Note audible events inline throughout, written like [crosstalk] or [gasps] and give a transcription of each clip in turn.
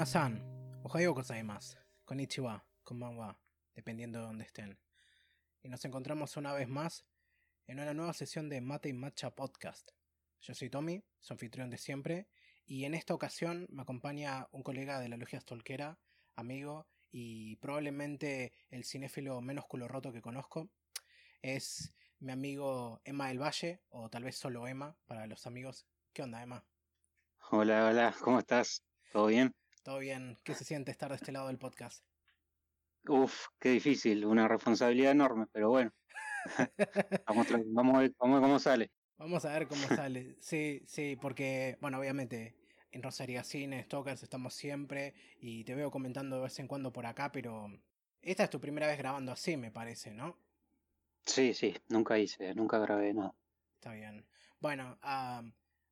Minasan, ohayo gozaimasu, konnichiwa, konbanwa, dependiendo de donde estén. Y nos encontramos una vez más en una nueva sesión de Mate y Matcha Podcast. Yo soy Tommy, su anfitrión de siempre, y en esta ocasión me acompaña un colega de la logia Stolquera, amigo y probablemente el cinéfilo menos culo roto que conozco. Es mi amigo Emma del Valle, o tal vez solo Emma para los amigos. ¿Qué onda, Emma? Hola, hola, ¿cómo estás? ¿Todo bien? Todo bien. ¿Qué se siente estar de este lado del podcast? Uf, qué difícil, una responsabilidad enorme, pero bueno. [laughs] vamos, vamos, a ver, cómo sale. Vamos a ver cómo sale. Sí, sí, porque, bueno, obviamente en Rosaria Cine, Stokers, estamos siempre y te veo comentando de vez en cuando por acá, pero esta es tu primera vez grabando así, me parece, ¿no? Sí, sí, nunca hice, nunca grabé nada. Está bien. Bueno,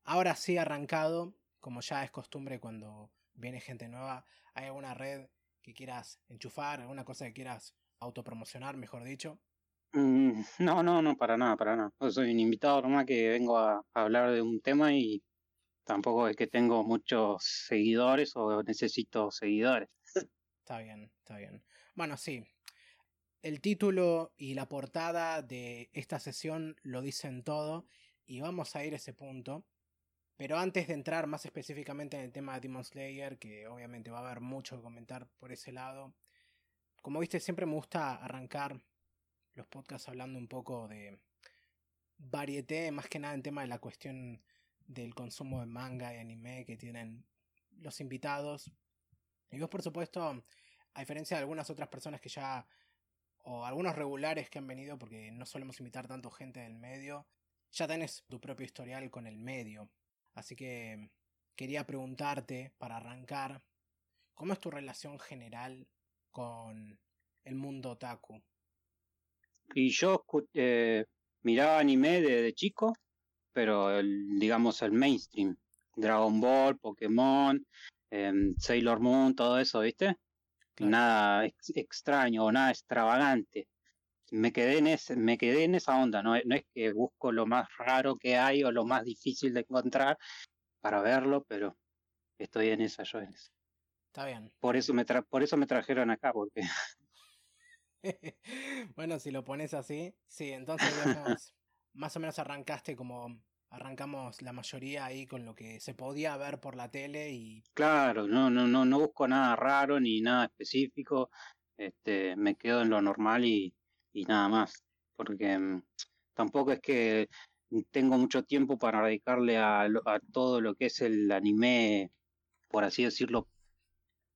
ahora sí arrancado, como ya es costumbre cuando viene gente nueva, ¿hay alguna red que quieras enchufar, alguna cosa que quieras autopromocionar, mejor dicho? Mm, no, no, no, para nada, para nada. Yo soy un invitado nomás que vengo a, hablar de un tema y tampoco es que tengo muchos seguidores o necesito seguidores. [laughs] Está bien, está bien. Bueno, sí. El título y la portada de esta sesión lo dicen todo y vamos a ir a ese punto. Pero antes de entrar más específicamente en el tema de Demon Slayer, que obviamente va a haber mucho que comentar por ese lado, como viste, siempre me gusta arrancar los podcasts hablando un poco de varieté, más que nada en tema de la cuestión del consumo de manga y anime que tienen los invitados. Y vos, por supuesto, a diferencia de algunas otras personas que ya, o algunos regulares que han venido, porque no solemos invitar tanto gente del medio, ya tenés tu propio historial con el medio. Así que quería preguntarte, para arrancar, ¿cómo es tu relación general con el mundo otaku? Y yo eh, miraba anime desde chico, pero digamos el mainstream. Dragon Ball, Pokémon, em, Sailor Moon, todo eso, ¿viste? Nada extraño o nada extravagante. Me quedé, en ese, me quedé en esa onda, ¿no? no es que busco lo más raro que hay o lo más difícil de encontrar para verlo, pero estoy en esa yo en esa. Está bien. Por eso me, por eso me trajeron acá, porque [laughs] bueno, si lo pones así, sí, entonces [laughs] más o menos arrancaste como arrancamos la mayoría ahí con lo que se podía ver por la tele y claro, no no no no busco nada raro ni nada específico, este me quedo en lo normal y, y nada más, porque mm, tampoco es que tengo mucho tiempo para dedicarle a, a todo lo que es el anime, por así decirlo,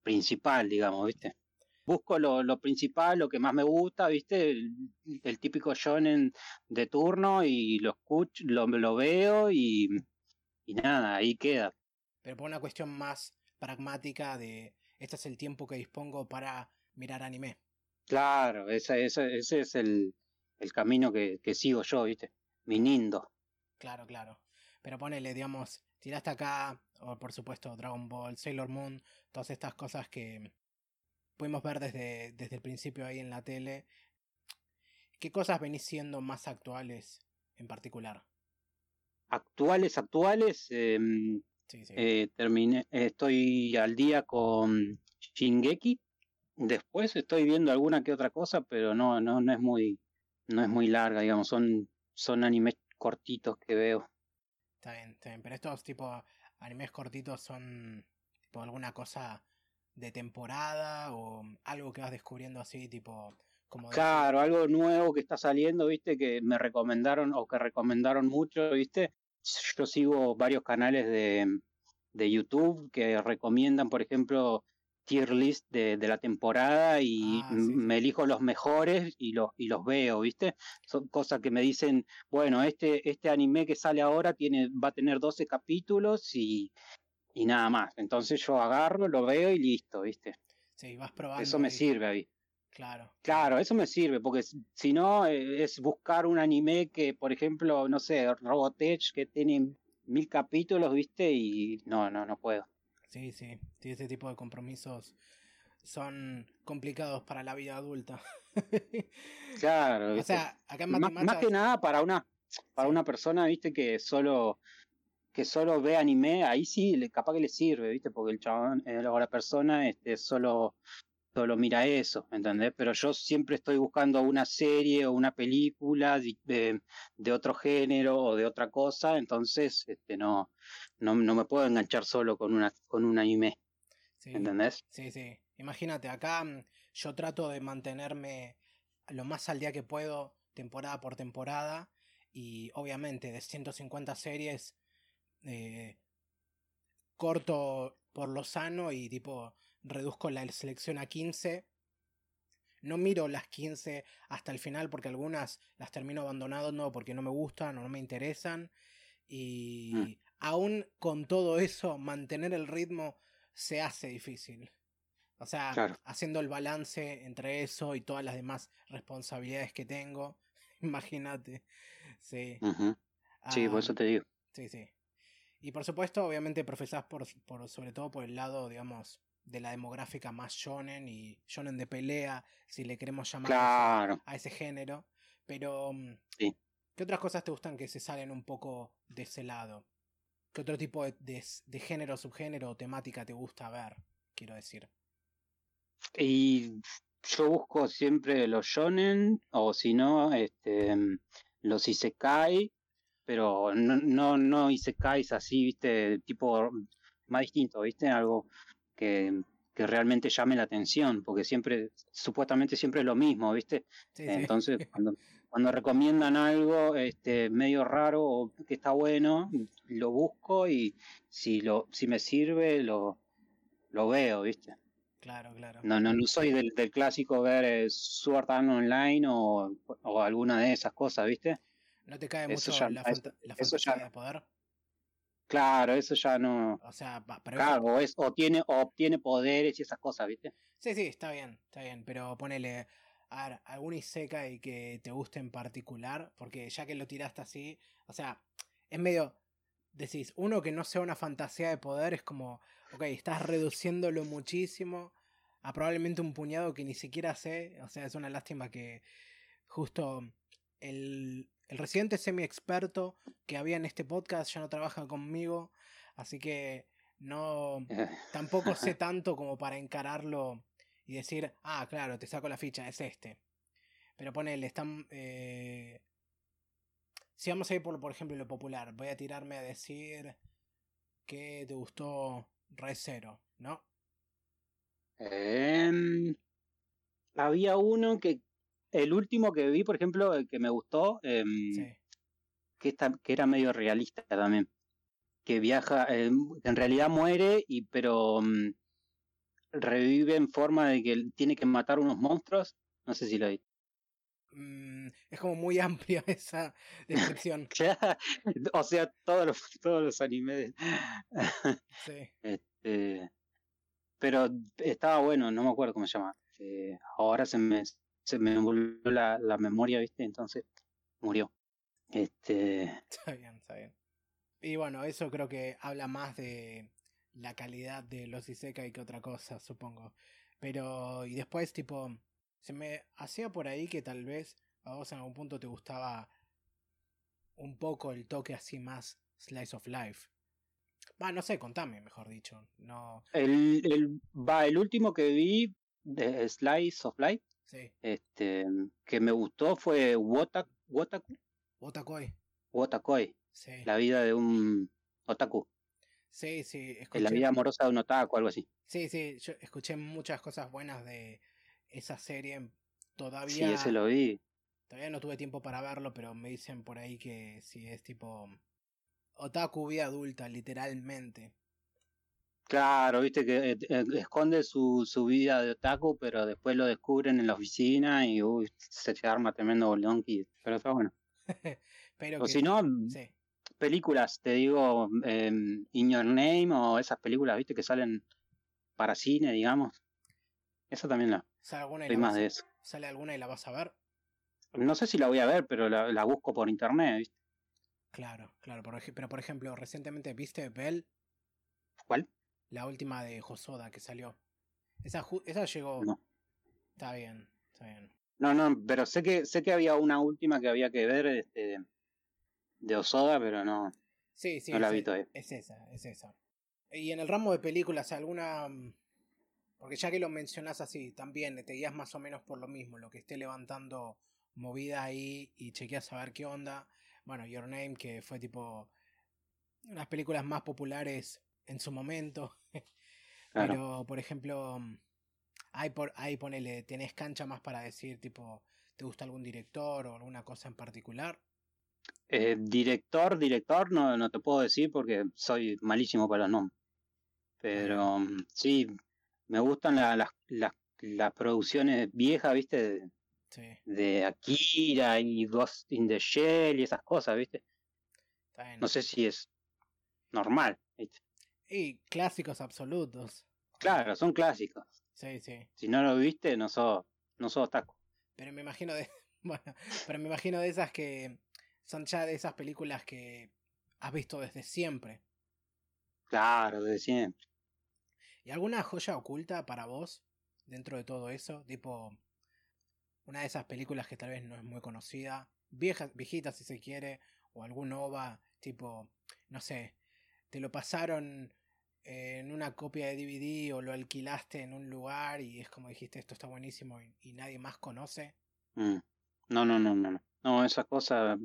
principal, digamos, ¿viste? busco lo, lo, principal, lo que más me gusta, ¿viste? El, típico shonen de turno y lo escucho, lo, lo veo y, y nada, ahí queda. Pero por una cuestión más pragmática de este es el tiempo que dispongo para mirar anime. Claro, ese, ese, ese es el, el camino que, que, sigo yo, ¿viste? Mi nindo. Claro, claro. Pero ponele, digamos, tiraste acá, o por supuesto Dragon Ball, Sailor Moon, todas estas cosas que, pudimos ver desde, desde el principio ahí en la tele. ¿Qué cosas venís siendo más actuales en particular? Actuales, actuales. Em, eh, terminé, estoy al día con Shingeki. Después estoy viendo alguna que otra cosa, pero no, no, no es muy, no es muy larga, digamos, son, son animes cortitos que veo. Está bien, está bien, pero estos tipo animes cortitos son tipo alguna cosa de temporada o algo que vas descubriendo así, tipo... Como claro, algo nuevo que está saliendo, viste, que me recomendaron o que recomendaron mucho, viste. Yo sigo varios canales de, de YouTube que recomiendan, por ejemplo, tier list de, de la temporada y ah, me elijo los mejores y los, y los veo, ¿viste? Son cosas que me dicen, bueno, este, este anime que sale ahora tiene, va a tener 12 capítulos y, y nada más. Entonces yo agarro, lo veo y listo, ¿viste? Sí, vas probando. Eso me sirve ahí. Claro. Claro, eso me sirve, porque si no eh, es buscar un anime que, por ejemplo, no sé, Robotech, que tiene mil capítulos, ¿viste? Y no, no, no puedo. Sí, sí, sí, ese tipo de compromisos son complicados para la vida adulta. [laughs] claro. O sea, acá en más, más, que nada para una, para una persona, ¿viste? Que solo que solo ve anime, ahí sí, capaz que le sirve, ¿viste? Porque el chabón eh, o la persona este, solo, solo mira eso, ¿entendés? Pero yo siempre estoy buscando una serie o una película de, de, otro género o de otra cosa, entonces este, no, no, no me puedo enganchar solo con, una, con un anime. ¿Entendés? Sí, sí. Imagínate, acá mm, yo trato de mantenerme lo más al día que puedo, temporada por temporada, y obviamente de 150 series eh, corto por lo sano y tipo reduzco la selección a 15. No miro las 15 hasta el final porque algunas las termino abandonando porque no me gustan o no me interesan. Y mm. aún con todo eso, mantener el ritmo se hace difícil. O sea, haciendo el balance entre eso y todas las demás responsabilidades que tengo. [laughs] Imagínate. Sí. Sí, por eso te digo. Sí, sí. Y por supuesto, obviamente profesás por, por, sobre todo por el lado, digamos, de la demográfica más shonen y shonen de pelea, si le queremos llamar a ese género. Pero, mm, ¿qué otras cosas te gustan que se salen un poco de ese lado? ¿Qué otro tipo de, de, género, subgénero o temática te gusta ver? Quiero decir. Y yo busco siempre los shonen, o si no, este, mm, los isekai, pero no, no, no Isekais así, viste, tipo más distinto, viste, algo que, que realmente llame la atención, porque siempre, supuestamente siempre es lo mismo, viste. Entonces, [laughs] cuando, cuando recomiendan algo este, medio raro o que está bueno, lo busco y si lo, si me sirve, lo, lo veo, viste. Claro, claro. No, no, no soy del, del clásico ver eh, Sword Art Online o, o alguna de esas cosas, ¿viste? ¿No te cae mucho la, fantasía de poder? Claro, eso ya no. O sea, pero claro, es, o tiene, o obtiene poderes y esas cosas, ¿viste? Sí, sí, está bien, está bien. Pero ponele. A ver, algún Isekai que te guste en particular, porque ya que lo tiraste así, o sea, es medio, decís, uno que no sea una fantasía de poder es como, ok, estás reduciéndolo muchísimo a probablemente un puñado que ni siquiera sé, o sea, es una lástima que justo el, el residente semi-experto que había en este podcast ya no trabaja conmigo, así que no [laughs] tampoco sé tanto como para encararlo y decir, ah, claro, te saco la ficha, es este. Pero ponele, están... Eh... Si vamos a ir por, por ejemplo, lo popular, voy a tirarme a decir que te gustó Re Zero, ¿no? Em, había uno que el último que vi, por ejemplo, el que me gustó, em, que, que era medio realista también. Que viaja, em, en realidad muere, y pero mm, revive en forma de que tiene que matar unos monstruos. No sé si lo vi. Mm, es como muy [laughs] amplia esa descripción. [laughs] o sea, todos los, todos los animes. [laughs] sí. Este, pero estaba bueno, no me acuerdo cómo se llama. Eh, ahora se me, se me volvió la, la memoria, ¿viste? Entonces murió. Este... [laughs] Está bien, está bien. Y bueno, eso creo que habla más de la calidad de los Isekai que otra cosa, supongo. Pero, y después, tipo, se me hacía por ahí que tal vez a vos en algún punto te gustaba un poco el toque así más slice of life. Va, no sé, contame, mejor dicho. No. El, el, va, el último que vi de Slice of Life este, que me gustó fue Wotaku. Wotaku. Wotakoi. Wotakoi. La vida de un otaku. Sí, sí. La vida amorosa de un otaku, algo así. Sí, sí. Yo escuché muchas cosas buenas de esa serie. Todavía. Sí, ese lo vi. Todavía no tuve tiempo para verlo, pero me dicen por ahí que sí es tipo. Otaku vida adulta, literalmente. Claro, viste que eh, eh, esconde su, su vida de otaku, pero después lo descubren en la oficina y uy, se arma tremendo bolonqui. Pero está bueno. [laughs] pero o si no, películas, te digo, em, In Your Name o esas películas, viste, que salen para cine, digamos. Esa también la. ¿Sale alguna y más de eso. ¿Sale alguna y la vas a ver? No sé si la voy a ver, pero la, la busco por internet, ¿viste? Claro, claro. pero por ejemplo, recientemente viste Bell. ¿Cuál? La última de Josoda que salió. Esa, esa llegó. No. Está bien, está bien. No, no, pero sé que sé que había una última que había que ver este, de Osoda, pero no. Sí, sí. No la es, vi e- todavía. es esa, es esa. Y en el ramo de películas, alguna. mm, Porque ya que lo mencionás así, también te guías más o menos por lo mismo, lo que esté levantando movida ahí y chequeas a ver qué onda. Bueno, Your Name, que fue tipo. Unas películas más populares en su momento. Claro. Pero, por ejemplo, mm, ahí, por, ahí ponele, tenés cancha más para decir, tipo, ¿te gusta algún director o alguna cosa en particular? Eh, director, director, no, no te puedo decir porque soy malísimo para los nombres. Pero mm, sí, me gustan la- las, las, las producciones viejas, ¿viste? De, Sí, de Akira y Ghost in the Shell y esas cosas, ¿viste? está bien. No sé si es normal, ¿viste? Y clásicos absolutos. Claro, son clásicos. Sí, sí. Si no lo viste, no sos, no sos otaku. Pero me imagino de. [laughs] Bueno, pero me imagino de esas que. Son ya de esas películas que has visto desde siempre. Claro, desde siempre. ¿Y alguna joya oculta para vos dentro de todo eso? Tipo. Una de esas películas que tal vez no es muy conocida. Vieja, viejita si se quiere. O algún OVA. Tipo. No sé. Te lo pasaron en una copia de DVD o lo alquilaste en un lugar y es como dijiste esto está buenísimo y, nadie más conoce. Mm. No, no, no, no, no. Esas cosas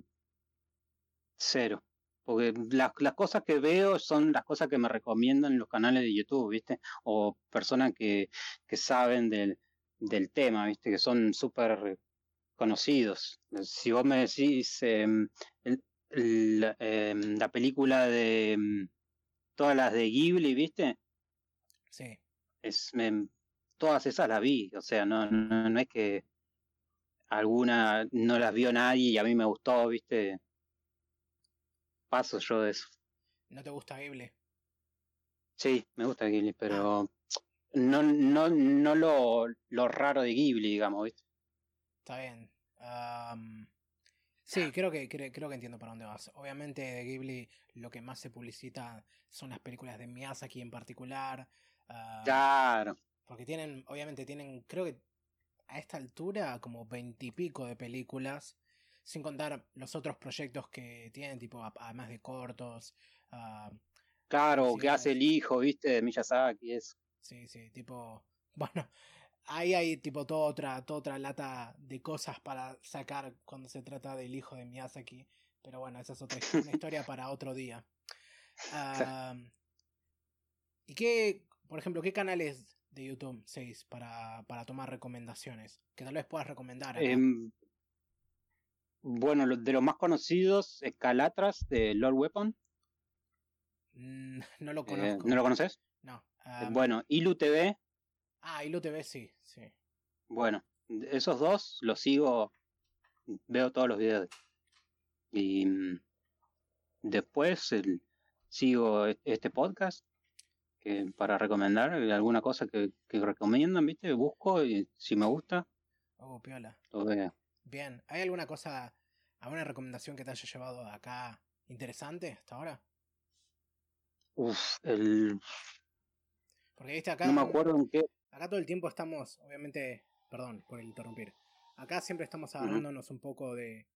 cero. Porque las, las cosas que veo son las cosas que me recomiendan en los canales de YouTube, ¿viste? O personas que, que saben del, del tema, ¿viste? Que son súper conocidos. Si vos me decís em, em, la película de em, todas las de Ghibli, ¿viste? Sí. es me- todas esas las vi, o sea, no, no, no es que alguna no las vio nadie y a mí me gustó, viste. Paso yo de eso. ¿No te gusta Ghibli? Sí, me gusta Ghibli, pero no, no, no lo, lo raro de Ghibli, digamos, viste. Está bien. Sí, creo que, cre- creo que entiendo para dónde vas. Obviamente de Ghibli lo que más se publicita son las películas de Miyazaki en particular. ah, Claro, Porque tienen, obviamente tienen, creo que a esta altura como veintipico de películas. Sin contar los otros proyectos que tienen, tipo, además de cortos. ah, claro, que hace el hijo, viste, de Miyazaki, eso. Sí, sí, tipo. [laughs] Bueno, ahí hay tipo toda otra, toda otra lata de cosas para sacar cuando se trata del hijo de Miyazaki. Pero bueno, esa es otra una historia para otro día. [laughs] ¿Y qué, por ejemplo, qué canales de YouTube seguís para, para tomar recomendaciones? Que tal vez puedas recomendar. Em, bueno, de los más conocidos, Calatras de Lord Weapon. Mm, [laughs] no lo eh, conozco. ¿No lo conoces? No. Eh, bueno, Ilu TV, Ah, Ilu TV sí, sí. bueno, esos dos los sigo, veo todos los videos. Y mm, después el- sigo e- este podcast que para recomendar alguna cosa que, que recomiendan, ¿viste? Busco y si me gusta, Oh, piola. lo veo. Bien. ¿Hay alguna cosa, alguna recomendación que te haya llevado acá interesante hasta ahora? Uf, el, Porque viste acá. no me acuerdo en qué. Acá todo el tiempo estamos, obviamente, perdón por interrumpir. Acá siempre estamos agarrándonos un poco de.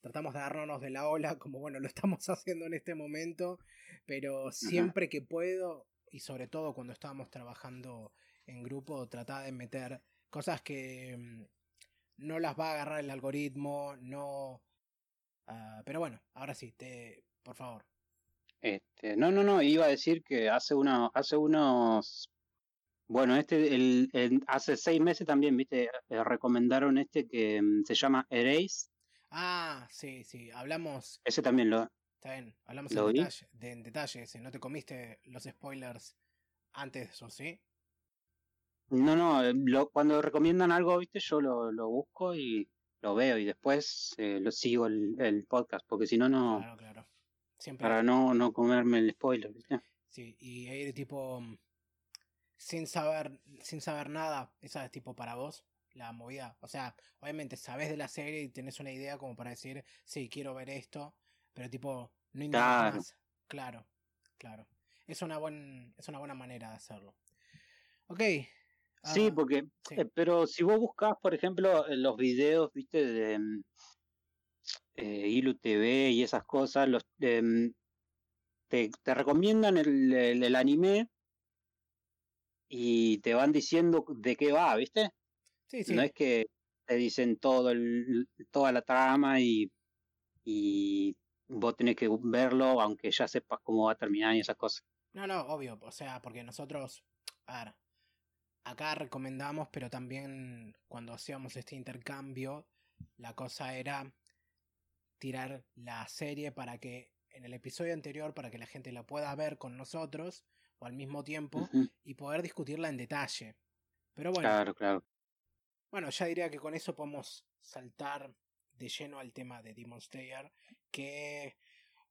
Tratamos de agarrarnos de la ola, [laughs] como bueno, lo estamos [laughs] haciendo en este momento. Pero siempre que puedo, y sobre todo cuando estábamos trabajando en grupo, trataba de meter cosas que mm, no las va a agarrar el algoritmo, no. ah, pero bueno, ahora sí, te, por favor. Este, no, no, no, iba a decir que hace una, hace unos, bueno, este, el, el- hace seis meses también, viste, eh, recomendaron este que mm, se llama Erase, Ah, sí, sí, hablamos. ese también lo, Está bien, hablamos ¿Lo en detalle, de, en detalle ese. ¿No te comiste los spoilers antes de eso, sí? no, no, eh, lo, cuando recomiendan algo, viste, yo lo, lo busco y lo veo y después eh, lo sigo el, el podcast, porque si no, no, Claro, claro. Siempre. para no, no comerme el spoiler, viste. Sí, y ir tipo. Sin saber, sin saber nada, esa es tipo para vos, la movida. O sea, obviamente sabes de la serie y tenés una idea como para decir, sí, quiero ver esto, pero tipo, no indagas Claro. más. Claro, claro. Es una, buen, es una buena manera de hacerlo. Ok. Sí, ah, porque, sí. eh, pero si vos buscas, por ejemplo, los videos, viste, de mm, eh, Ilu TV y esas cosas, los, em, te, te recomiendan el, el, anime y te van diciendo de qué va, ¿viste? Sí, sí. No es que te dicen todo el, toda la trama y, y vos tenés que verlo aunque ya sepas cómo va a terminar y esas cosas. No, no, obvio, o sea, porque nosotros, a ver, acá recomendamos, pero también cuando hacíamos este intercambio, la cosa era tirar la serie para que en el episodio anterior, para que la gente la pueda ver con nosotros o al mismo tiempo y poder discutirla en detalle. Pero bueno, claro, claro. Bueno, ya diría que con eso podemos saltar de lleno al tema de Demon Slayer, que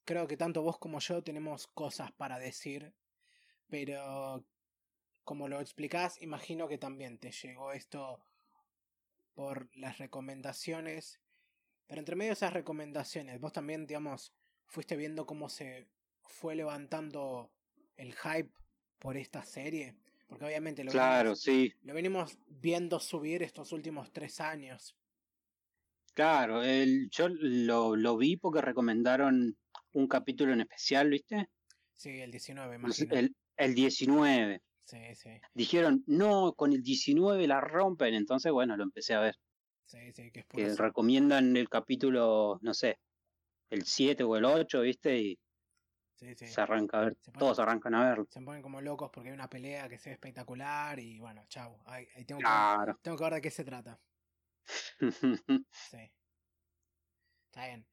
creo que tanto vos como yo tenemos cosas para decir, pero como lo explicás, imagino que también te llegó esto por las recomendaciones. Pero entre medio de esas recomendaciones, vos también, digamos, fuiste viendo cómo se fue levantando el hype por esta serie. Porque obviamente lo, claro, sí. lo venimos viendo subir estos últimos tres años. Claro, el, yo lo, lo vi porque recomendaron un capítulo en especial, ¿viste? Sí, el 19, más el, el 19. Sí, sí. Dijeron, no, con el 19 la rompen, entonces bueno, lo empecé a ver. Sí, sí, que es Que recomiendan el capítulo, no sé, el 7 o el 8, ¿viste? Y se arranca a ver, todos arrancan a verlo. Se ponen como locos porque hay una pelea que se ve espectacular y bueno, chau, ahí, tengo, claro. que, tengo que ver de qué se trata. [laughs] sí. Está bien.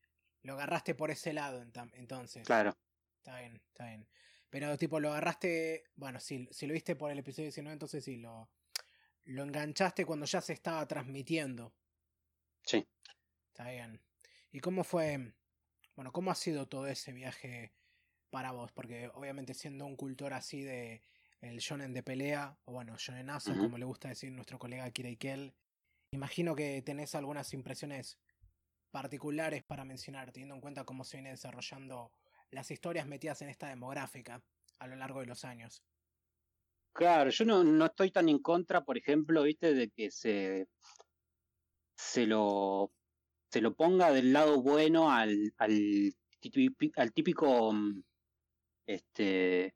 Lo agarraste por ese lado entonces. Claro. Está bien, está bien. Pero tipo, lo agarraste, bueno, si, si lo viste por el episodio 19, entonces sí, lo, lo enganchaste cuando ya se estaba transmitiendo. Sí. Está bien. ¿Y cómo fue, bueno, cómo ha sido todo ese viaje para vos? Porque obviamente siendo un cultor así de el shonen de pelea, o bueno, shonenazo, como le gusta decir nuestro colega Kireikel, imagino que tenés algunas impresiones particulares para mencionar, teniendo en cuenta cómo se viene desarrollando las historias metidas en esta demográfica a lo largo de los años. Claro, yo no, no estoy tan en contra, por ejemplo, viste, de que se, se lo se lo ponga del lado bueno al, al, al típico mm, este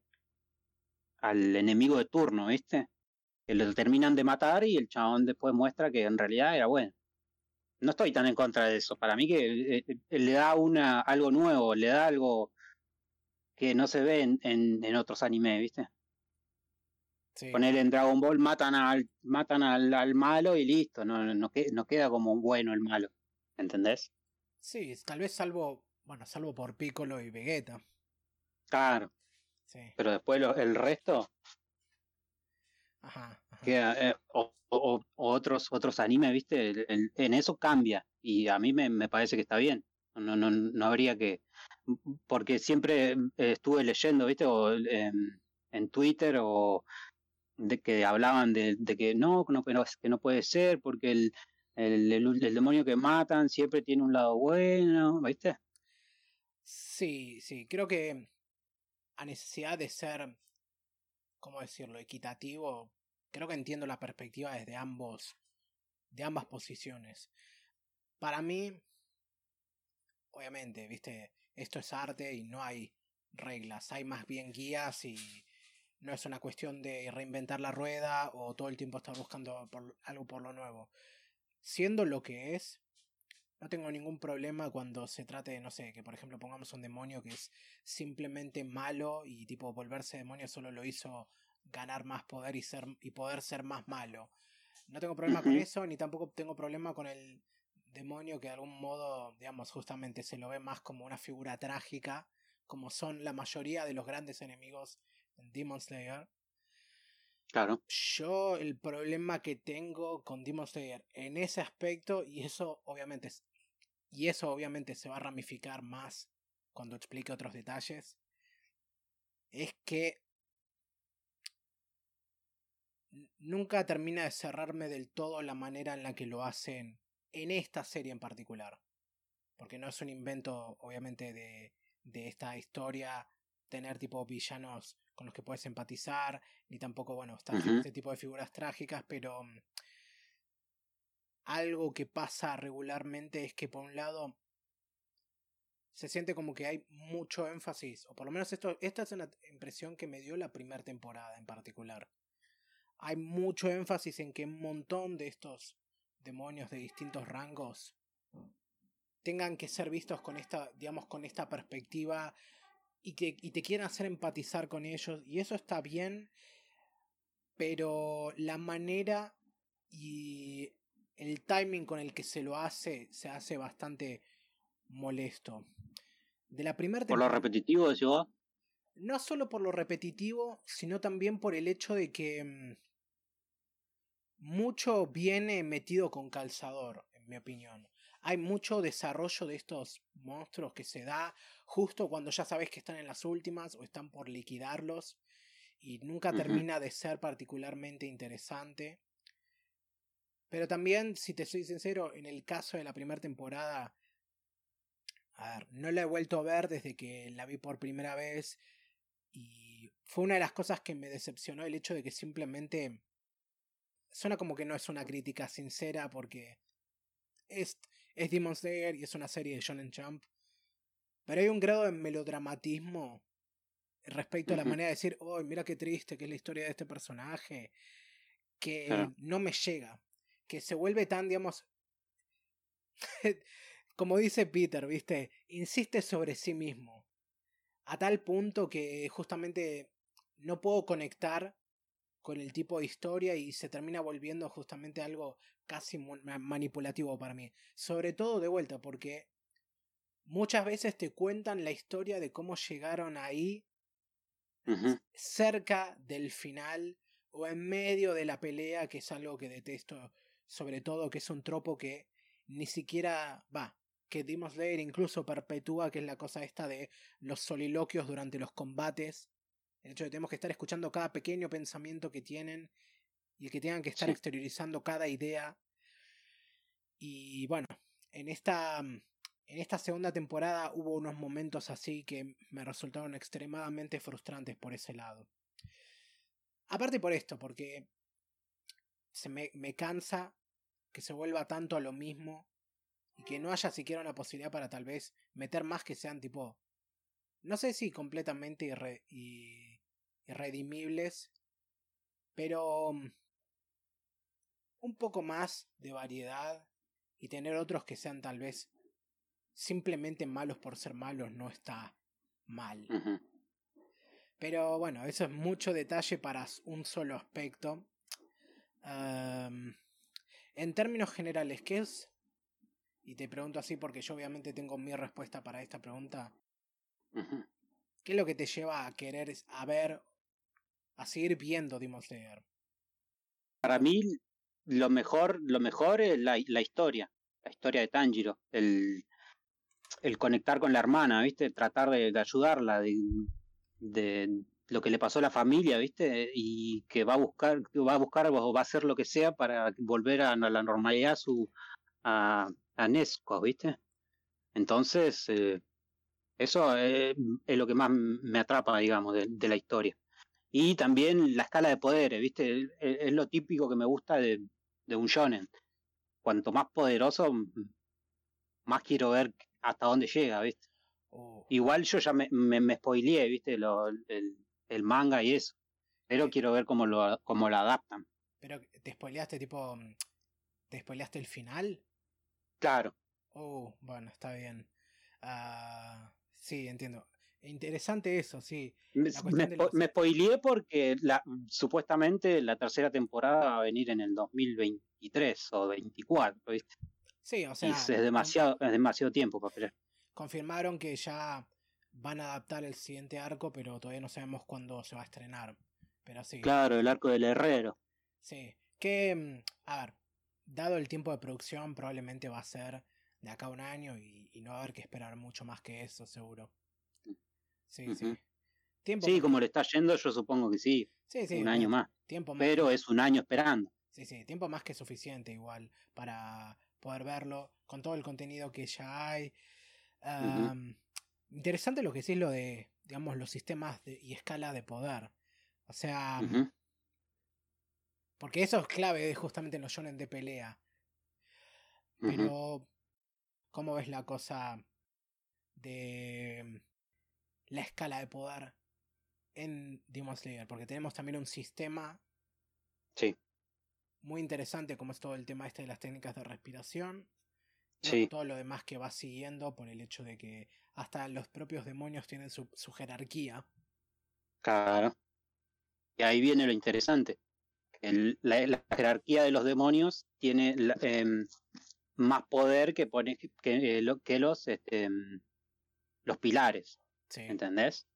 al enemigo de turno, ¿viste? Que lo terminan de matar y el chabón después muestra que en realidad era bueno. No estoy tan en contra de eso. Para mí que eh, eh, le da una algo nuevo, le da algo que no se ve en, en, otros animes, ¿viste? Sí. Poner en Dragon Ball matan al matan al, al malo y listo, no, no, no, queda como bueno el malo, ¿entendés? Sí, tal vez salvo, bueno, salvo por Piccolo y Vegeta. Claro. Sí. Pero después el resto. Ajá. Queda, eh, o, o, otros, otros animes, ¿viste? en eso cambia. Y a mí me, me, parece que está bien. No, no, no habría que. Porque siempre eh, estuve leyendo, ¿viste? O, en Twitter o de que hablaban de, de que no, no, que no puede ser porque el, el, el, el demonio que matan siempre tiene un lado bueno, ¿viste? Sí, sí, creo que a necesidad de ser, ¿cómo decirlo?, equitativo, creo que entiendo la perspectiva desde ambos, de ambas posiciones. Para mí, obviamente, viste, esto es arte y no hay reglas, hay más bien guías y no es una cuestión de reinventar la rueda o todo el tiempo estar buscando algo por lo nuevo. Siendo lo que es, no tengo ningún problema cuando se trate de, no sé, que por ejemplo pongamos un demonio que es simplemente malo y tipo volverse demonio solo lo hizo ganar más poder y, ser, y poder ser más malo. No tengo problema con eso, ni tampoco tengo problema con el demonio que de algún modo, digamos, justamente se lo ve más como una figura trágica, como son la mayoría de los grandes enemigos en Demon Slayer. Claro. Yo el problema que tengo con Demon Slayer en ese aspecto, y eso obviamente y eso obviamente se va a ramificar más cuando explique otros detalles, es que nunca termina de cerrarme del todo la manera en la que lo hacen en esta serie en particular. Porque no es un invento, obviamente, de, de esta historia tener tipo villanos con los que puedes empatizar, ni tampoco, bueno, está este tipo de figuras trágicas, pero mm, algo que pasa regularmente es que por un lado se siente como que hay mucho énfasis, o por lo menos esto, esta es una impresión que me dio la primera temporada en particular. Hay mucho énfasis en que un montón de estos demonios de distintos rangos tengan que ser vistos con esta, digamos, con esta perspectiva y, que, y te quieran hacer empatizar con ellos. Y eso está bien, pero la manera y el timing con el que se lo hace se hace bastante molesto. De la primera ¿Por lo repetitivo decís vos? No solo por lo repetitivo, sino también por el hecho de que mm, mucho viene metido con calzador, en mi opinión. Hay mucho desarrollo de estos monstruos que se da justo cuando ya sabes que están en las últimas o están por liquidarlos y nunca termina de ser particularmente interesante. Pero también, si te soy sincero, en el caso de la primera temporada, a ver, no la he vuelto a ver desde que la vi por primera vez y fue una de las cosas que me decepcionó el hecho de que simplemente suena como que no es una crítica sincera porque es, es Demon Slayer y es una serie de Shonen Jump. Pero hay un grado de melodramatismo respecto a la manera de decir, oh, mira qué triste que es la historia de este personaje, que no me llega, que se vuelve tan, digamos, [laughs] como dice Peter, viste, insiste sobre sí mismo, a tal punto que justamente no puedo conectar con el tipo de historia y se termina volviendo justamente algo casi manipulativo para mí. Sobre todo de vuelta, porque muchas veces te cuentan la historia de cómo llegaron ahí cerca del final o en medio de la pelea, que es algo que detesto, sobre todo que es un tropo que ni siquiera va, que Demon leer incluso perpetúa, que es la cosa esta de los soliloquios durante los combates, el hecho de que tenemos que estar escuchando cada pequeño pensamiento que tienen y que tengan que estar exteriorizando cada idea. Y bueno, en esta, en esta segunda temporada hubo unos momentos así que me resultaron extremadamente frustrantes por ese lado. Aparte por esto, porque se me, me cansa que se vuelva tanto a lo mismo y que no haya siquiera una posibilidad para tal vez meter más que sean tipo no sé si completamente irre irredimibles, pero mm, un poco más de variedad y tener otros que sean tal vez simplemente malos por ser malos no está mal. Pero bueno, eso es mucho detalle para un solo aspecto. en términos generales, ¿qué es? Y te pregunto así porque yo obviamente tengo mi respuesta para esta pregunta. ¿Qué es lo que te lleva a querer a ver, a seguir viendo Demon Slayer? Para mí, lo mejor, lo mejor es la, la historia, la historia de Tanjiro, el, el conectar con la hermana, ¿viste? Tratar de, ayudarla, de, de, lo que le pasó a la familia, ¿viste? Y que va a buscar, va a buscar o va a hacer lo que sea para volver a, la normalidad su, a, a Nesco, ¿viste? Entonces, eh, eso es, lo que más me atrapa, digamos, de, la historia. Y también la escala de poderes, ¿viste? Es, lo típico que me gusta de, un shonen. Cuanto más poderoso, más quiero ver hasta dónde llega, ¿viste? Oh. Igual yo ya me, me, spoileé, ¿viste? el, manga y eso. Pero quiero ver cómo lo, cómo lo adaptan. ¿Pero te spoileaste tipo... ¿Te spoileaste el final? Claro. Oh, bueno, está bien. Ah, Sí, entiendo. Interesante eso, sí. Me, me, spoileé porque la, supuestamente la tercera temporada va a venir en el 2023 o 24, ¿viste? Sí, o sea. es demasiado, es demasiado tiempo para esperar. Confirmaron que ya van a adaptar el siguiente arco, pero todavía no sabemos cuándo se va a estrenar. Pero sí. Claro, el arco del herrero. Sí. Que, mm, a ver, dado el tiempo de producción, probablemente va a ser de acá a un año y, no va a haber que esperar mucho más que eso, seguro. Sí, sí. Tiempo sí, como le está yendo, yo supongo que sí. Sí, sí. Un año más. Tiempo Pero es un año esperando. Sí, sí, tiempo más que suficiente igual para poder verlo con todo el contenido que ya hay. Interesante lo que sí es lo de, digamos, los sistemas y escala de poder. O sea, porque eso es clave justamente en los shonen de pelea. Pero ¿Cómo ves la cosa de la escala de poder en Demon Slayer, porque tenemos también un sistema Sí, muy interesante como es todo el tema este de las técnicas de respiración. Sí. Todo lo demás que va siguiendo por el hecho de que hasta los propios demonios tienen su, su jerarquía. claro. Y ahí viene lo interesante. El- la, la jerarquía de los demonios tiene em, más poder que, pone, que, que los, este, em, los pilares. Sí, ¿entendés?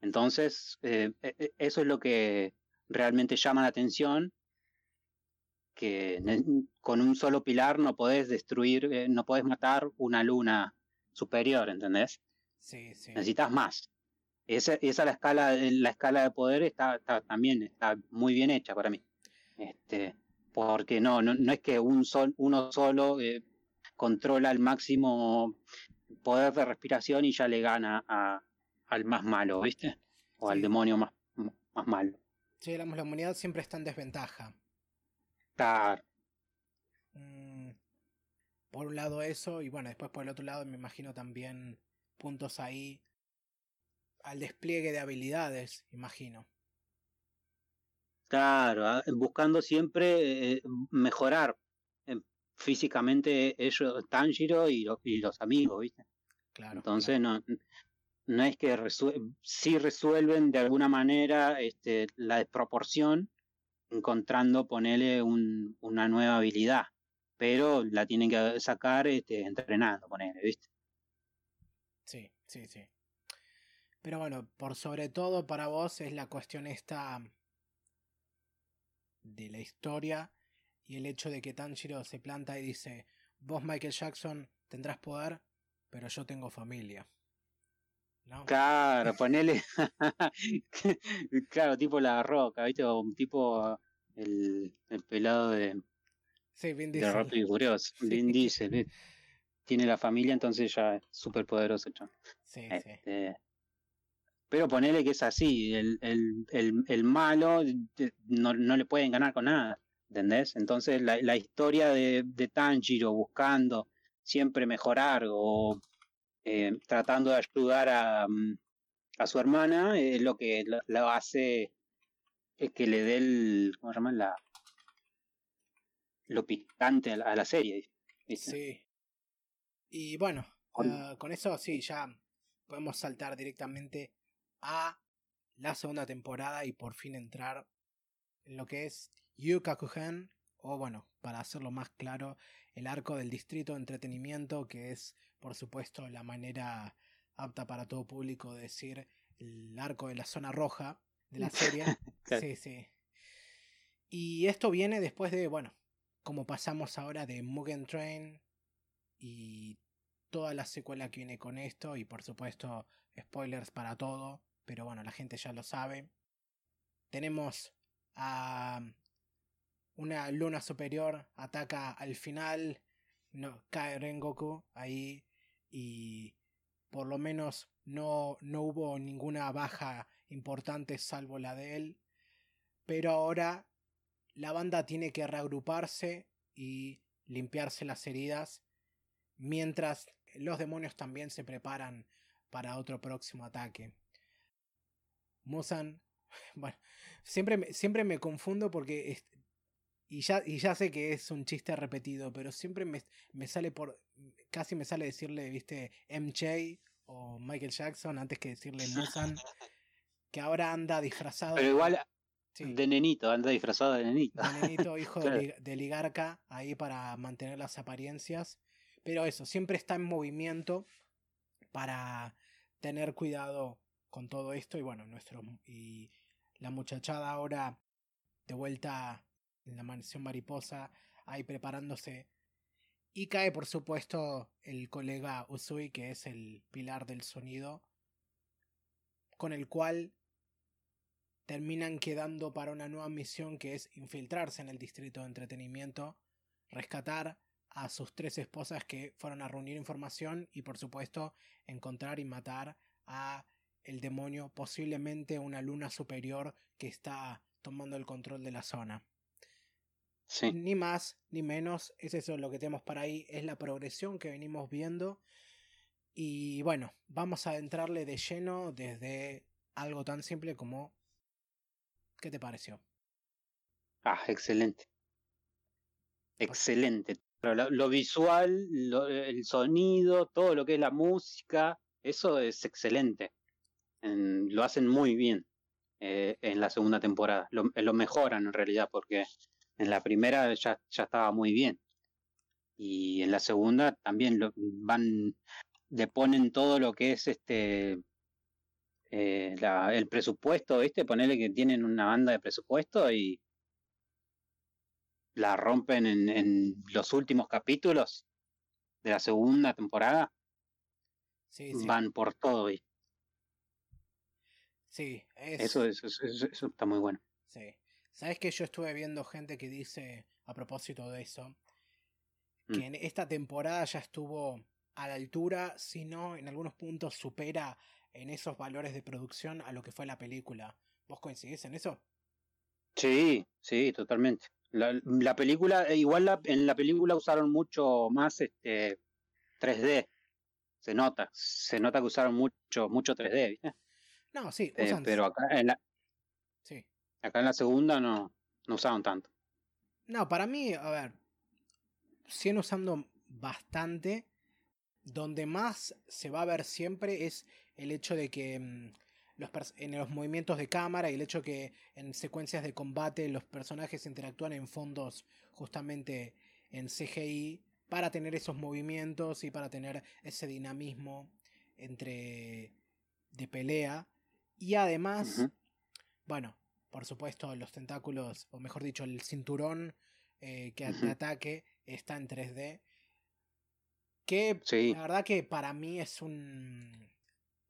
Entonces, eh, e- e- eso es lo que realmente llama la atención, que con un solo pilar no podés destruir, eh, no podés matar una luna superior, ¿entendés? sí, sí. Necesitas más. Esa, esa la escala, eh, la escala de poder está, está- también está muy bien hecha para mí. Este, porque no, no, no es que un sol, uno solo eh, controla el máximo poder de respiración y ya le gana a, al más malo, ¿viste? O al demonio más, más malo. Sí, digamos, la humanidad siempre está en desventaja. Claro, Mm, por un lado eso, y bueno, después por el otro lado me imagino también puntos ahí al despliegue de habilidades, imagino. claro, ah, buscando siempre eh, mejorar eh, físicamente ellos, Tanjiro y los amigos, ¿viste? Claro. Entonces no, no es que resue- sí resuelven de alguna manera este, la desproporción encontrando ponerle un, una nueva habilidad, pero la tienen que sacar este, entrenando, ponele, ¿viste? Sí, sí, sí. Pero bueno, por sobre todo para vos es la cuestión esta de la historia y el hecho de que Tanjiro se planta y dice, vos Michael Jackson tendrás poder, pero yo tengo familia. ¿No? Claro, [laughs] ponele, [laughs] claro, tipo la roca, ¿viste? O un tipo el, el pelado de, Sí, Vin de Diesel. Rápido y Furioso, [laughs] Sí. Vin Diesel, ¿viste? tiene la familia, entonces ya es súper poderoso chabón. Sí, sí. Este, pero ponele que es así, el, el, el, el malo de- no, no le pueden ganar con nada, ¿entendés? Entonces la, la historia de, de Tanjiro buscando siempre mejorar o eh, tratando de ayudar a, mm, a su hermana es lo que lo, lo hace es que le dé el, ¿cómo se llama? La, lo picante a la, a la serie. ¿viste? Sí. Y bueno, Con- ah, con eso sí, ya podemos saltar directamente a la segunda temporada y por fin entrar en lo que es Yukakuhen, o bueno, para hacerlo más claro, el arco del distrito de entretenimiento, que es por supuesto la manera apta para todo público de decir el arco de la zona roja de la serie. [laughs] Sí, sí. Y esto viene después de, bueno, como pasamos ahora de Mugen Train y toda la secuela que viene con esto y por supuesto spoilers para todo, pero bueno, la gente ya lo sabe. Tenemos a una luna superior ataca al final, no cae Rengoku ahí y por lo menos no no hubo ninguna baja importante salvo la de él, pero ahora la banda tiene que reagruparse y limpiarse las heridas mientras los demonios también se preparan para otro próximo ataque. Musan, [laughs] bueno, siempre me, siempre me confundo porque y ya, y ya sé que es un chiste repetido, pero siempre me, me sale por casi me sale decirle, viste, MJ o Michael Jackson antes que decirle Musan, [laughs] que ahora anda disfrazado Pero igual sí, de nenito, anda disfrazado de nenito. de nenito, [laughs] hijo Claro. de, de ligarca, ahí para mantener las apariencias. Pero eso, siempre está en movimiento para tener cuidado con todo esto. Y bueno, nuestro y la muchachada ahora de vuelta en la mansión mariposa, ahí preparándose. Y cae, por supuesto, el colega Usui, que es el pilar del sonido, con el cual terminan quedando para una nueva misión que es infiltrarse en el distrito de entretenimiento, rescatar a sus tres esposas que fueron a reunir información y por supuesto encontrar y matar a el demonio, posiblemente una luna superior que está tomando el control de la zona. Sí, Ni más ni menos, es eso lo que tenemos para ahí, es la progresión que venimos viendo. Y bueno, vamos a entrarle de lleno desde algo tan simple como ¿qué te pareció? Ah, excelente. Excelente. Lo, visual, el sonido, todo lo que es la música, eso es excelente. lo hacen muy bien eh, en la segunda temporada. Lo, lo, mejoran en realidad porque en la primera ya, ya estaba muy bien. Y en la segunda también lo, van, le ponen todo lo que es este eh, el presupuesto, ¿viste? Ponerle que tienen una banda de presupuesto y la rompen en, en los últimos capítulos de la segunda temporada. Van por todo, ¿viste? Sí, eso, eso, eso, está muy bueno. Sí. ¿Sabes que yo estuve viendo gente que dice, a propósito de eso, que mm. en esta temporada ya estuvo a la altura, si no en algunos puntos supera en esos valores de producción a lo que fue la película. ¿Vos coincidís en eso? Sí, sí, totalmente. La, la película, eh, igual la, en la película usaron mucho más este 3D. Se nota, se nota que usaron mucho, mucho 3D, ¿viste? No, sí, eh, pero acá en la, sí. Acá en la segunda no, no usaron tanto. No, para mí, a ver, siguen usando bastante. Donde más se va a ver siempre es el hecho de que mm, los en los movimientos de cámara y el hecho que en secuencias de combate los personajes interactúan en fondos justamente en CGI para tener esos movimientos y para tener ese dinamismo entre de pelea y además bueno por supuesto los tentáculos o mejor dicho el cinturón eh, que ataque está en 3D que la verdad que para mí es un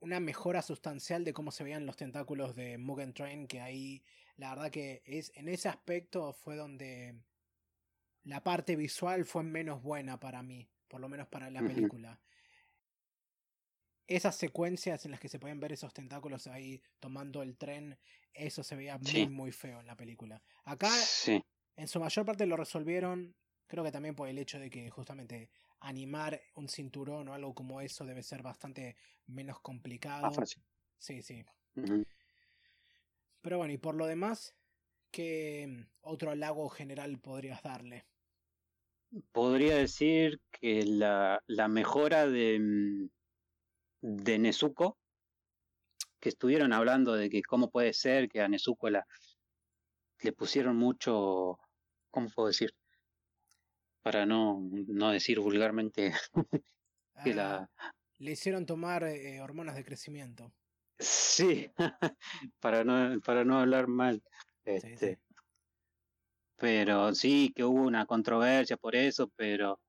una mejora sustancial de cómo se veían los tentáculos de Mugen Train, que ahí la verdad que es en ese aspecto fue donde la parte visual fue menos buena para mí, por lo menos para la película. Esas secuencias en las que se pueden ver esos tentáculos ahí tomando el tren, eso se veía muy muy feo en la película. Acá en su mayor parte lo resolvieron, creo que también por el hecho de que justamente animar un cinturón o algo como eso debe ser bastante menos complicado. Sí, sí. Pero bueno, y por lo demás, ¿qué otro halago general podrías darle? Podría decir que la, la mejora de, mm, de Nezuko, que estuvieron hablando de que cómo puede ser que a Nezuko la, le pusieron mucho, ¿cómo puedo decir? para no, no decir vulgarmente [laughs] que la... Ah, le hicieron tomar eh, hormonas de crecimiento. Sí, [laughs] para no, para no hablar mal. Este, Pero sí, que hubo una controversia por eso, pero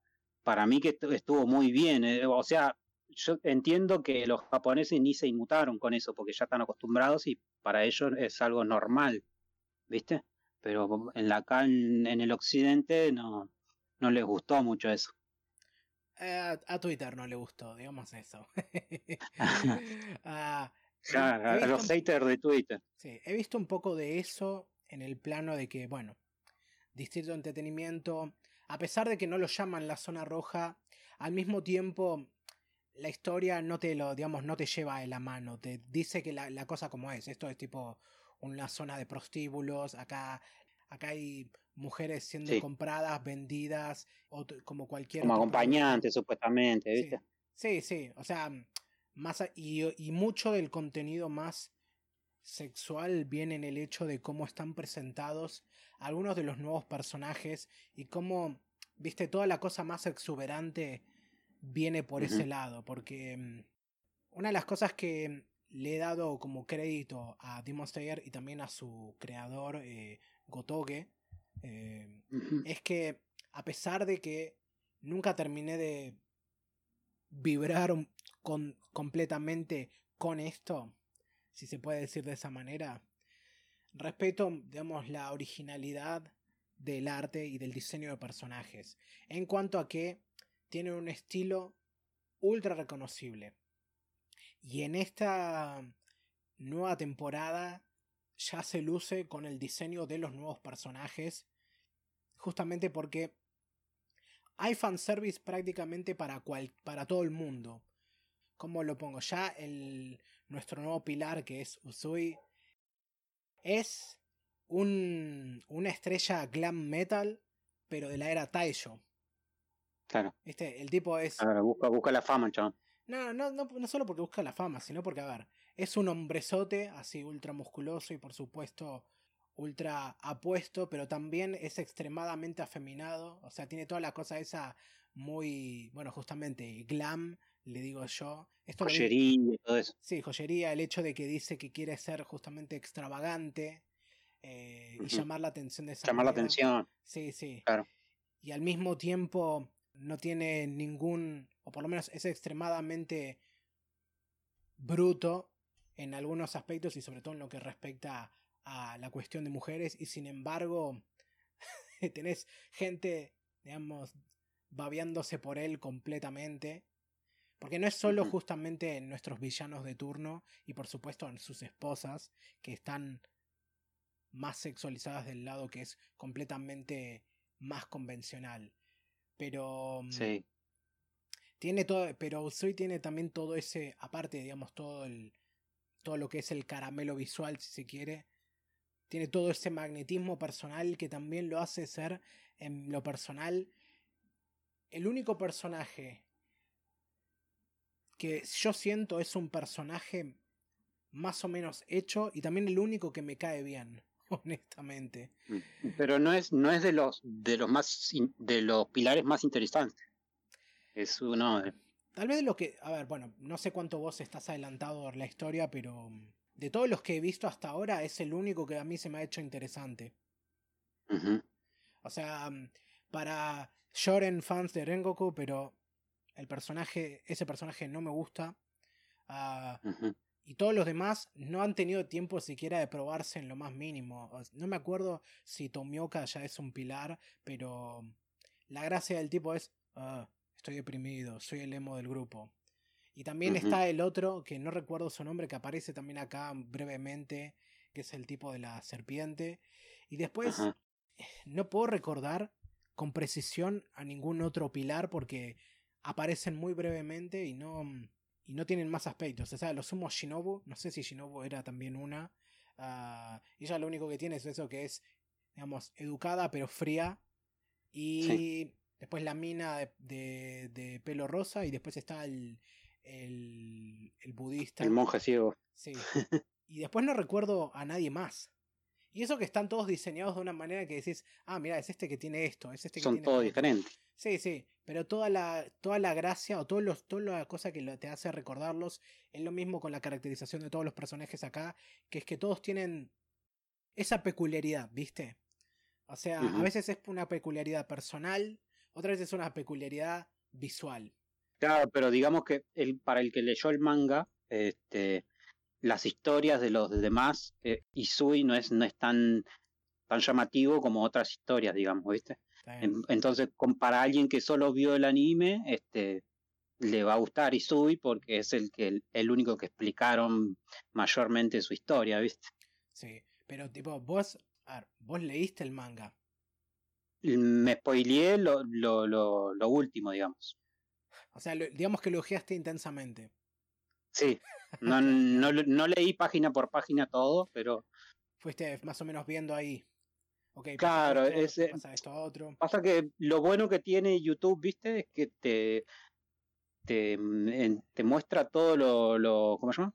para mí que estuvo muy bien. Eh, o sea, yo entiendo que los japoneses ni se inmutaron con eso, porque ya están acostumbrados y para ellos es algo normal, ¿viste? Pero en la acá en el occidente no, no les gustó mucho eso. Eh, a, Twitter no le gustó, digamos eso. [laughs] [laughs] Ah, a los haters de Twitter. Sí, he visto un poco de eso en el plano de que, bueno, Distrito de Entretenimiento, a pesar de que no lo llaman la zona roja, al mismo tiempo la historia no te lo, digamos, no te lleva de la mano, te dice que la, la cosa como es, esto es tipo una zona de prostíbulos, acá, acá hay mujeres siendo compradas, vendidas, como cualquier... Como acompañantes, supuestamente, ¿viste? Sí, sí, o sea, más y, y mucho del contenido más sexual viene en el hecho de cómo están presentados algunos de los nuevos personajes y cómo, viste, toda la cosa más exuberante viene por ese lado, porque mm, una de las cosas que le he dado como crédito a Demon Slayer y también a su creador eh, Gotoge eh, es que a pesar de que nunca terminé de vibrar con, completamente con esto, si se puede decir de esa manera, respeto, digamos, la originalidad del arte y del diseño de personajes, en cuanto a que tienen un estilo ultra reconocible. Y en esta nueva temporada ya se luce con el diseño de los nuevos personajes, justamente porque hay fanservice prácticamente para, cual, para todo el mundo. ¿Cómo lo pongo? Ya el, nuestro nuevo pilar, que es Usui, es un, una estrella glam metal, pero de la era Taisho. Claro. Este, el tipo es. Ahora busca, busca la fama, chaval. No, no, no, no solo porque busca la fama, sino porque, a ver, es un hombrezote así ultra musculoso y por supuesto ultra apuesto, pero también es extremadamente afeminado. O sea, tiene toda la cosa esa muy, bueno, justamente glam, le digo yo. Esto joyería y todo eso. Sí, joyería, el hecho de que dice que quiere ser justamente extravagante eh, y llamar la atención de esa Llamar la atención. Sí, sí. Claro. Y al mismo tiempo no tiene ningún, o por lo menos es extremadamente bruto en algunos aspectos y sobre todo en lo que respecta a la cuestión de mujeres y sin embargo [laughs] tenés gente, digamos, babeándose por él completamente. Porque no es solo justamente nuestros villanos de turno y por supuesto en sus esposas que están más sexualizadas del lado que es completamente más convencional. Pero. Mm, sí. Tiene todo. Pero Usui tiene también todo ese. Aparte, digamos, todo el. Todo lo que es el caramelo visual, si se quiere. Tiene todo ese magnetismo personal que también lo hace ser, en lo personal, el único personaje que yo siento es un personaje más o menos hecho y también el único que me cae bien. [laughs] honestamente. Mm, pero no es, no es de los de los más de los pilares más interesantes. Es uno de... Tal vez de lo que. A ver, bueno, no sé cuánto vos estás adelantado en la historia, pero mm, de todos los que he visto hasta ahora, es el único que a mí se me ha hecho interesante. O sea, mm, para Shoren fans de Rengoku, pero el personaje, ese personaje no me gusta. Ah, y todos los demás no han tenido tiempo siquiera de probarse en lo más mínimo. No me acuerdo si Tomioka ya es un pilar, pero la gracia del tipo es, ah, estoy deprimido, soy el emo del grupo. Y también está el otro, que no recuerdo su nombre, que aparece también acá brevemente, que es el tipo de la serpiente. Y después, no puedo recordar con precisión a ningún otro pilar porque aparecen muy brevemente y no y no tienen más aspectos. O sea, lo sumo Shinobu, no sé si Shinobu era también una. Uh, ella lo único que tiene es eso que es, digamos, educada pero fría. Y después la mina de, de, pelo rosa y después está el, el, el budista. El monje ciego. Sí. [laughs] y después no recuerdo a nadie más. Y eso que están todos diseñados de una manera que decís, ah, mira, es este que tiene esto, es este que Son todos diferentes. Sí, sí, pero toda la, toda la gracia o todos los, toda la cosa que te hace recordarlos es lo mismo con la caracterización de todos los personajes acá, que es que todos tienen esa peculiaridad, ¿viste? O sea, a veces es una peculiaridad personal, otras veces es una peculiaridad visual. Claro, pero digamos que el, para el que leyó el manga, este, las historias de los demás, eh, Isui no es, no es tan, tan llamativo como otras historias, digamos, ¿viste? Entonces, para alguien que solo vio el anime, este, le va a gustar Isui porque es el que el, único que explicaron mayormente su historia, ¿viste? Sí, pero tipo, vos, vos leíste el manga. Me spoileé lo, lo, lo, lo último, digamos. O sea, digamos que lo ojeaste intensamente. Sí, no, [laughs] no, no, leí página por página todo, pero... Fuiste más o menos viendo ahí. Okay, claro, esto, pasa esto otro. Pasa que lo bueno que tiene YouTube, viste, es que te, te, te muestra todo lo, lo, ¿cómo se llama?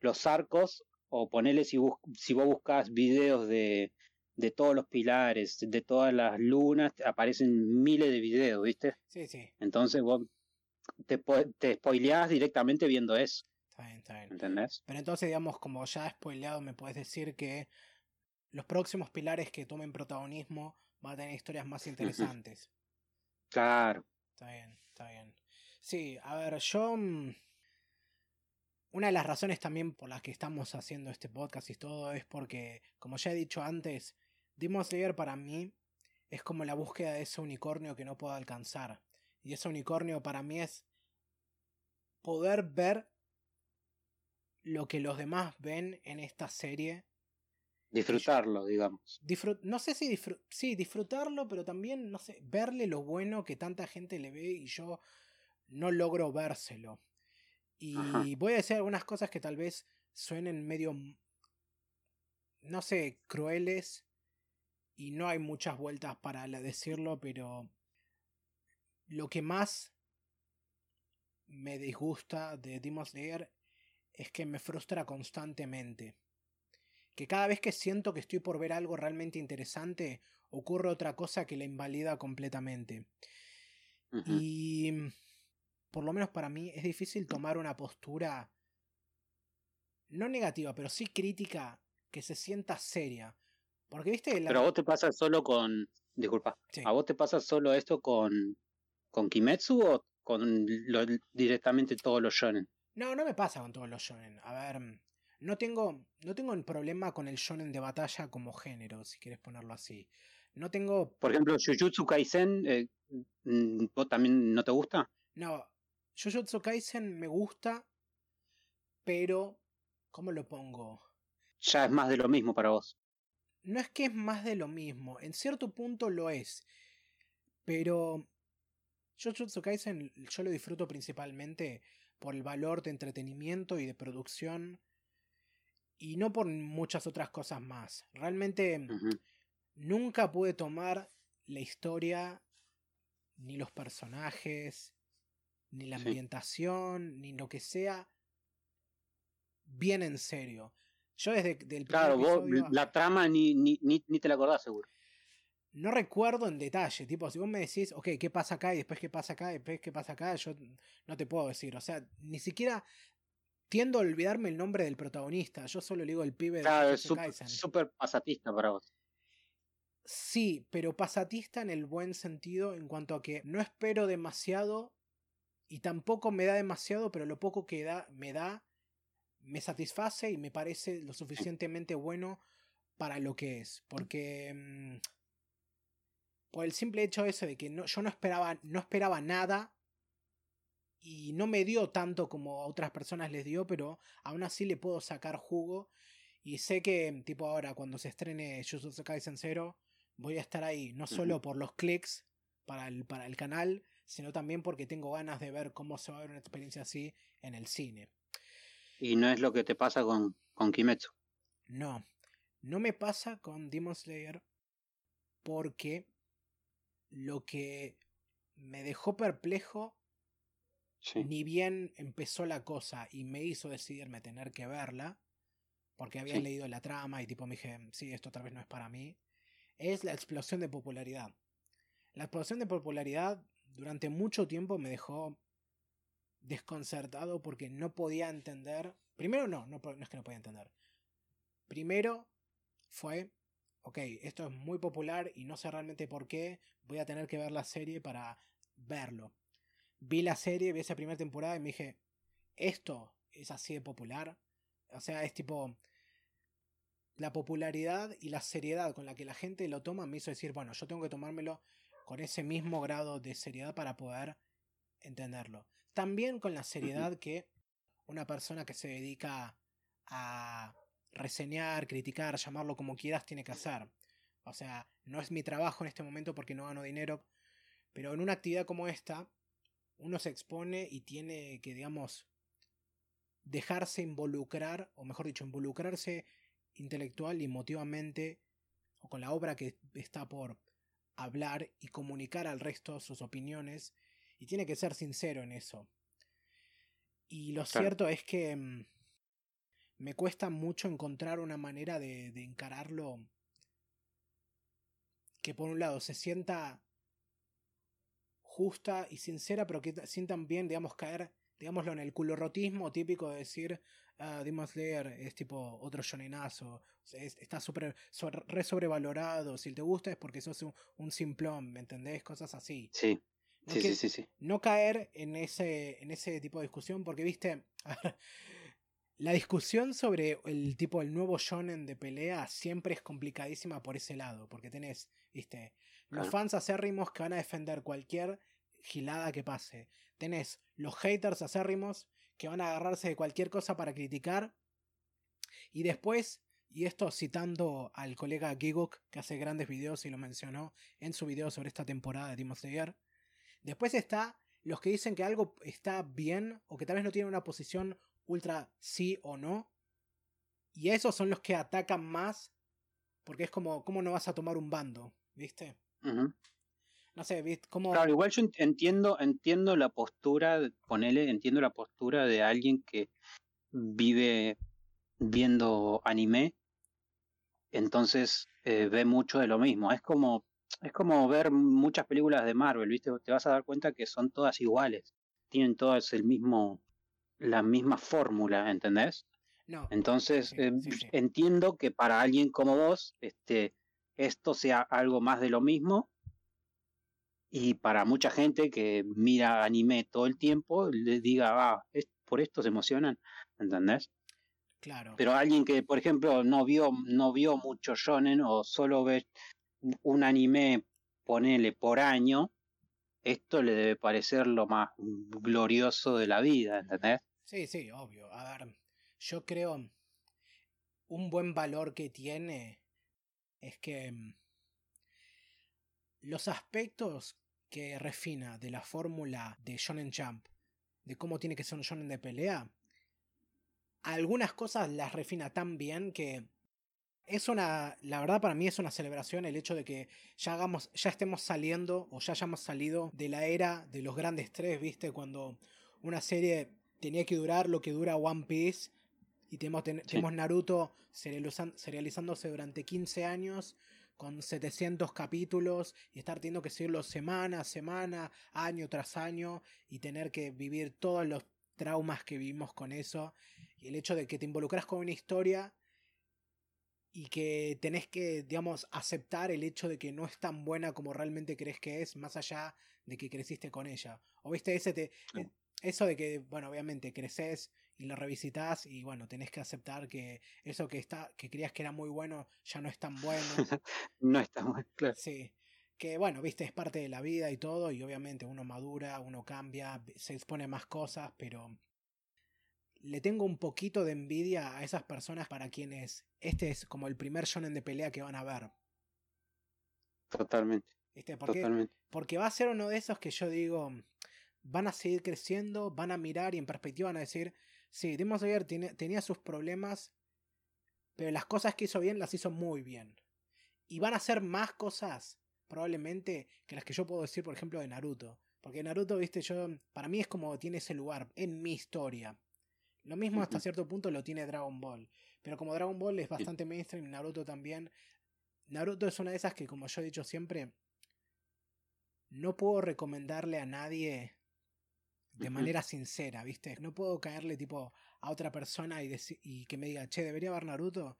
Los arcos, o ponele si, si vos buscas videos de, de todos los pilares, de todas las lunas, aparecen miles de videos, ¿viste? Sí, sí. Entonces vos te, te spoileás directamente viendo eso. Está bien, está bien. ¿Entendés? Pero entonces, digamos, como ya spoileado, me puedes decir que los próximos pilares que tomen protagonismo van a tener historias más interesantes. Claro. Está bien, está bien. Sí, a ver, yo... Mm, una de las razones también por las que estamos haciendo este podcast y todo es porque, como ya he dicho antes, Demon Slayer para mí es como la búsqueda de ese unicornio que no puedo alcanzar. Y ese unicornio para mí es poder ver lo que los demás ven en esta serie. Disfrutarlo, digamos. no sé si sí, disfrutarlo, pero también, no sé, verle lo bueno que tanta gente le ve y yo no logro vérselo. Y voy a decir algunas cosas que tal vez suenen medio, no sé, crueles. Y no hay muchas vueltas para decirlo, pero lo que más me disgusta de Demon Slayer es que me frustra constantemente. Que cada vez que siento que estoy por ver algo realmente interesante, ocurre otra cosa que la invalida completamente. Y por lo menos para mí es difícil tomar una postura no negativa, pero sí crítica que se sienta seria. Porque viste Pero a vos te pasa solo con disculpa, ¿a vos te pasa solo esto con con Kimetsu o con directamente todos los shonen? No, no me pasa con todos los shonen. A ver, no tengo, no tengo un problema con el shonen de batalla como género, si quieres ponerlo así. No tengo. Por ejemplo, Jujutsu Kaisen, eh, mm, ¿vos también no te gusta? No, Jujutsu Kaisen me gusta, pero. ¿Cómo lo pongo? Ya es más de lo mismo para vos. No es que es más de lo mismo, en cierto punto lo es. Pero. Jujutsu Kaisen yo lo disfruto principalmente por el valor de entretenimiento y de producción y no por muchas otras cosas más. Realmente nunca pude tomar la historia, ni los personajes, ni la ambientación, ni lo que sea, bien en serio. Yo desde el Claro, vos la trama ni, ni, ni, ni te la acordás seguro no recuerdo en detalle. Tipo, si vos me decís, ok, ¿qué pasa acá? Y después qué pasa acá, y después qué pasa acá, yo no te puedo decir. O sea, ni siquiera tiendo a olvidarme el nombre del protagonista. Yo solo le digo el pibe claro, de es súper pasatista para vos. Sí, pero pasatista en el buen sentido en cuanto a que no espero demasiado y tampoco me da demasiado, pero lo poco que da, me da me satisface y me parece lo suficientemente bueno para lo que es. Porque mm, por el simple hecho ese de que no, yo no esperaba, no esperaba nada y no me dio tanto como a otras personas les dio, pero aún así le puedo sacar jugo y sé que tipo ahora cuando se estrene Jujutsu Kaisen 0 voy a estar ahí, no solo por los clics para el, para el canal, sino también porque tengo ganas de ver cómo se va a ver una experiencia así en el cine. ¿Y no es lo que te pasa con, con Kimetsu? No, no me pasa con Demon Slayer porque lo que me dejó perplejo, ni bien empezó la cosa y me hizo decidirme tener que verla, porque había leído la trama y tipo me dije, sí, esto tal vez no es para mí, es la explosión de popularidad. La explosión de popularidad durante mucho tiempo me dejó desconcertado porque no podía entender. Primero no, no, no es que no podía entender. Primero fue ok, esto es muy popular y no sé realmente por qué, voy a tener que ver la serie para verlo. Vi la serie, vi esa primera temporada y me dije, esto es así de popular. O sea, es tipo... La popularidad y la seriedad con la que la gente lo toma me hizo decir, bueno, yo tengo que tomármelo con ese mismo grado de seriedad para poder entenderlo. También con la seriedad que una persona que se dedica a reseñar, criticar, llamarlo como quieras, tiene que hacer. O sea, no es mi trabajo en este momento porque no gano dinero, pero en una actividad como esta, uno se expone y tiene que, digamos, dejarse involucrar, o mejor dicho, involucrarse intelectual y emotivamente, o con la obra que está por hablar y comunicar al resto sus opiniones, y tiene que ser sincero en eso. Y lo cierto es que mm, me cuesta mucho encontrar una manera de, de encararlo que por un lado se sienta justa y sincera, pero que sientan bien, digamos, caer, digámoslo, en el culorotismo típico de decir, uh, Demon Slayer es tipo otro shonenazo, está super, re sobrevalorado, si te gusta es porque sos un, un simplón, ¿me entendés? Cosas así. Sí. sí, sí, sí, sí, No caer en ese, en ese tipo de discusión, porque viste, [laughs] La discusión sobre el tipo, el nuevo shonen de pelea siempre es complicadísima por ese lado, porque tenés, viste, los fans acérrimos que van a defender cualquier gilada que pase. Tenés los haters acérrimos que van a agarrarse de cualquier cosa para criticar. Y después, y esto citando al colega Giguk, que hace grandes videos y lo mencionó en su video sobre esta temporada de Demon Slayer. Después está los que dicen que algo está bien o que tal vez no tiene una posición ultra sí o no. Y esos son los que atacan más porque es como, ¿cómo no vas a tomar un bando? ¿Viste? No sé, ¿viste? ¿Cómo... Claro, igual yo entiendo, entiendo la postura, ponele, entiendo la postura de alguien que vive viendo anime, entonces eh, ve mucho de lo mismo. Es como, es como ver muchas películas de Marvel, ¿viste? Te vas a dar cuenta que son todas iguales, tienen todas el mismo, la misma fórmula, ¿entendés? No. Entonces, eh, entiendo que para alguien como vos, este, esto sea algo más de lo mismo. Y para mucha gente que mira anime todo el tiempo, le diga, ah, es, por esto se emocionan, ¿entendés? Claro. Pero alguien que, por ejemplo, no vio, no vio mucho shonen o solo ve un anime, ponele por año, esto le debe parecer lo más glorioso de la vida, ¿entendés? Sí, sí, obvio. A ver, yo creo un buen valor que tiene es que mm, los aspectos que refina de la fórmula de Shonen Jump, de cómo tiene que ser un Shonen de pelea, algunas cosas las refina tan bien que es una, la verdad para mí es una celebración el hecho de que ya hagamos, ya estemos saliendo o ya hayamos salido de la era de los grandes tres, viste, cuando una serie tenía que durar lo que dura One Piece y tenemos, tenemos Naruto serializándose durante 15 años con 700 capítulos y estar teniendo que seguirlo semana a semana, año tras año y tener que vivir todos los traumas que vivimos con eso. Y el hecho de que te involucras con una historia y que tenés que, digamos, aceptar el hecho de que no es tan buena como realmente crees que es, más allá de que creciste con ella. O viste ese te, eso de que, bueno, obviamente creces y lo revisitas y bueno, tenés que aceptar que eso que está, que creías que era muy bueno, ya no es tan bueno. [laughs] no está muy claro. Sí. Que bueno, viste, es parte de la vida y todo, y obviamente uno madura, uno cambia, se expone a más cosas, pero le tengo un poquito de envidia a esas personas para quienes este es como el primer shonen de pelea que van a ver. Totalmente. Porque, Totalmente. porque va a ser uno de esos que yo digo, van a seguir creciendo, van a mirar y en perspectiva van a decir, Sí, Demon Slayer tenía sus problemas, pero las cosas que hizo bien las hizo muy bien. Y van a hacer más cosas, probablemente, que las que yo puedo decir, por ejemplo, de Naruto. Porque Naruto, viste, yo, para mí es como tiene ese lugar en mi historia. Lo mismo hasta cierto punto lo tiene Dragon Ball. Pero como Dragon Ball es bastante mainstream, Naruto también. Naruto es una de esas que, como yo he dicho siempre, no puedo recomendarle a nadie de manera sincera, ¿viste? No puedo caerle tipo a otra persona y, y que me diga, che, ¿debería ver Naruto?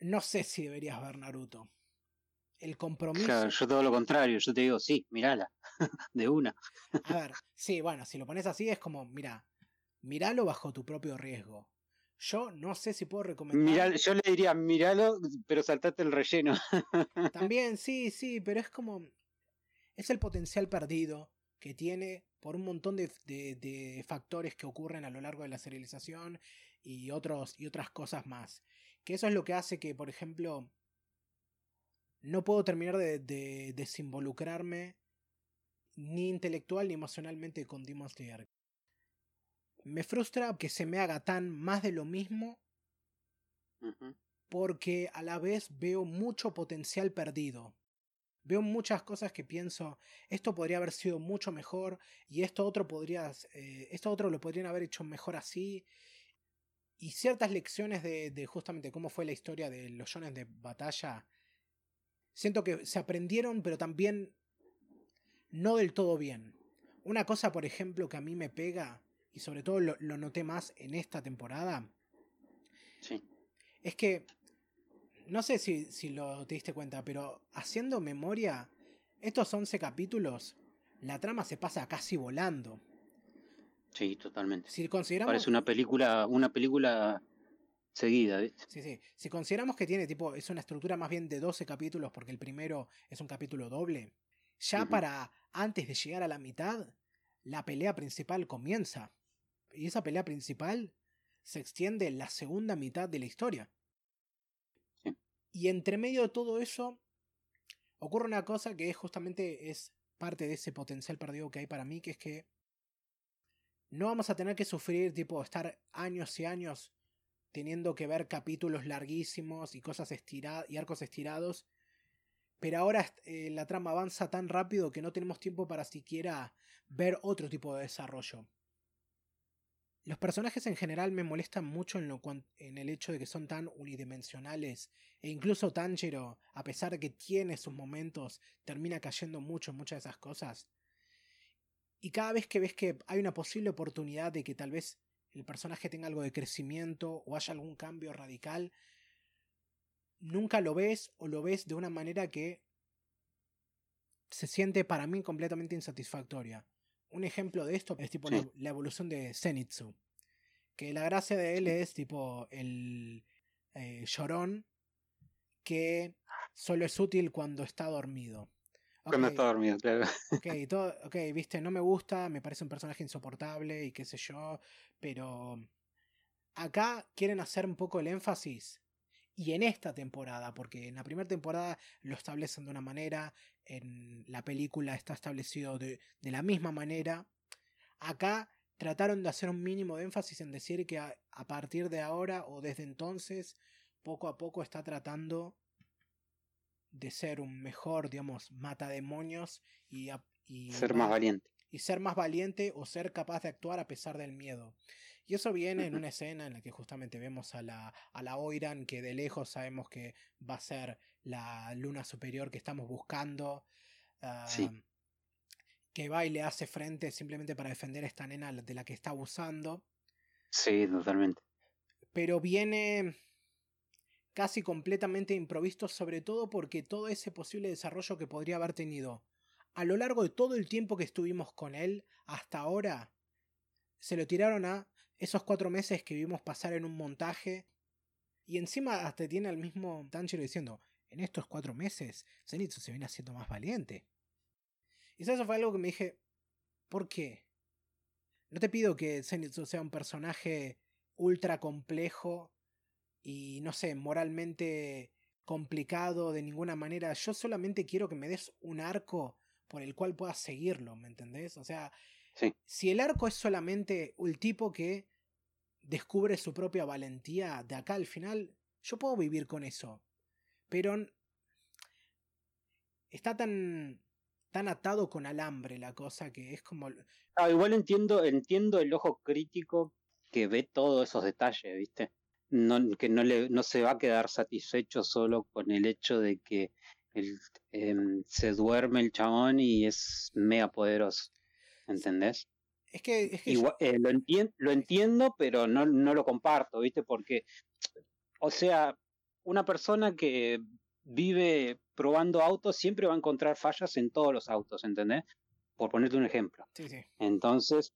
No sé si deberías ver Naruto. El compromiso. Claro, yo todo lo contrario, yo te digo, sí, mirala, [laughs] de una. a ver, sí, bueno, si lo pones así es como, mira, miralo bajo tu propio riesgo. Yo no sé si puedo recomendar. yo le diría, míralo, pero saltate el relleno. [laughs] También, sí, sí, pero es como. Es el potencial perdido que tiene por un montón de, factores que ocurren a lo largo de la serialización y, otros, y otras cosas más. Que eso es lo que hace que, por ejemplo, no puedo terminar de, desinvolucrarme ni intelectual ni emocionalmente con Demon Slayer. Me frustra que se me haga tan más de lo mismo porque a la vez veo mucho potencial perdido. Veo muchas cosas que pienso, esto podría haber sido mucho mejor y esto otro podría, eh, esto otro lo podrían haber hecho mejor así. Y ciertas lecciones de, de justamente cómo fue la historia de los shonen de batalla, siento que se aprendieron, pero también no del todo bien. Una cosa, por ejemplo, que a mí me pega, y sobre todo lo, lo noté más en esta temporada, sí. es que no sé si, si lo te diste cuenta, pero haciendo memoria, estos 11 capítulos, la trama se pasa casi volando. Sí, totalmente. Si consideramos... Parece una película, una película seguida, ¿viste? Sí, sí. Si consideramos que tiene tipo, es una estructura más bien de 12 capítulos, porque el primero es un capítulo doble, ya para antes de llegar a la mitad, la pelea principal comienza. Y esa pelea principal se extiende en la segunda mitad de la historia. Y entre medio de todo eso ocurre una cosa que es justamente es parte de ese potencial perdido que hay para mí, que es que no vamos a tener que sufrir, tipo, estar años y años teniendo que ver capítulos larguísimos y cosas estiradas y arcos estirados. Pero ahora eh, la trama avanza tan rápido que no tenemos tiempo para siquiera ver otro tipo de desarrollo. Los personajes en general me molestan mucho en, lo, en el hecho de que son tan unidimensionales e incluso Tanjiro, a pesar de que tiene sus momentos, termina cayendo mucho en muchas de esas cosas. Y cada vez que ves que hay una posible oportunidad de que tal vez el personaje tenga algo de crecimiento o haya algún cambio radical, nunca lo ves o lo ves de una manera que se siente para mí completamente insatisfactoria. Un ejemplo de esto es tipo la, evolución de Zenitsu. Que la gracia de él es tipo el eh, llorón que solo es útil cuando está dormido. Cuando está dormido, claro. Ok, todo, ok, viste, no me gusta, me parece un personaje insoportable y qué sé yo, pero acá quieren hacer un poco el énfasis y en esta temporada, porque en la primera temporada lo establecen de una manera, en la película está establecido de, de la misma manera. Acá trataron de hacer un mínimo de énfasis en decir que a, a, partir de ahora o desde entonces, poco a poco está tratando de ser un mejor, digamos, mata demonios y, y ser más valiente. Y ser más valiente o ser capaz de actuar a pesar del miedo. Y eso viene en una escena en la que justamente vemos a la, a la Oiran, que de lejos sabemos que va a ser la luna superior que estamos buscando. Que va y le hace frente simplemente para defender a esta nena de la que está abusando. Sí, totalmente. Pero viene casi completamente improvisto, sobre todo porque todo ese posible desarrollo que podría haber tenido a lo largo de todo el tiempo que estuvimos con él hasta ahora, se lo tiraron a esos cuatro meses que vimos pasar en un montaje. Y encima hasta tiene al mismo Tanjiro diciendo, en estos cuatro meses, Zenitsu se viene haciendo más valiente. Y eso fue algo que me dije, ¿por qué? No te pido que Zenitsu sea un personaje ultra complejo y no sé, moralmente complicado de ninguna manera. Yo solamente quiero que me des un arco por el cual puedas seguirlo, ¿me entendés? O sea, si el arco es solamente el tipo que descubre su propia valentía de acá al final, yo puedo vivir con eso. Pero está tan tan atado con alambre la cosa que es como ah, igual entiendo entiendo el ojo crítico que ve todos esos detalles, ¿viste? no, que no, le, no se va a quedar satisfecho solo con el hecho de que el, em, se duerme el chabón y es mega poderoso. ¿Entendés? Es que, eh, lo, lo entiendo, pero no, no lo comparto, ¿viste? Porque, o sea, una persona que vive probando autos siempre va a encontrar fallas en todos los autos, ¿entendés? Por ponerte un ejemplo. Sí, sí. Entonces,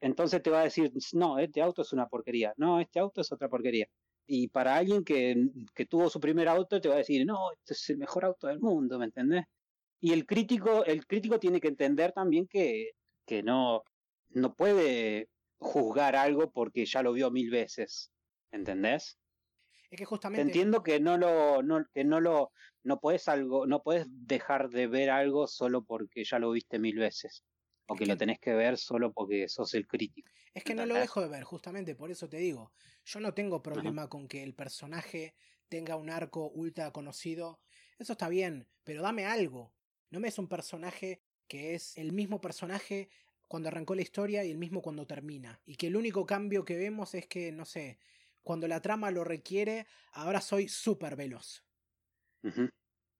entonces te va a decir, no, este auto es una porquería, no, este auto es otra porquería. Y para alguien que, que tuvo su primer auto, te va a decir, no, este es el mejor auto del mundo, ¿me entendés? Y el crítico, el crítico tiene que entender también que, que no, no puede juzgar algo porque ya lo vio mil veces, ¿entendés? Es que justamente. Entiendo que no lo, no, que no lo, no puedes algo, no puedes dejar de ver algo solo porque ya lo viste mil veces o que, lo tenés que ver solo porque sos el crítico. Es que no lo dejo de ver, justamente por eso te digo. Yo no tengo problema con que el personaje tenga un arco ultra conocido. Eso está bien, pero dame algo. No me es un personaje que es el mismo personaje cuando arrancó la historia y el mismo cuando termina. Y que el único cambio que vemos es que, no sé, cuando la trama lo requiere, ahora soy súper veloz.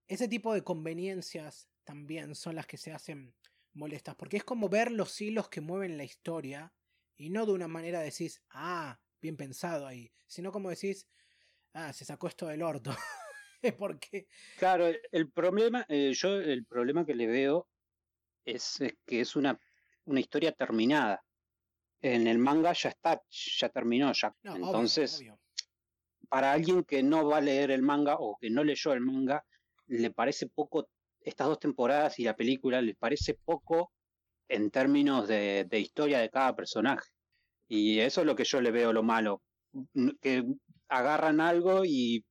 Ese tipo de conveniencias también son las que se hacen molestas, porque es como ver los hilos que mueven la historia y no de una manera decís, ah, bien pensado ahí, sino como decís, ah, se sacó esto del orto. [laughs] porque... Claro, el problema, eh, yo el problema que le veo es, que es una, una historia terminada. En el manga ya está, ya terminó, ya. Entonces, para alguien que no va a leer el manga o que no leyó el manga, le parece poco estas dos temporadas y la película les parece poco en términos de, historia de cada personaje. Y eso es lo que yo le veo lo malo. Que agarran algo y,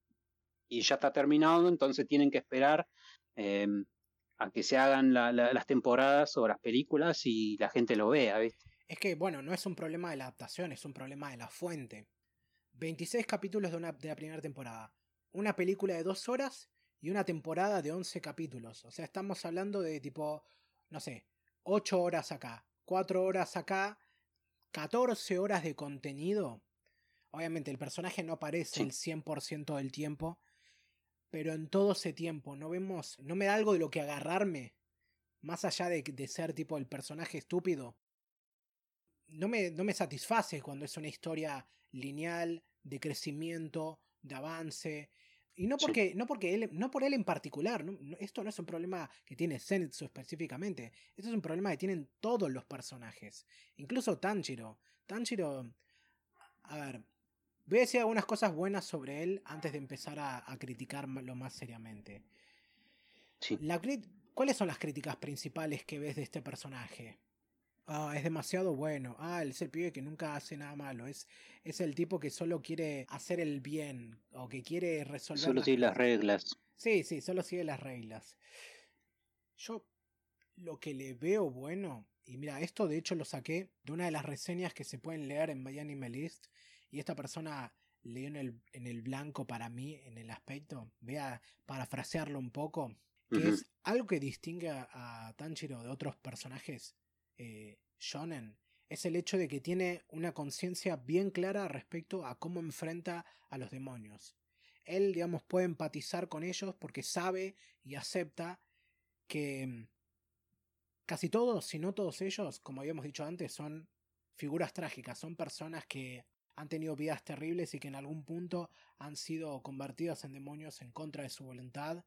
y ya está terminado, entonces tienen que esperar em, a que se hagan las temporadas o las películas y la gente lo vea, ¿viste? Es que, bueno, no es un problema de la adaptación, es un problema de la fuente. 26 capítulos de, una, de la primera temporada. Una película de dos horas y una temporada de 11 capítulos. O sea, estamos hablando de tipo, no sé, 8 horas acá, 4 horas acá, 14 horas de contenido. Obviamente el personaje no aparece el 100% del tiempo, pero en todo ese tiempo no vemos, no me da algo de lo que agarrarme, más allá de, de ser tipo el personaje estúpido. No me, no me satisface cuando es una historia lineal, de crecimiento, de avance, y no porque, no porque él, no por él en particular, esto no es un problema que tiene Zenitsu específicamente, esto es un problema que tienen todos los personajes, incluso Tanjiro. Tanjiro, a ver, voy a decir algunas cosas buenas sobre él antes de empezar a, criticarlo más seriamente. La, ¿Cuáles son las críticas principales que ves de este personaje? Ah, es demasiado bueno. Ah, él es el pibe que nunca hace nada malo. Es, es el tipo que solo quiere hacer el bien o que quiere resolver. Solo sigue las reglas. Sí, sí, solo sigue las reglas. Yo lo que le veo bueno, y mira, esto de hecho lo saqué de una de las reseñas que se pueden leer en My Anime List, y esta persona leyó en el, en el blanco para mí, en el aspecto. Voy a parafrasearlo un poco. Que es algo que distingue a, a Tanjiro de otros personajes eh, shonen es el hecho de que tiene una conciencia bien clara respecto a cómo enfrenta a los demonios. Él, digamos, puede empatizar con ellos porque sabe y acepta que mm, casi todos, si no todos ellos, como habíamos dicho antes, son figuras trágicas, son personas que han tenido vidas terribles y que en algún punto han sido convertidas en demonios en contra de su voluntad.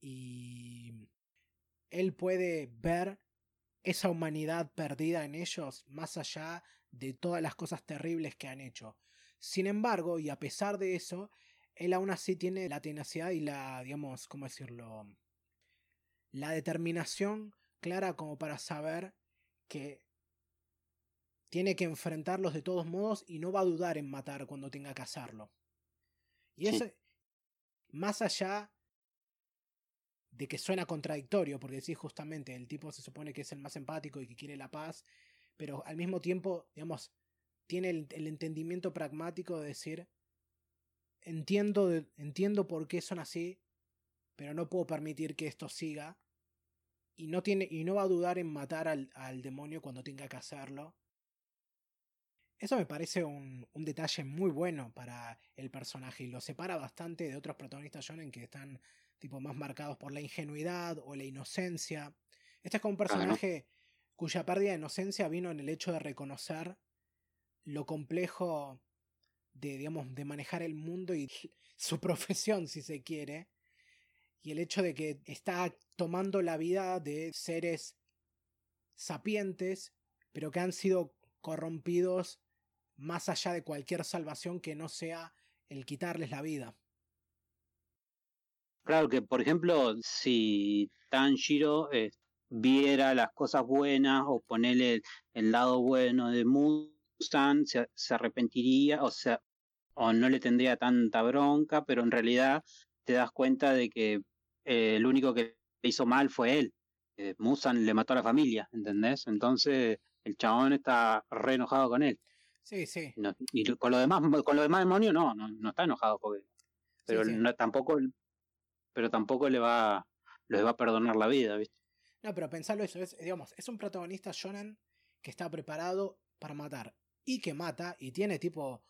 Y él puede ver esa humanidad perdida en ellos más allá de todas las cosas terribles que han hecho. Sin embargo, y a pesar de eso, él aún así tiene la tenacidad y la, digamos, ¿cómo decirlo? La determinación clara como para saber que tiene que enfrentarlos de todos modos y no va a dudar en matar cuando tenga que hacerlo. Y eso, más allá de que suena contradictorio, porque sí, justamente el tipo se supone que es el más empático y que quiere la paz, pero al mismo tiempo, digamos, tiene el, entendimiento pragmático de decir, entiendo, entiendo por qué son así, pero no puedo permitir que esto siga, y no, tiene, y no va a dudar en matar al, al demonio cuando tenga que hacerlo. Eso me parece un, un, detalle muy bueno para el personaje y lo separa bastante de otros protagonistas shonen que están tipo más marcados por la ingenuidad o la inocencia. Este es como un personaje cuya pérdida de inocencia vino en el hecho de reconocer lo complejo de, digamos, de manejar el mundo y [laughs] su profesión, si se quiere, y el hecho de que está tomando la vida de seres sapientes, pero que han sido corrompidos más allá de cualquier salvación que no sea el quitarles la vida. Claro que, por ejemplo, si Tanjiro eh, viera las cosas buenas o ponerle el, lado bueno de Mustang, se, arrepentiría, o sea, o no le tendría tanta bronca, pero en realidad te das cuenta de que eh, el único que le hizo mal fue él. Eh, le mató a la familia, ¿entendés? Entonces el chabón está re enojado con él. Sí, sí. y con lo demás, con lo demás demonio no, no, está enojado porque. Pero No, tampoco pero tampoco le va, le va a perdonar la vida, ¿viste? No, pero pensarlo eso, es, digamos, es un protagonista shonen que está preparado para matar y que mata y tiene tipo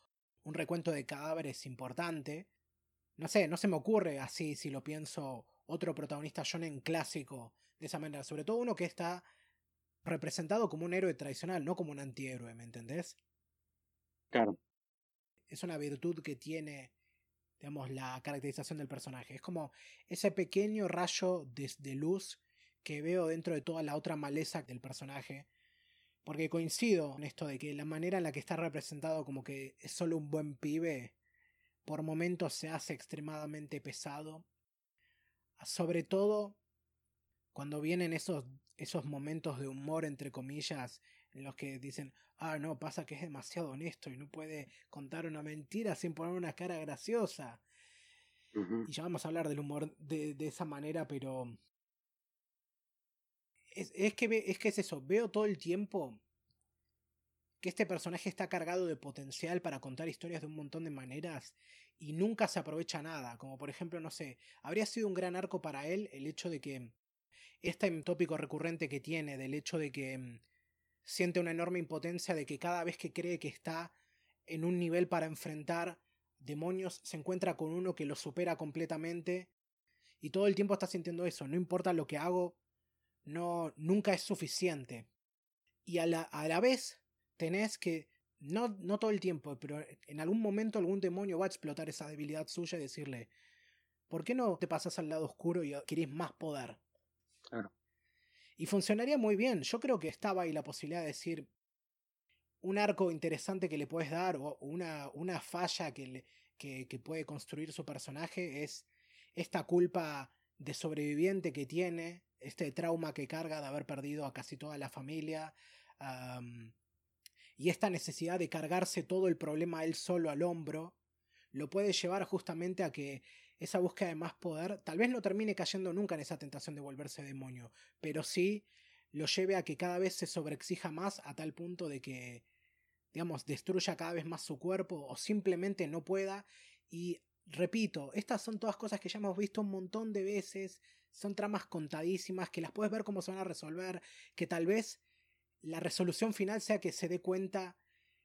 un recuento de cadáveres importante. No sé, no se me ocurre así si lo pienso otro protagonista shonen clásico de esa manera, sobre todo uno que está representado como un héroe tradicional, no como un antihéroe, ¿me entendés? Es una virtud que tiene digamos, la caracterización del personaje. Es como ese pequeño rayo de, luz que veo dentro de toda la otra maleza del personaje. Porque coincido en esto de que la manera en la que está representado como que es solo un buen pibe, por momentos se hace extremadamente pesado. Sobre todo cuando vienen esos, esos momentos de humor, entre comillas, en los que dicen, ah, no, pasa que es demasiado honesto y no puede contar una mentira sin poner una cara graciosa. Y ya vamos a hablar del humor de, de esa manera, pero Es, es, que, es que es eso, veo todo el tiempo que este personaje está cargado de potencial para contar historias de un montón de maneras y nunca se aprovecha nada. Como por ejemplo, no sé, habría sido un gran arco para él el hecho de que este tópico recurrente que tiene, del hecho de que mm, siente una enorme impotencia, de que cada vez que cree que está en un nivel para enfrentar demonios, se encuentra con uno que lo supera completamente y todo el tiempo está sintiendo eso, no importa lo que hago, no, nunca es suficiente. Y a la, a la vez tenés que, no, no todo el tiempo, pero en algún momento algún demonio va a explotar esa debilidad suya y decirle, ¿por qué no te pasas al lado oscuro y adquirís más poder? Claro. Y funcionaría muy bien. Yo creo que estaba ahí la posibilidad de decir un arco interesante que le puedes dar o una, una falla que, que, que puede construir su personaje es esta culpa de sobreviviente que tiene, este trauma que carga de haber perdido a casi toda la familia, y esta necesidad de cargarse todo el problema él solo al hombro, lo puede llevar justamente a que esa búsqueda de más poder tal vez no termine cayendo nunca en esa tentación de volverse demonio, pero sí lo lleve a que cada vez se sobreexija más a tal punto de que, digamos, destruya cada vez más su cuerpo o simplemente no pueda. Y repito, estas son todas cosas que ya hemos visto un montón de veces, son tramas contadísimas, que las puedes ver cómo se van a resolver, que tal vez la resolución final sea que se dé cuenta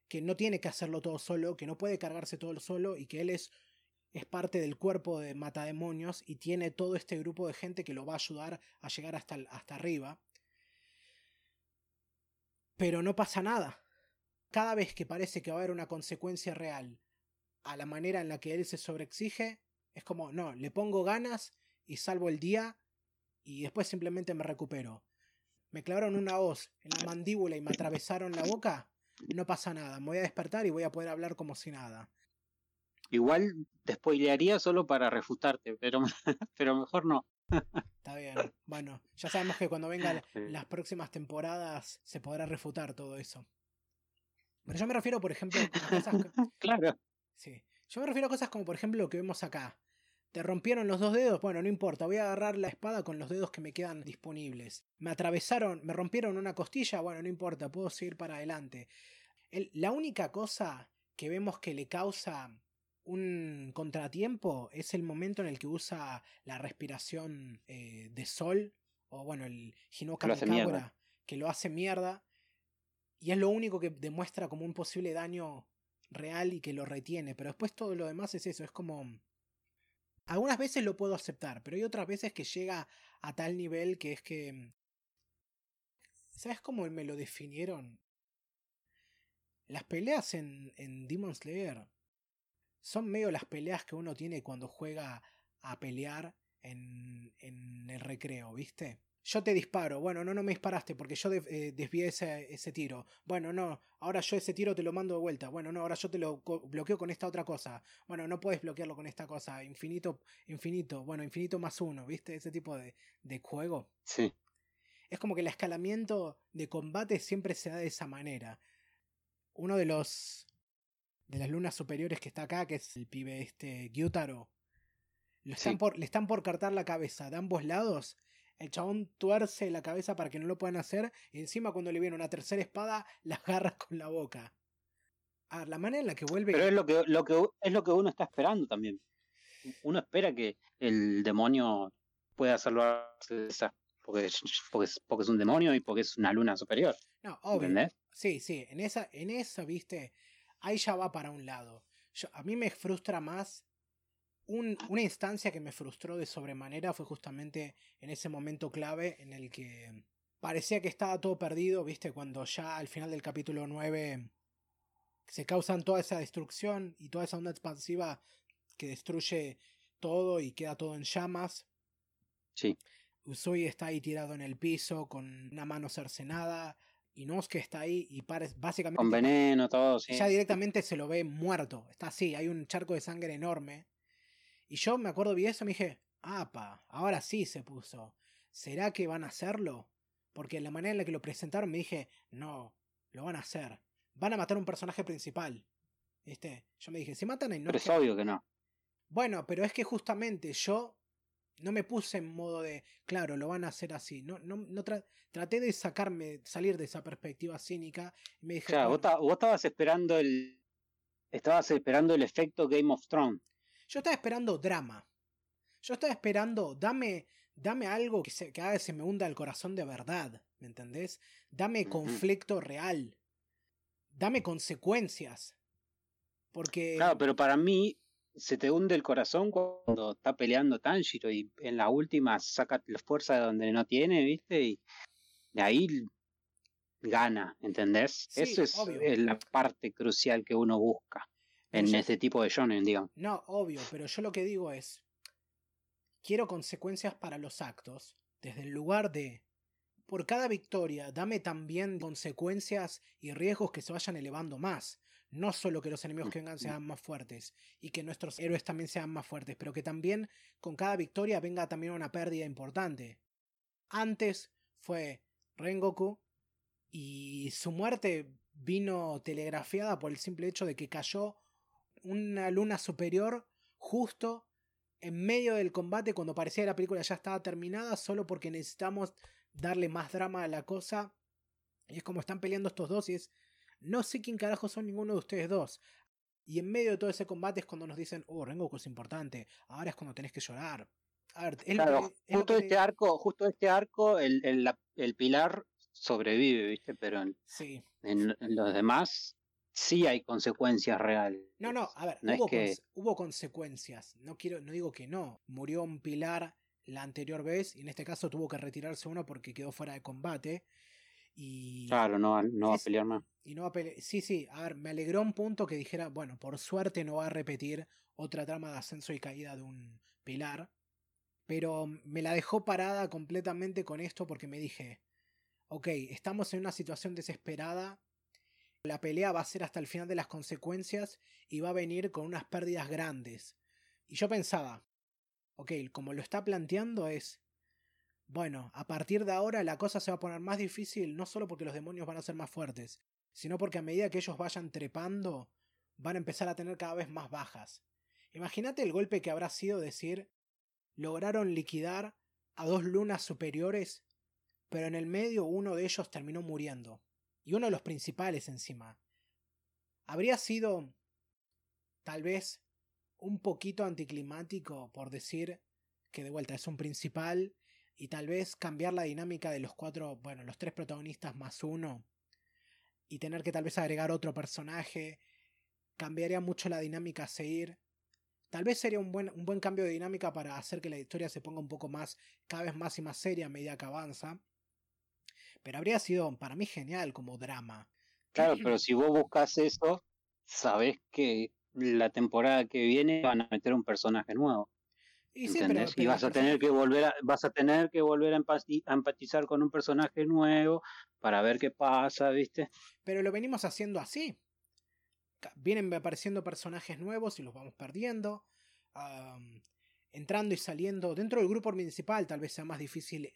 que no tiene que hacerlo todo solo, que no puede cargarse todo solo y que él es, es parte del cuerpo de Matademonios y tiene todo este grupo de gente que lo va a ayudar a llegar hasta, hasta arriba. Pero no pasa nada. Cada vez que parece que va a haber una consecuencia real a la manera en la que él se sobreexige, es como, no, le pongo ganas y salvo el día y después simplemente me recupero me clavaron una hoz en la mandíbula y me atravesaron la boca, no pasa nada. Me voy a despertar y voy a poder hablar como si nada. Igual te spoilearía solo para refutarte, pero, [laughs] pero mejor no. Está bien. Bueno, ya sabemos que cuando vengan [laughs] las próximas temporadas se podrá refutar todo eso. Pero yo me refiero, por ejemplo, a cosas. [laughs] claro. Sí. Yo me refiero a cosas como, por ejemplo, lo que vemos acá. ¿Te rompieron los dos dedos? Bueno, no importa, voy a agarrar la espada con los dedos que me quedan disponibles. ¿Me atravesaron, me rompieron una costilla? Bueno, no importa, puedo seguir para adelante. la única cosa que vemos que le causa un contratiempo es el momento en el que usa la respiración eh, de sol, o bueno, el Hinoka que lo hace mierda, y es lo único que demuestra como un posible daño real y que lo retiene, pero después todo lo demás es eso, es como algunas veces lo puedo aceptar, pero hay otras veces que llega a tal nivel que es que... ¿Sabes cómo me lo definieron? Las peleas en, en Demon Slayer son medio las peleas que uno tiene cuando juega a pelear en, en el recreo, ¿viste? yo te disparo, bueno, no, no me disparaste porque yo eh, desvié ese, ese, tiro, bueno, no, ahora yo ese tiro te lo mando de vuelta, bueno, no, ahora yo te lo bloqueo con esta otra cosa, bueno, no puedes bloquearlo con esta cosa, infinito, infinito, bueno, infinito más uno, ¿viste? Ese tipo de, de juego. Sí. Es como que el escalamiento de combate siempre se da de esa manera. Uno de los de las lunas superiores que está acá, que es el pibe este Gyutaro, le están, por, le están por cartar la cabeza de ambos lados el chabón tuerce la cabeza para que no lo puedan hacer. Y encima, cuando le viene una tercera espada, la agarra con la boca. A la manera en la que vuelve. Pero es lo que, lo que, es lo que uno está esperando también. Uno espera que el demonio pueda salvarse esa. Porque, porque, porque es un demonio y porque es una luna superior. No, obvio. ¿Entendés? Sí, sí. En esa, en esa, viste. Ahí ya va para un lado. a mí me frustra más una instancia que me frustró de sobremanera fue justamente en ese momento clave en el que parecía que estaba todo perdido, viste, cuando ya al final del capítulo 9 se causan toda esa destrucción y toda esa onda expansiva que destruye todo y queda todo en llamas. Sí. Usui está ahí tirado en el piso con una mano cercenada. Y que está ahí y parece básicamente. Con veneno, todo, sí. Ya directamente se lo ve muerto. Está así, hay un charco de sangre enorme. Y yo me acuerdo vi eso y me dije, apa, ahora sí se puso. ¿Será que van a hacerlo? Porque la manera en la que lo presentaron me dije, no, lo van a hacer. Van a matar a un personaje principal. ¿Viste? Yo me dije, si matan a Pero es obvio que no. Bueno, pero es que justamente yo no me puse en modo de, claro, lo van a hacer así. No, no, no traté de sacarme, salir de esa perspectiva cínica. Y me dije, claro, vos, estabas esperando el. Estabas esperando el efecto Game of Thrones. Yo estaba esperando drama. Yo estaba esperando, dame, dame algo que, se, que haga que se me hunda el corazón de verdad. ¿Me entendés? Dame conflicto real. Dame consecuencias. Porque. Claro, pero para mí, se te hunde el corazón cuando está peleando Tanjiro y en la última saca la fuerza de donde no tiene, ¿viste? Y de ahí gana, ¿entendés? Eso es, la parte crucial que uno busca en ese tipo de shonen, digamos. No, obvio, pero yo lo que digo es, quiero consecuencias para los actos, desde el lugar de, por cada victoria, dame también consecuencias y riesgos que se vayan elevando más. No solo que los enemigos que vengan sean más fuertes y que nuestros héroes también sean más fuertes, pero que también con cada victoria venga también una pérdida importante. Antes fue Rengoku y su muerte vino telegrafiada por el simple hecho de que cayó una luna superior justo en medio del combate cuando parecía que la película ya estaba terminada solo porque necesitamos darle más drama a la cosa. Y es como están peleando estos dos y es no sé quién carajo son ninguno de ustedes dos. Y en medio de todo ese combate es cuando nos dicen, oh, Rengoku es importante, ahora es cuando tenés que llorar. claro, justo este arco, justo este arco, el, el, pilar sobrevive, ¿viste? Pero en, sí. en, los demás sí hay consecuencias reales. No, no, a ver, hubo, que... hubo, consecuencias. No quiero, no digo que no. Murió un pilar la anterior vez y en este caso tuvo que retirarse uno porque quedó fuera de combate. Y claro, no, no va a pelear más. Y no va a Sí, sí, a ver, me alegró un punto que dijera, bueno, por suerte no va a repetir otra trama de ascenso y caída de un pilar. Pero me la dejó parada completamente con esto porque me dije, ok, estamos en una situación desesperada. La pelea va a ser hasta el final de las consecuencias y va a venir con unas pérdidas grandes. Y yo pensaba, ok, como lo está planteando es, bueno, a partir de ahora la cosa se va a poner más difícil, no solo porque los demonios van a ser más fuertes, sino porque a medida que ellos vayan trepando, van a empezar a tener cada vez más bajas. Imagínate el golpe que habrá sido decir, lograron liquidar a dos lunas superiores, pero en el medio uno de ellos terminó muriendo, y uno de los principales encima. Habría sido, tal vez, un poquito anticlimático por decir que de vuelta es un principal y tal vez cambiar la dinámica de los cuatro, bueno, los tres protagonistas más uno y tener que tal vez agregar otro personaje cambiaría mucho la dinámica a seguir. Tal vez sería un buen, un buen cambio de dinámica para hacer que la historia se ponga un poco más, cada vez más y más seria a medida que avanza. Pero habría sido para mí genial como drama. Claro, pero [laughs] si vos buscas eso, sabes que la temporada que viene van a meter un personaje nuevo. Y, y vas a tener que volver a, vas a tener que volver a empatizar con un personaje nuevo para ver qué pasa, ¿viste? Pero lo venimos haciendo así. Vienen apareciendo personajes nuevos y los vamos perdiendo. entrando y saliendo. Dentro del grupo principal tal vez sea más difícil eh,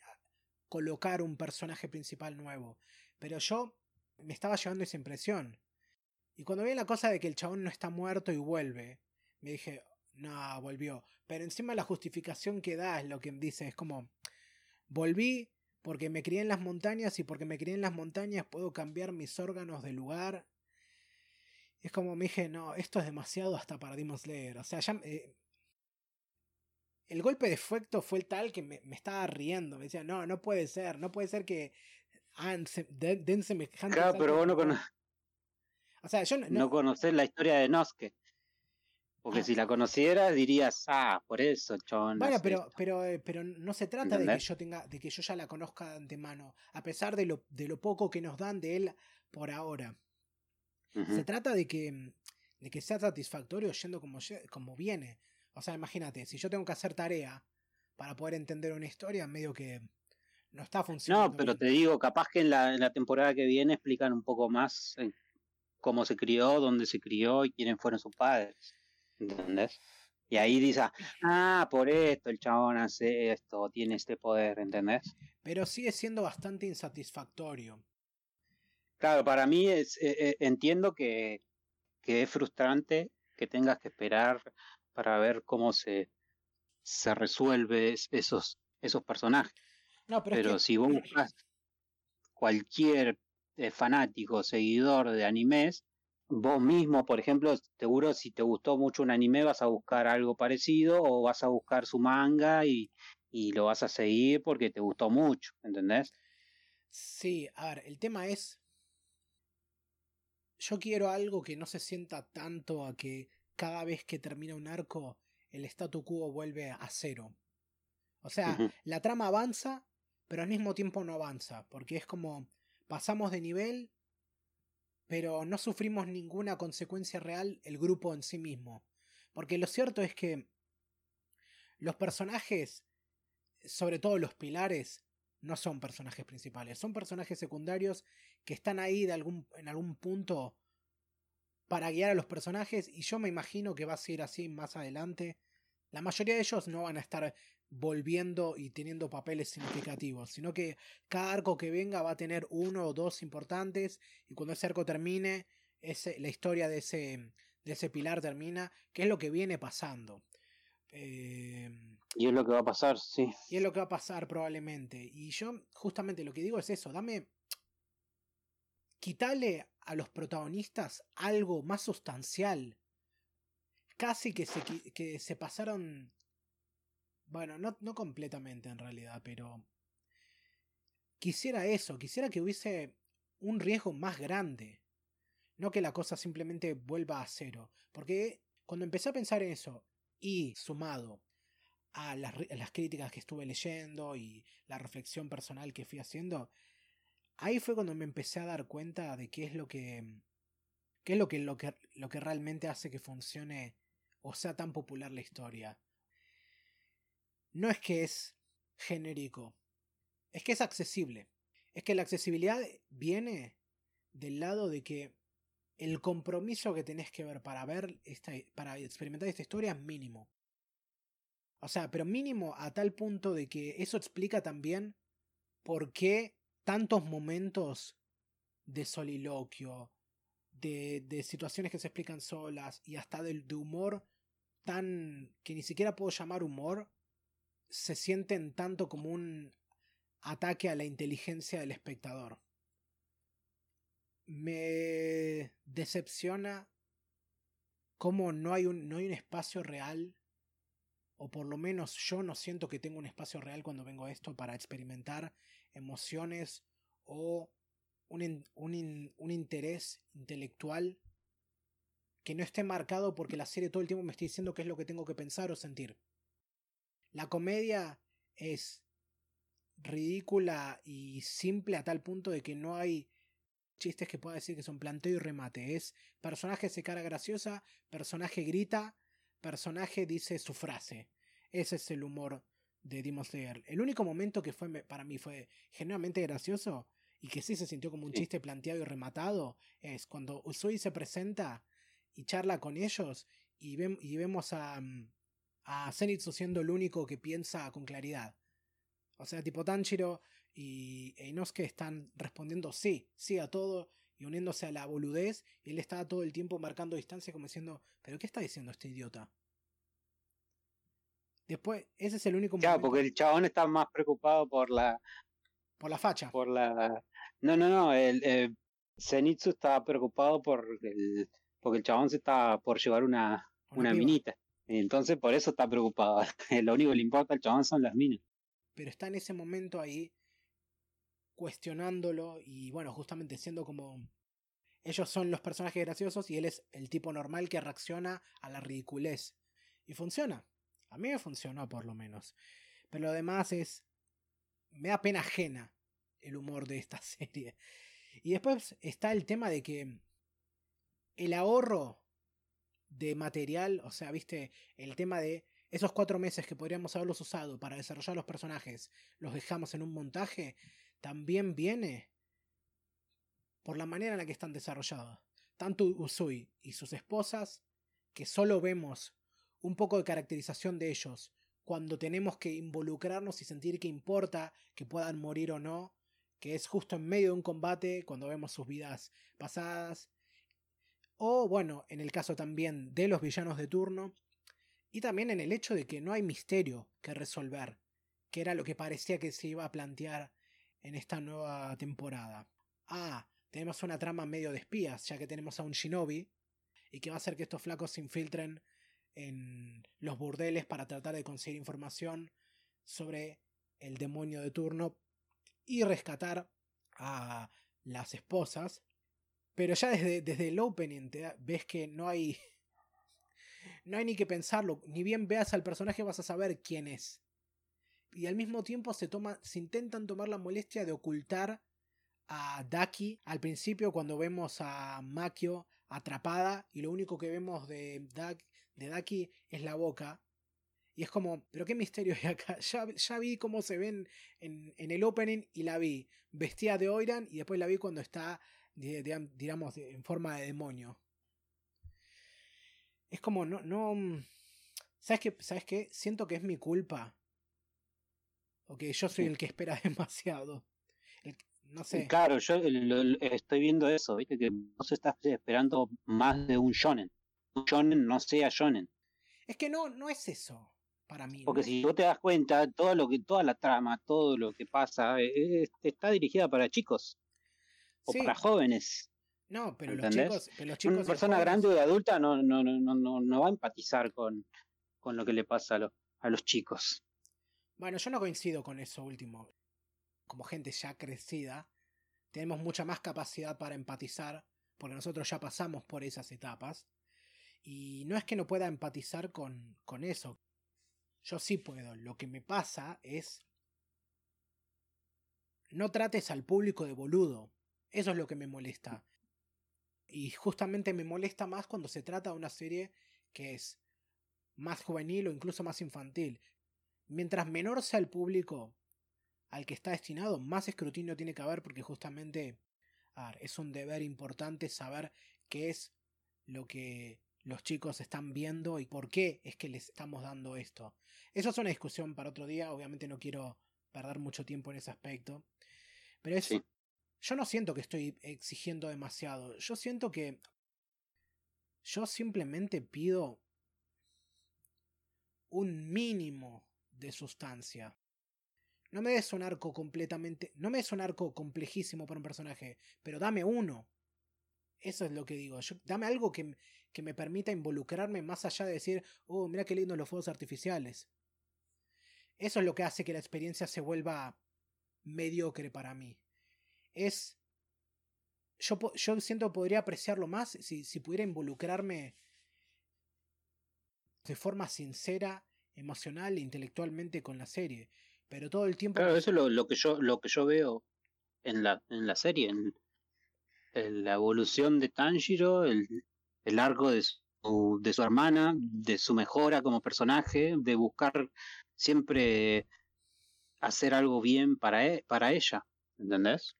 colocar un personaje principal nuevo. Pero yo me estaba llevando esa impresión. Y cuando vi la cosa de que el chabón no está muerto y vuelve, me dije, no, volvió. Pero encima la justificación que da es lo que dice, es como, volví porque me crié en las montañas y porque me crié en las montañas puedo cambiar mis órganos de lugar. Es como me dije, no, esto es demasiado hasta para Demon Slayer. O sea, ya... Eh, el golpe de efecto fue el tal que me, estaba riendo. Me decía, no, no puede ser, no puede ser que den, semejante... Claro, pero vos no, o sea, yo no, no, conoces la historia de Noske. Porque ah. si la conocieras dirías, ah, por eso, chon. Bueno, pero, pero, eh, pero no se trata de que yo tenga, de que yo ya la conozca de antemano, a pesar de lo, de lo poco que nos dan de él por ahora. Se trata de que, de que sea satisfactorio yendo como, como viene. O sea, imagínate, si yo tengo que hacer tarea para poder entender una historia, medio que no está funcionando. No, pero te digo, capaz que en la, en la temporada que viene explican un poco más cómo se crió, dónde se crió y quiénes fueron sus padres. ¿Entendés? Y ahí dice, ah, por esto el chabón hace esto, tiene este poder, ¿entendés? Pero sigue siendo bastante insatisfactorio. Claro, para mí es, eh, eh, entiendo que, que es frustrante que tengas que esperar para ver cómo se, se resuelve esos, esos personajes. No, pero, pero si vos buscas cualquier eh, fanático, seguidor de animes, vos mismo, por ejemplo, seguro si te gustó mucho un anime vas a buscar algo parecido o vas a buscar su manga y, y lo vas a seguir porque te gustó mucho, ¿entendés? Sí, a ver, el tema es, yo quiero algo que no se sienta tanto a que cada vez que termina un arco el statu quo vuelve a cero. O sea, la trama avanza, pero al mismo tiempo no avanza, porque es como pasamos de nivel, pero no sufrimos ninguna consecuencia real el grupo en sí mismo. Porque lo cierto es que los personajes, sobre todo los pilares, no son personajes principales, son personajes secundarios que están ahí en algún punto para guiar a los personajes y yo me imagino que va a ser así más adelante. La mayoría de ellos no van a estar volviendo y teniendo papeles significativos, sino que cada arco que venga va a tener uno o dos importantes y cuando ese arco termine, ese, la historia de ese, de ese pilar termina, que es lo que viene pasando. Em, y es lo que va a pasar, sí. Y es lo que va a pasar probablemente. Y yo justamente lo que digo es eso, dame... Quitale a los protagonistas algo más sustancial. Casi que se, que se pasaron bueno, no, no completamente en realidad, pero quisiera eso, quisiera que hubiese un riesgo más grande. No que la cosa simplemente vuelva a cero. Porque cuando empecé a pensar en eso, y sumado a las, las, críticas que estuve leyendo y la reflexión personal que fui haciendo, ahí fue cuando me empecé a dar cuenta de qué es lo que. qué es lo que, lo que, lo que realmente hace que funcione o sea tan popular la historia no es que es genérico, es que es accesible. Es que la accesibilidad viene del lado de que el compromiso que tenés que ver para ver esta, para experimentar esta historia es mínimo. O sea, pero mínimo a tal punto de que eso explica también por qué tantos momentos de soliloquio, de, de situaciones que se explican solas y hasta de, de humor tan que ni siquiera puedo llamar humor, se sienten tanto como un ataque a la inteligencia del espectador. Me decepciona cómo no hay un, no hay un espacio real, o por lo menos yo no siento que tengo un espacio real cuando vengo a esto para experimentar emociones o un, un, un interés intelectual que no esté marcado porque la serie todo el tiempo me está diciendo qué es lo que tengo que pensar o sentir. La comedia es ridícula y simple a tal punto de que no hay chistes que pueda decir que son planteo y remate. Es personaje se cara graciosa, personaje grita, personaje dice su frase. Ese es el humor de Demon Slayer. El único momento que fue para mí fue genuinamente gracioso y que sí se sintió como un chiste planteado y rematado es cuando Usui se presenta y charla con ellos y, y vemos a, mm, a Zenitsu siendo el único que piensa con claridad. O sea, tipo Tanjiro y Inosuke están respondiendo sí, sí a todo y uniéndose a la boludez y él está todo el tiempo marcando distancia como diciendo, pero ¿qué está diciendo este idiota? Después, ese es el único Claro, porque el chabón está más preocupado por la... Por la facha. Por la... No, no, no, el, eh, Zenitsu estaba preocupado por el... Porque el chabón se está por llevar una, una minita. Entonces por eso está preocupado. [laughs] Lo único que le importa al chabón son las minas. Pero está en ese momento ahí cuestionándolo y bueno, justamente siendo como ellos son los personajes graciosos y él es el tipo normal que reacciona a la ridiculez. Y funciona. A mí me funcionó por lo menos. Pero lo demás es... Me da pena ajena el humor de esta [laughs] serie. Y después está el tema de que el ahorro de material, o sea, viste, el tema de esos cuatro meses que podríamos haberlos usado para desarrollar los personajes, los dejamos en un montaje, también viene por la manera en la que están desarrollados. Tanto Usui y sus esposas, que solo vemos un poco de caracterización de ellos cuando tenemos que involucrarnos y sentir que importa que puedan morir o no, que es justo en medio de un combate, cuando vemos sus vidas pasadas, o bueno, en el caso también de los villanos de turno. Y también en el hecho de que no hay misterio que resolver, que era lo que parecía que se iba a plantear en esta nueva temporada. Ah, tenemos una trama medio de espías, ya que tenemos a un shinobi, y que va a hacer que estos flacos se infiltren en los burdeles para tratar de conseguir información sobre el demonio de turno y rescatar a las esposas. Pero ya desde, desde el opening ves que no hay. [laughs] No hay ni que pensarlo. Ni bien veas al personaje vas a saber quién es. Y al mismo tiempo se, toma, se intentan tomar la molestia de ocultar a Daki al principio cuando vemos a Makio atrapada y lo único que vemos de, de Daki es la boca. Y es como, pero qué misterio hay acá. [laughs] Ya, ya vi cómo se ven en, en, el opening y la vi vestida de Oiran y después la vi cuando está, digamos, en forma de demonio. Es como, no, no... Mm, ¿Sabes qué? ¿Sabes qué? Siento que es mi culpa. O que yo soy el que espera [laughs] demasiado. no sé. Claro, yo estoy viendo eso, ¿viste? Que vos estás esperando más de un shonen. Un shonen no sea shonen. Es que no, no es eso para mí. Porque si vos te das cuenta, todo lo que, toda la trama, todo lo que pasa, eh, está dirigida para chicos. O para jóvenes. No, pero los chicos, pero Una persona grande o adulta no, no, no, no, no va a empatizar con, con lo que le pasa a, a los chicos. Bueno, yo no coincido con eso último. Como gente ya crecida, tenemos mucha más capacidad para empatizar, porque nosotros ya pasamos por esas etapas. Y no es que no pueda empatizar con, con eso. Yo sí puedo. Lo que me pasa es... No trates al público de boludo. Eso es lo que me molesta. Y justamente me molesta más cuando se trata de una serie que es más juvenil o incluso más infantil. Mientras menor sea el público al que está destinado, más escrutinio tiene que haber porque justamente es un deber importante saber qué es lo que los chicos están viendo y por qué es que les estamos dando esto. Eso es una discusión para otro día, obviamente no quiero perder mucho tiempo en ese aspecto. Pero es, yo no siento que estoy exigiendo demasiado, yo siento que yo simplemente pido un mínimo de sustancia. No me des un arco completamente. No me des un arco complejísimo para un personaje, pero dame uno. Eso es lo que digo. dame algo que, que me permita involucrarme más allá de decir, oh, mira qué lindo los fuegos artificiales. Eso es lo que hace que la experiencia se vuelva mediocre para mí. Es. Yo, yo siento que podría apreciarlo más si, si pudiera involucrarme de forma sincera, emocional e intelectualmente con la serie. Pero todo el tiempo. Claro, eso es lo, que yo, lo que yo veo en la, en la serie, en, la evolución de Tanjiro, el, el arco de su, de su hermana, de su mejora como personaje, de buscar siempre hacer algo bien para, e, para ella, ¿entendés?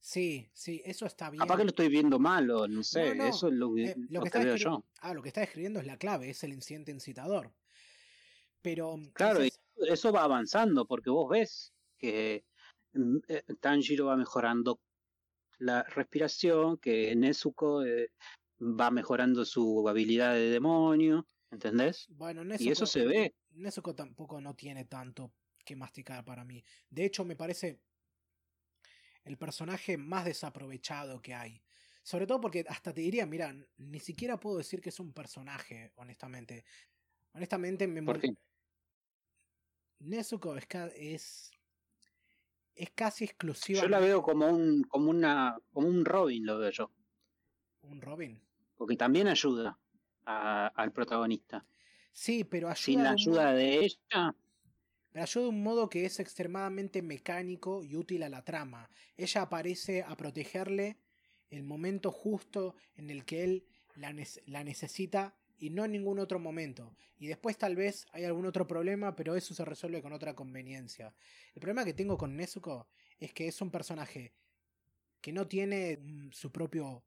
Sí, sí, eso está bien. Capaz que lo estoy viendo mal o no sé, eso es lo que, eh, lo que, veo yo. Ah, lo que está escribiendo es la clave, es el incidente incitador. Pero. Claro, eso va avanzando porque vos ves que mm, eh, Tanjiro va mejorando la respiración, que Nezuko eh, va mejorando su habilidad de demonio, ¿entendés? Bueno, y eso se ve. Nezuko tampoco no tiene tanto que masticar para mí. De hecho, me parece el personaje más desaprovechado que hay. Sobre todo porque hasta te diría, mira, ni siquiera puedo decir que es un personaje, honestamente. Honestamente me ¿Por qué? Nezuko es, es casi exclusiva. Yo la veo como un como una como un Robin lo veo yo. Un Robin. Porque también ayuda al protagonista. Sí, pero ayuda sin la ayuda de ella pero ayuda de un modo que es extremadamente mecánico y útil a la trama. Ella aparece a protegerle el momento justo en el que él la, la, necesita y no en ningún otro momento. Y después tal vez hay algún otro problema, pero eso se resuelve con otra conveniencia. El problema que tengo con Nezuko es que es un personaje que no tiene mm, su propio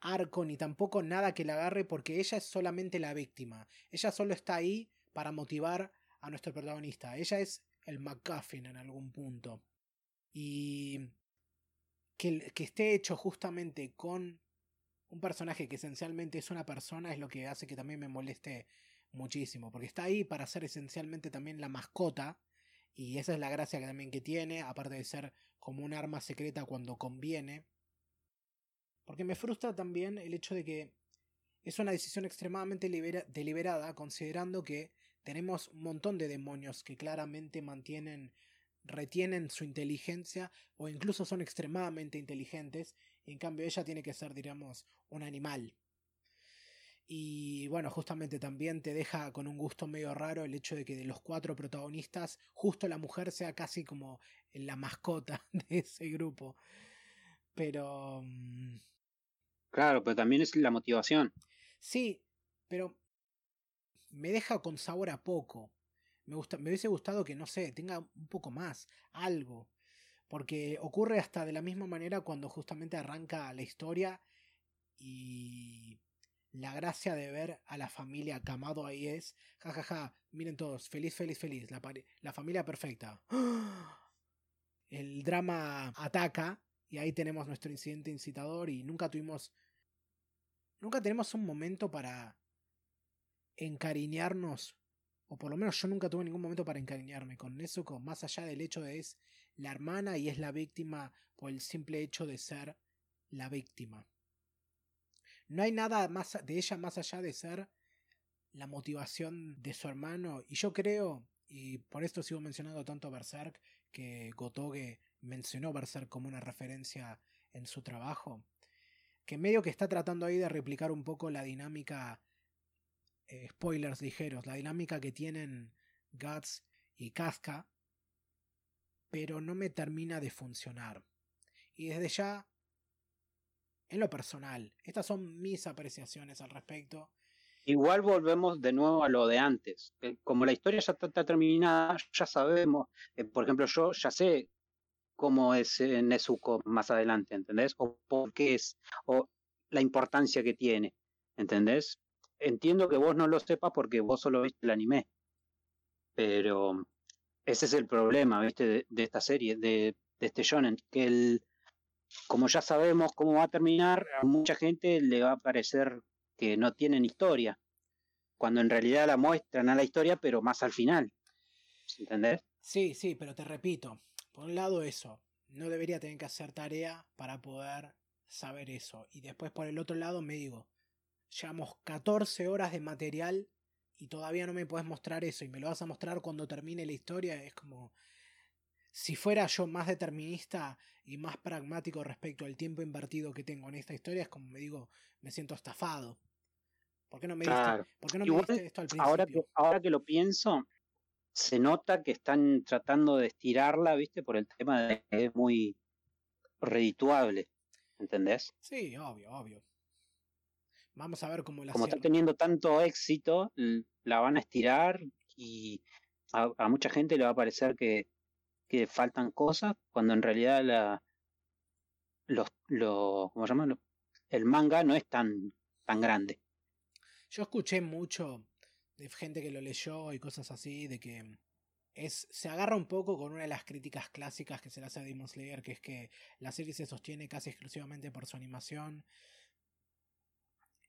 arco ni tampoco nada que la agarre porque ella es solamente la víctima. Ella solo está ahí para motivar a nuestro protagonista. Ella es el McGuffin en algún punto. Y que, que esté hecho justamente con un personaje que esencialmente es una persona es lo que hace que también me moleste muchísimo, porque está ahí para ser esencialmente también la mascota, y esa es la gracia que también que tiene, aparte de ser como un arma secreta cuando conviene. Porque me frustra también el hecho de que es una decisión extremadamente deliberada, considerando que tenemos un montón de demonios que claramente mantienen, retienen su inteligencia o incluso son extremadamente inteligentes, y en cambio ella tiene que ser, diríamos, un animal. Y bueno, justamente también te deja con un gusto medio raro el hecho de que de los cuatro protagonistas, justo la mujer sea casi como la mascota [laughs] de ese grupo. Pero... Mm, claro, pero también es la motivación. Sí, pero me deja con sabor a poco. Me, gusta, me hubiese gustado que, no sé, tenga un poco más, algo. Porque ocurre hasta de la misma manera cuando justamente arranca la historia y la gracia de ver a la familia Camado ahí es, jajaja, ja, ja, miren todos, feliz, feliz, feliz, la, la familia perfecta. [gasps] El drama ataca y ahí tenemos nuestro incidente incitador y nunca tuvimos, nunca tenemos un momento para encariñarnos, o por lo menos yo nunca tuve ningún momento para encariñarme con Nezuko, más allá del hecho de es la hermana y es la víctima por el simple hecho de ser la víctima. No hay nada más de ella más allá de ser la motivación de su hermano. Y yo creo, y por esto sigo mencionando tanto Berserk, que Gotoge mencionó Berserk como una referencia en su trabajo, que medio que está tratando ahí de replicar un poco la dinámica, eh, spoilers ligeros, la dinámica que tienen Guts y Casca, pero no me termina de funcionar. Y desde ya en lo personal. Estas son mis apreciaciones al respecto. Igual volvemos de nuevo a lo de antes. Como la historia ya está, terminada, ya sabemos, eh, por ejemplo, yo ya sé cómo es eh, Nezuko más adelante, ¿entendés? O por qué es, o la importancia que tiene, ¿entendés? Entiendo que vos no lo sepas porque vos solo viste el anime, pero ese es el problema, ¿viste? De, esta serie, de, de este shonen, que el, como ya sabemos cómo va a terminar, a mucha gente le va a parecer que no tienen historia, cuando en realidad la muestran a la historia, pero más al final. ¿Entendés? Sí, sí, pero te repito, por un lado eso, no debería tener que hacer tarea para poder saber eso. Y después por el otro lado me digo, llevamos 14 horas de material y todavía no me puedes mostrar eso y me lo vas a mostrar cuando termine la historia, es como si fuera yo más determinista y más pragmático respecto al tiempo invertido que tengo en esta historia, es como me digo, me siento estafado. ¿Por qué no me, diste, esto al principio? Ahora que, ahora que lo pienso, se nota que están tratando de estirarla, ¿viste? Por el tema de que es muy redituable, ¿entendés? Sí, obvio, obvio. Vamos a ver cómo la Como está teniendo tanto éxito, la van a estirar y a mucha gente le va a parecer que, que faltan cosas, cuando en realidad la, los, lo, ¿cómo llaman? el manga no es tan, tan grande. Yo escuché mucho de gente que lo leyó y cosas así, de que es, se agarra un poco con una de las críticas clásicas que se le hace a Demon Slayer, que es que la serie se sostiene casi exclusivamente por su animación.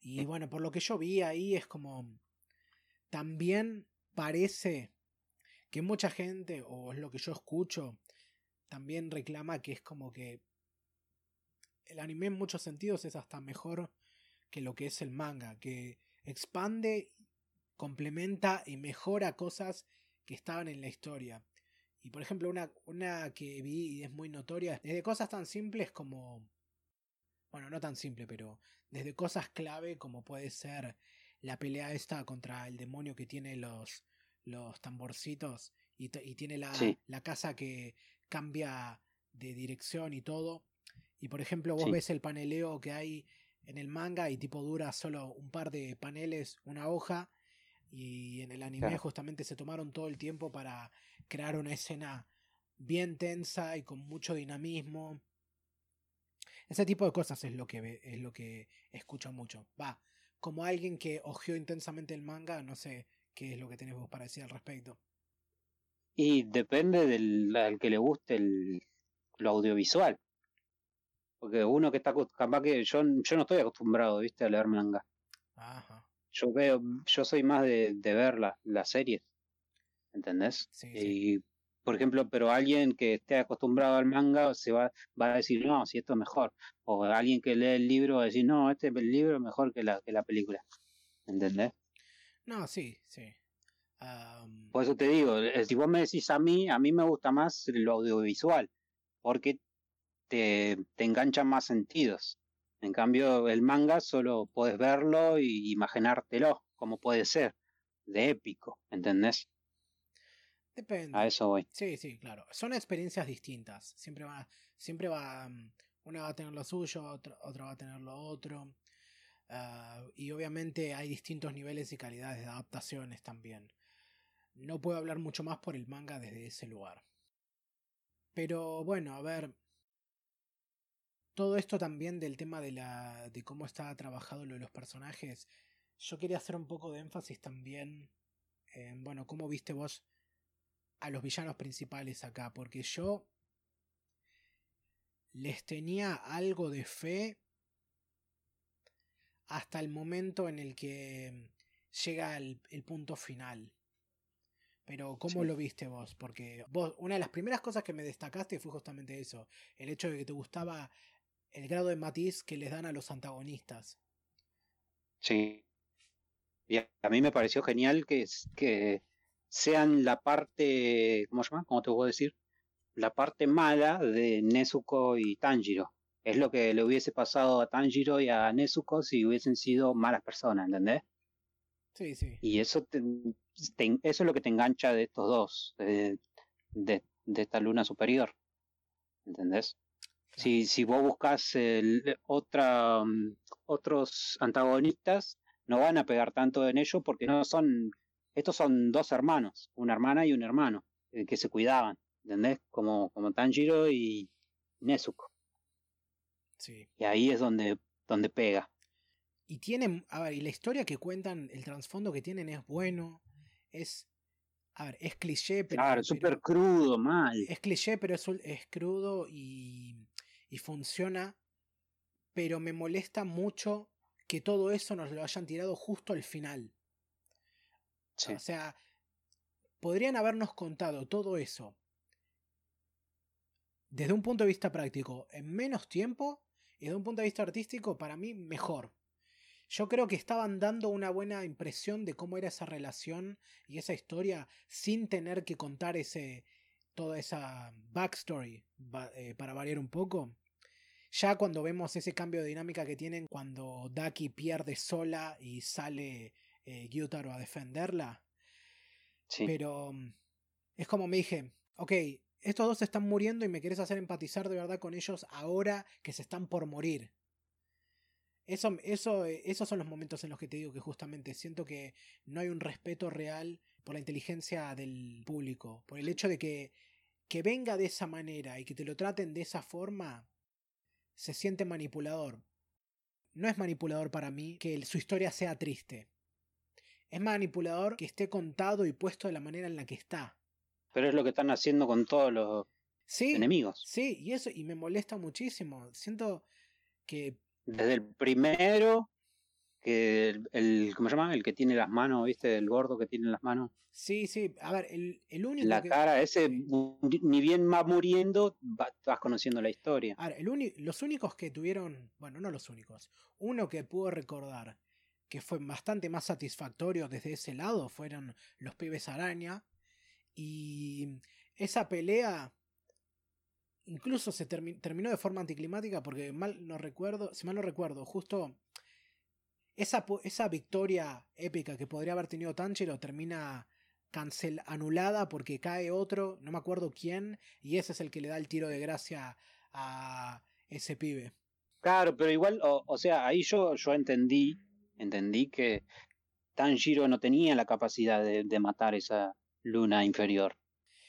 Y bueno, por lo que yo vi ahí es como... También parece que mucha gente, o es lo que yo escucho, también reclama que es como que el anime en muchos sentidos es hasta mejor que lo que es el manga, que expande, complementa y mejora cosas que estaban en la historia. Y por ejemplo, una, una que vi y es muy notoria, desde cosas tan simples como... Bueno, no tan simple, pero desde cosas clave como puede ser la pelea esta contra el demonio que tiene los, los tamborcitos y, tiene la, la, casa que cambia de dirección y todo. Y por ejemplo, vos ves el paneleo que hay en el manga y tipo dura solo un par de paneles, una hoja. Y en el anime justamente se tomaron todo el tiempo para crear una escena bien tensa y con mucho dinamismo. Ese tipo de cosas es lo que es lo que escucho mucho. Va, como alguien que ojeó intensamente el manga, no sé, ¿Qué es lo que tenés vos para decir al respecto? Y depende del al que le guste el, lo audiovisual. Porque uno que está capaz que yo, yo no estoy acostumbrado, viste, a leer manga. Ajá. yo veo, yo soy más de, de ver las la series, ¿entendés? Sí, sí. Por ejemplo, pero alguien que esté acostumbrado al manga se va, va a decir, no, si esto es mejor. O alguien que lee el libro va a decir, no, este libro es mejor que la, que la película. ¿Entendés? No, sí, sí. Am, Por eso te digo, eh, si vos me decís a mí, a mí me gusta más lo audiovisual, porque te, te enganchan más sentidos. En cambio, el manga solo puedes verlo y imaginártelo, como puede ser, de épico, ¿entendés? Depende. A eso voy. Sí, sí, claro. Son experiencias distintas. Siempre va, siempre va, mm, una va a tener lo suyo, otra, otra va a tener lo otro. Ah, y obviamente hay distintos niveles y calidades de adaptaciones también. No puedo hablar mucho más por el manga desde ese lugar. Pero bueno, a ver. Todo esto también del tema de la. de cómo está trabajado lo de los personajes. Yo quería hacer un poco de énfasis también en, bueno, cómo viste vos a los villanos principales acá, porque yo les tenía algo de fe hasta el momento en el que llega el, el punto final. Pero ¿cómo Sí. lo viste vos? Porque vos, una de las primeras cosas que me destacaste fue justamente eso, el hecho de que te gustaba el grado de matiz que les dan a los antagonistas. Sí. Y a, mí me pareció genial que, que sean la parte, ¿cómo se llama? ¿Cómo te puedo decir? La parte mala de Nezuko y Tanjiro. Es lo que le hubiese pasado a Tanjiro y a Nezuko si hubiesen sido malas personas, ¿entendés? Sí, sí. Y eso, te- te- eso es lo que te engancha de estos dos, de, de, de esta luna superior, ¿entendés? Claro. Si, si vos buscas el- otra, mm, otros antagonistas, no van a pegar tanto en ellos porque no son, estos son dos hermanos, una hermana y un hermano, eh, que se cuidaban, ¿entendés? Como, como Tanjiro y Nezuko. Sí. Y ahí es donde, donde pega. Y tienen, a ver, y la historia que cuentan, el trasfondo que tienen es bueno, es, a ver, es cliché, pero, Claro, súper crudo, mal. es cliché, pero es, es crudo y, y funciona, pero me molesta mucho que todo eso nos lo hayan tirado justo al final. O sea, podrían habernos contado todo eso desde un punto de vista práctico en menos tiempo y desde un punto de vista artístico para mí mejor. Yo creo que estaban dando una buena impresión de cómo era esa relación y esa historia sin tener que contar ese toda esa backstory eh, para variar un poco. Ya cuando vemos ese cambio de dinámica que tienen cuando Daki pierde sola y sale eh, Gyutaro a defenderla, Sí. pero mm, es como me dije, ok, estos dos se están muriendo y me querés hacer empatizar de verdad con ellos ahora que se están por morir. Eso, eso, esos son los momentos en los que te digo que justamente siento que no hay un respeto real por la inteligencia del público, por el hecho de que, que venga de esa manera y que te lo traten de esa forma, se siente manipulador. No es manipulador para mí que su historia sea triste. Es manipulador que esté contado y puesto de la manera en la que está. Pero es lo que están haciendo con todos los Sí, enemigos. sí, y eso, y me molesta muchísimo. Siento que Desde el primero, que el, el- ¿cómo se llama? El que tiene las manos, ¿viste? El gordo que tiene las manos Sí, sí. A ver, el, el único la que. cara, ese ni bien va muriendo, va- vas conociendo la historia. A ver, el los únicos que tuvieron. Bueno, no los únicos. Uno que puedo recordar que fue bastante más satisfactorio desde ese lado fueron los pibes araña. Y esa pelea. Incluso se termi- terminó de forma anticlimática porque mal no recuerdo. Si mal no recuerdo, justo. Esa, esa victoria épica que podría haber tenido Tanjiro termina cancel anulada porque cae otro, no me acuerdo quién, y ese es el que le da el tiro de gracia a ese pibe. Claro, pero igual, o, o sea, ahí yo, yo entendí, entendí que Tanjiro no tenía la capacidad de, de matar esa luna inferior.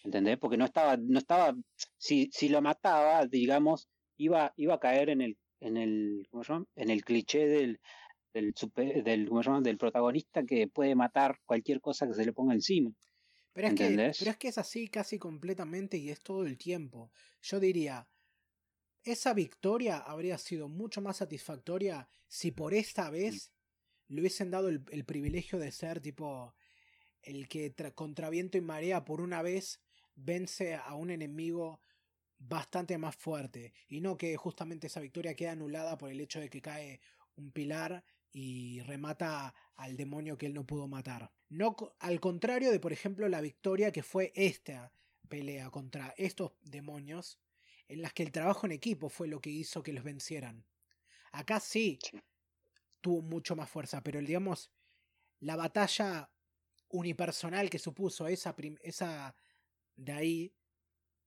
¿Entendés? Porque no estaba, no estaba, si, si lo mataba, digamos, iba, iba a caer en el, en el, ¿cómo se llama? En el cliché del, del, super- del, ¿cómo se llama? del protagonista que puede matar cualquier cosa que se le ponga encima. Pero es, que, pero es que es así casi completamente y es todo el tiempo. Yo diría, esa victoria habría sido mucho más satisfactoria si por esta vez le hubiesen dado el, privilegio de ser tipo el que contra viento y marea por una vez vence a un enemigo bastante más fuerte y no que justamente esa victoria queda anulada por el hecho de que cae un pilar y remata al demonio que él no pudo matar. No al contrario de por ejemplo la victoria que fue esta pelea contra estos demonios en las que el trabajo en equipo fue lo que hizo que los vencieran. Acá sí, tuvo mucho más fuerza, pero digamos, la batalla unipersonal que supuso esa, esa de ahí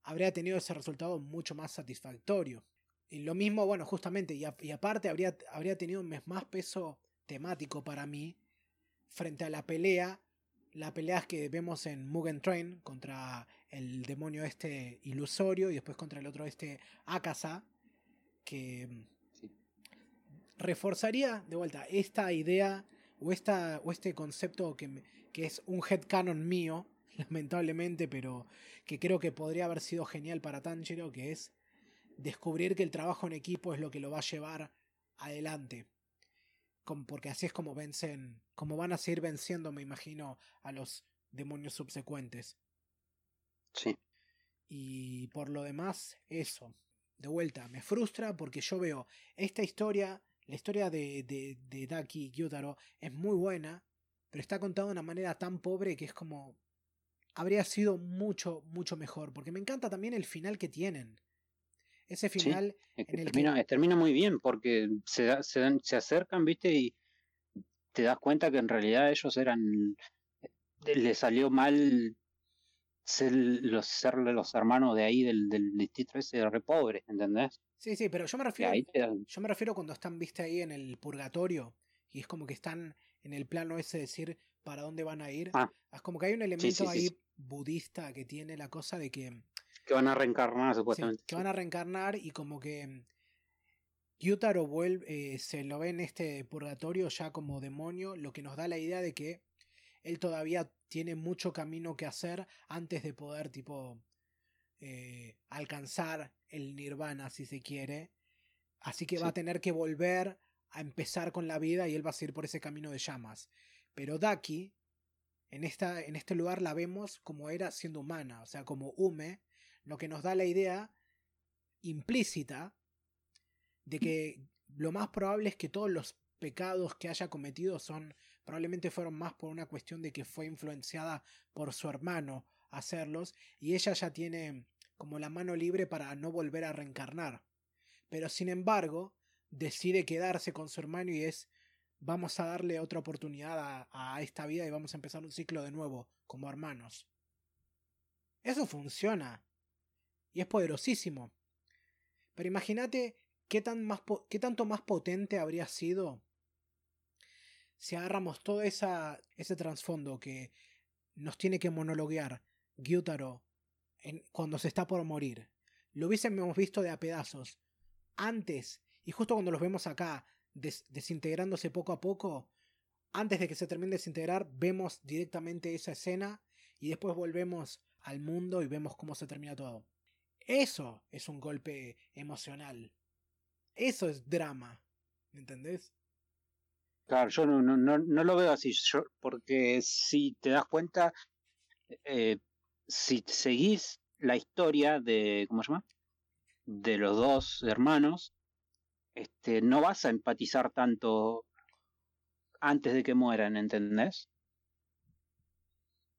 habría tenido ese resultado mucho más satisfactorio. Y lo mismo, bueno, justamente, y, aparte habría, habría tenido más peso temático para mí frente a la pelea, la pelea que vemos en Mugen Train contra el demonio este ilusorio y después contra el otro este Akasa, que reforzaría de vuelta esta idea o, esta, o este concepto que, que es un headcanon mío, [laughs] lamentablemente, pero que creo que podría haber sido genial para Tanjiro, que es descubrir que el trabajo en equipo es lo que lo va a llevar adelante. porque así es como vencen, como van a seguir venciendo, me imagino, a los demonios subsecuentes. Sí. Y por lo demás, eso. De vuelta, me frustra porque yo veo esta historia la historia de, de, de Daki Gyutaro es muy buena, pero está contada de una manera tan pobre que es como. Habría sido mucho, mucho mejor. Porque me encanta también el final que tienen. Ese final. en el termina, termina muy bien porque se, se, se acercan, viste, y te das cuenta que en realidad ellos eran. Eh, le salió mal ser los, ser los hermanos de ahí del, del distrito ese re pobre, ¿entendés? Sí, sí, pero yo me refiero. Yo me refiero cuando están, viste, ahí en el purgatorio. Y es como que están en el plano ese de decir para dónde van a ir. Ah. Es como que hay un elemento ahí budista que tiene la cosa de que. Que van a reencarnar, supuestamente. que van a reencarnar y como que. Gyutaro vuelve, eh, se lo ve en este purgatorio ya como demonio, lo que nos da la idea de que él todavía tiene mucho camino que hacer antes de poder, tipo, eh, alcanzar el nirvana, si se quiere. Así que va a tener que volver a empezar con la vida y él va a seguir por ese camino de llamas. Pero Daki, en, esta, en este lugar la vemos como era siendo humana, o sea, como Ume, lo que nos da la idea implícita de que lo más probable es que todos los pecados que haya cometido son probablemente fueron más por una cuestión de que fue influenciada por su hermano a hacerlos y ella ya tiene como la mano libre para no volver a reencarnar. Pero sin embargo, decide quedarse con su hermano y es vamos a darle otra oportunidad a, esta vida y vamos a empezar un ciclo de nuevo, como hermanos. Eso funciona. Y es poderosísimo. Pero imagínate qué, tan qué tanto más potente habría sido si agarramos todo ese trasfondo que nos tiene que monologuear Gyutaro cuando se está por morir. Lo hubiésemos visto de a pedazos. Antes, y justo cuando los vemos acá, desintegrándose poco a poco, antes de que se termine de desintegrar, vemos directamente esa escena y después volvemos al mundo y vemos cómo se termina todo. Eso es un golpe emocional. Eso es drama. ¿Me entendés? Claro, yo no, no, no, lo veo así, yo, porque si te das cuenta, eh, si seguís la historia de, ¿cómo se llama? De los dos hermanos, este, no vas a empatizar tanto antes de que mueran, ¿entendés?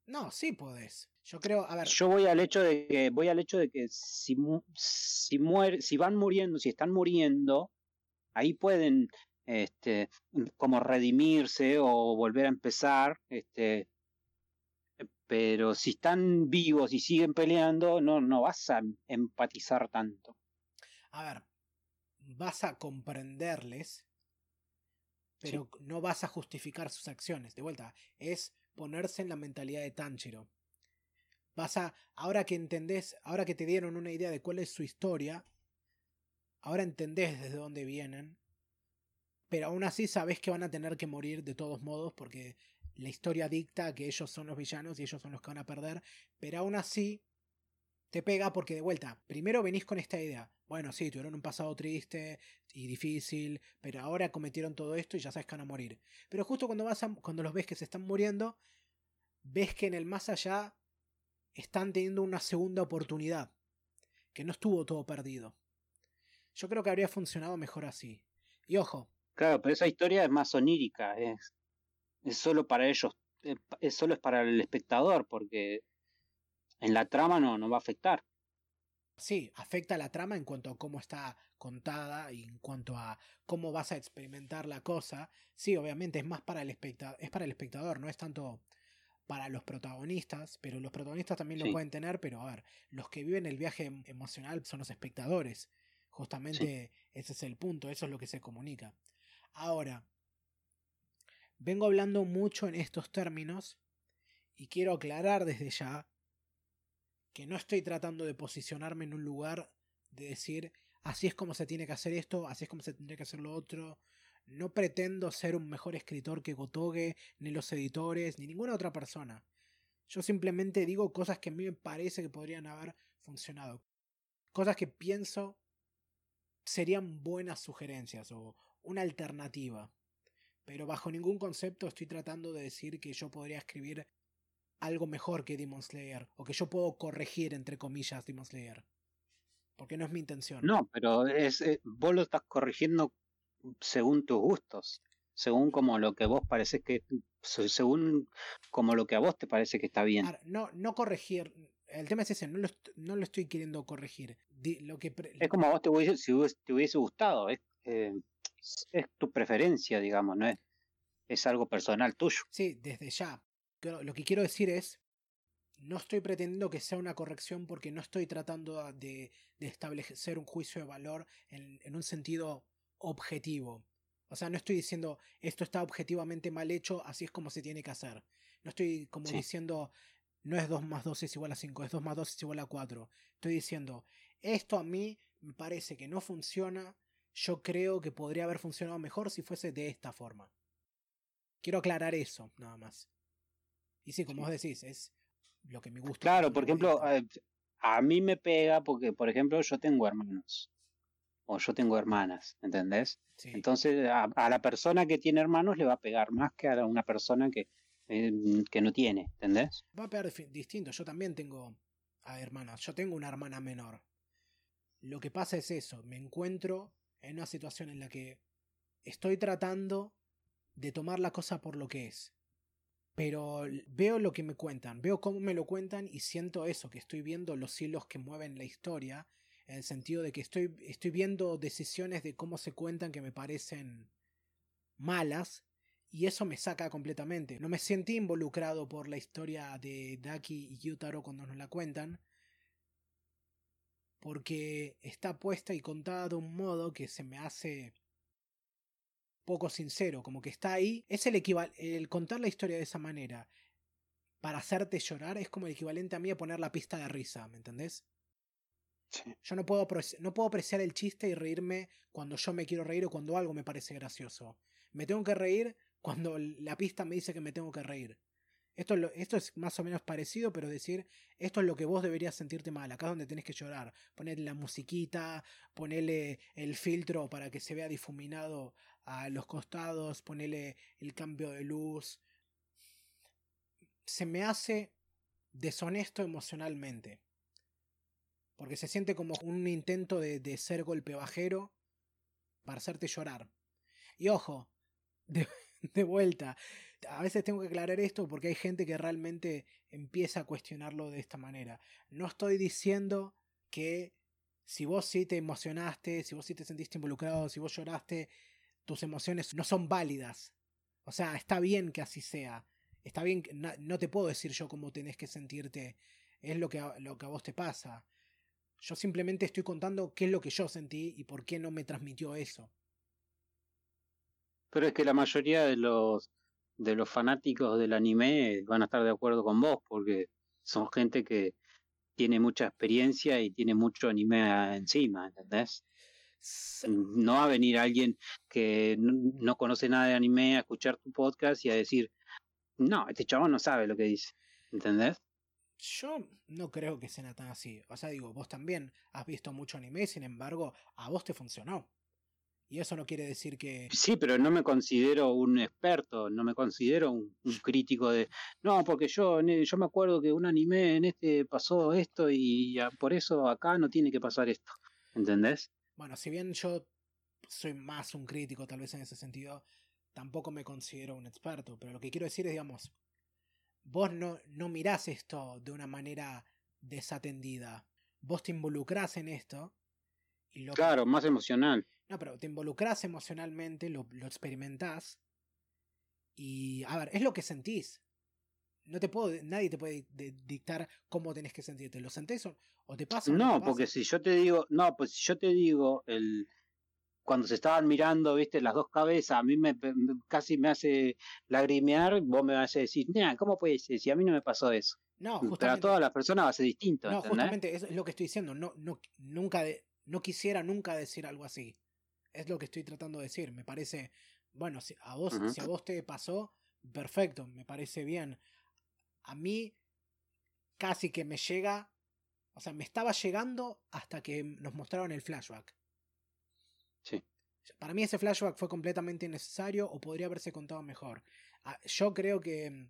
No, sí podés. Yo creo, a ver. Yo voy al hecho de que, voy al hecho de que si, si, si van muriendo, si están muriendo, ahí pueden este, como redimirse o volver a empezar, este, pero si están vivos y siguen peleando, no, no vas a empatizar tanto. A ver, vas a comprenderles, pero no vas a justificar sus acciones. De vuelta, es ponerse en la mentalidad de Tanjiro. Vas a, ahora que entendés, ahora que te dieron una idea de cuál es su historia, ahora entendés desde dónde vienen, pero aún así sabes que van a tener que morir de todos modos porque la historia dicta que ellos son los villanos y ellos son los que van a perder, pero aún así te pega porque de vuelta, primero venís con esta idea, bueno, sí, tuvieron un pasado triste y difícil, pero ahora cometieron todo esto y ya sabes que van a morir. Pero justo cuando, vas cuando los ves que se están muriendo, ves que en el más allá están teniendo una segunda oportunidad, que no estuvo todo perdido. Yo creo que habría funcionado mejor así. Y ojo. Claro, pero esa historia es más onírica, es, es solo para ellos, eh, es solo es para el espectador, porque en la trama no, no va a afectar. Sí, afecta la trama en cuanto a cómo está contada y en cuanto a cómo vas a experimentar la cosa. Sí, obviamente es más para el espectador, es para el espectador, no es tanto para los protagonistas, pero los protagonistas también lo pueden tener, pero a ver, los que viven el viaje em, emocional son los espectadores. Justamente ese es el punto, eso es lo que se comunica. Ahora, vengo hablando mucho en estos términos y quiero aclarar desde ya que no estoy tratando de posicionarme en un lugar de decir así es como se tiene que hacer esto, así es como se tendría que hacer lo otro. No pretendo ser un mejor escritor que Gotoge, ni los editores, ni ninguna otra persona. Yo simplemente digo cosas que a mí me parece que podrían haber funcionado. Cosas que pienso serían buenas sugerencias o una alternativa. Pero bajo ningún concepto estoy tratando de decir que yo podría escribir algo mejor que Demon Slayer, o que yo puedo corregir, entre comillas, Demon Slayer. Porque no es mi intención. No, pero es, eh, vos lo estás corrigiendo según tus gustos, según como lo que vos parece que, según como lo que a vos te parece que está bien. no, no corregir, el tema es ese, no lo, no lo estoy queriendo corregir. lo que es como a vos te hubiese, si te hubiese gustado, es, eh, es tu preferencia, digamos, no es, es algo personal tuyo. Sí, desde ya, lo que quiero decir es, no estoy pretendiendo que sea una corrección porque no estoy tratando de, establecer un juicio de valor en, un sentido objetivo. O sea, no estoy diciendo esto está objetivamente mal hecho, así es como se tiene que hacer. No estoy como diciendo no es 2 más 2 es igual a 5, es 2 más 2 es igual a 4. Estoy diciendo esto a mí me parece que no funciona. Yo creo que podría haber funcionado mejor si fuese de esta forma. Quiero aclarar eso, nada más. Y sí, como vos decís, es lo que me gusta. Claro, por ejemplo, a, mí me pega porque, por ejemplo, yo tengo hermanos. O yo tengo hermanas, ¿entendés? Entonces, a, la persona que tiene hermanos le va a pegar más que a una persona que, eh, que no tiene, ¿entendés? Va a pegar distinto. Yo también tengo a hermanas. Yo tengo una hermana menor. Lo que pasa es eso. Me encuentro en una situación en la que estoy tratando de tomar la cosa por lo que es. Pero veo lo que me cuentan, veo cómo me lo cuentan y siento eso, que estoy viendo los hilos que mueven la historia, en el sentido de que estoy, estoy viendo decisiones de cómo se cuentan que me parecen malas, y eso me saca completamente. No me sentí involucrado por la historia de Daki y Yutaro cuando nos la cuentan, porque está puesta y contada de un modo que se me hace poco sincero, como que está ahí. Es el equivalente, el contar la historia de esa manera para hacerte llorar es como el equivalente a mí a poner la pista de risa, ¿me entendés? Yo no puedo, no puedo apreciar el chiste y reírme cuando yo me quiero reír o cuando algo me parece gracioso. Me tengo que reír cuando la pista me dice que me tengo que reír. Esto es, esto es más o menos parecido, pero decir, esto es lo que vos deberías sentirte mal, acá es donde tenés que llorar. Ponerle la musiquita, ponerle el filtro para que se vea difuminado a los costados, ponerle el cambio de luz. Se me hace deshonesto emocionalmente. Porque se siente como un intento de, de ser golpe bajero para hacerte llorar. Y ojo, de, [laughs] de vuelta, a veces tengo que aclarar esto porque hay gente que realmente empieza a cuestionarlo de esta manera. No estoy diciendo que si vos sí te emocionaste, si vos sí te sentiste involucrado, si vos lloraste, tus emociones no son válidas. O sea, está bien que así sea. Está bien, que, no, te puedo decir yo cómo tenés que sentirte. Es lo que, a, lo que a vos te pasa. Yo simplemente estoy contando qué es lo que yo sentí y por qué no me transmitió eso. Pero es que la mayoría de los de los fanáticos del anime van a estar de acuerdo con vos, porque son gente que tiene mucha experiencia y tiene mucho anime encima, ¿entendés? No va a venir alguien que no conoce nada de anime a escuchar tu podcast y a decir, no, este chabón no sabe lo que dice, ¿entendés? Yo no creo que sea tan así. O sea, digo, vos también has visto mucho anime, sin embargo, a vos te funcionó. Y eso no quiere decir que... Sí, pero no me considero un experto, no me considero un, crítico de... No, porque yo, yo me acuerdo que un anime en este pasó esto y por eso acá no tiene que pasar esto. ¿Entendés? Bueno, si bien yo soy más un crítico tal vez en ese sentido, tampoco me considero un experto. Pero lo que quiero decir es, digamos, vos no, no mirás esto de una manera desatendida. Vos te involucrás en esto. Y lo claro, más emocional. No, pero te involucras emocionalmente, lo, lo experimentás. Y, a ver, es lo que sentís. No te puedo, nadie te puede dictar cómo tenés que sentirte. ¿Lo sentís o, te pasa? No, porque si yo te digo, no, pues si yo te digo, el, cuando se estaban mirando, viste, las dos cabezas, a mí me casi me hace lagrimear, vos me vas a decir, ¿cómo puede ser? Si a mí no me pasó eso. No, justamente. Pero a todas las personas va a ser distinto. No, justamente es lo que estoy diciendo. No, no, nunca no quisiera nunca decir algo así. Es lo que estoy tratando de decir. Me parece, bueno, si a vos, si a vos te pasó, perfecto, me parece bien. A mí casi que me llega, o sea, me estaba llegando hasta que nos mostraron el flashback. Sí. Para mí ese flashback fue completamente innecesario o podría haberse contado mejor. Ah, yo creo que,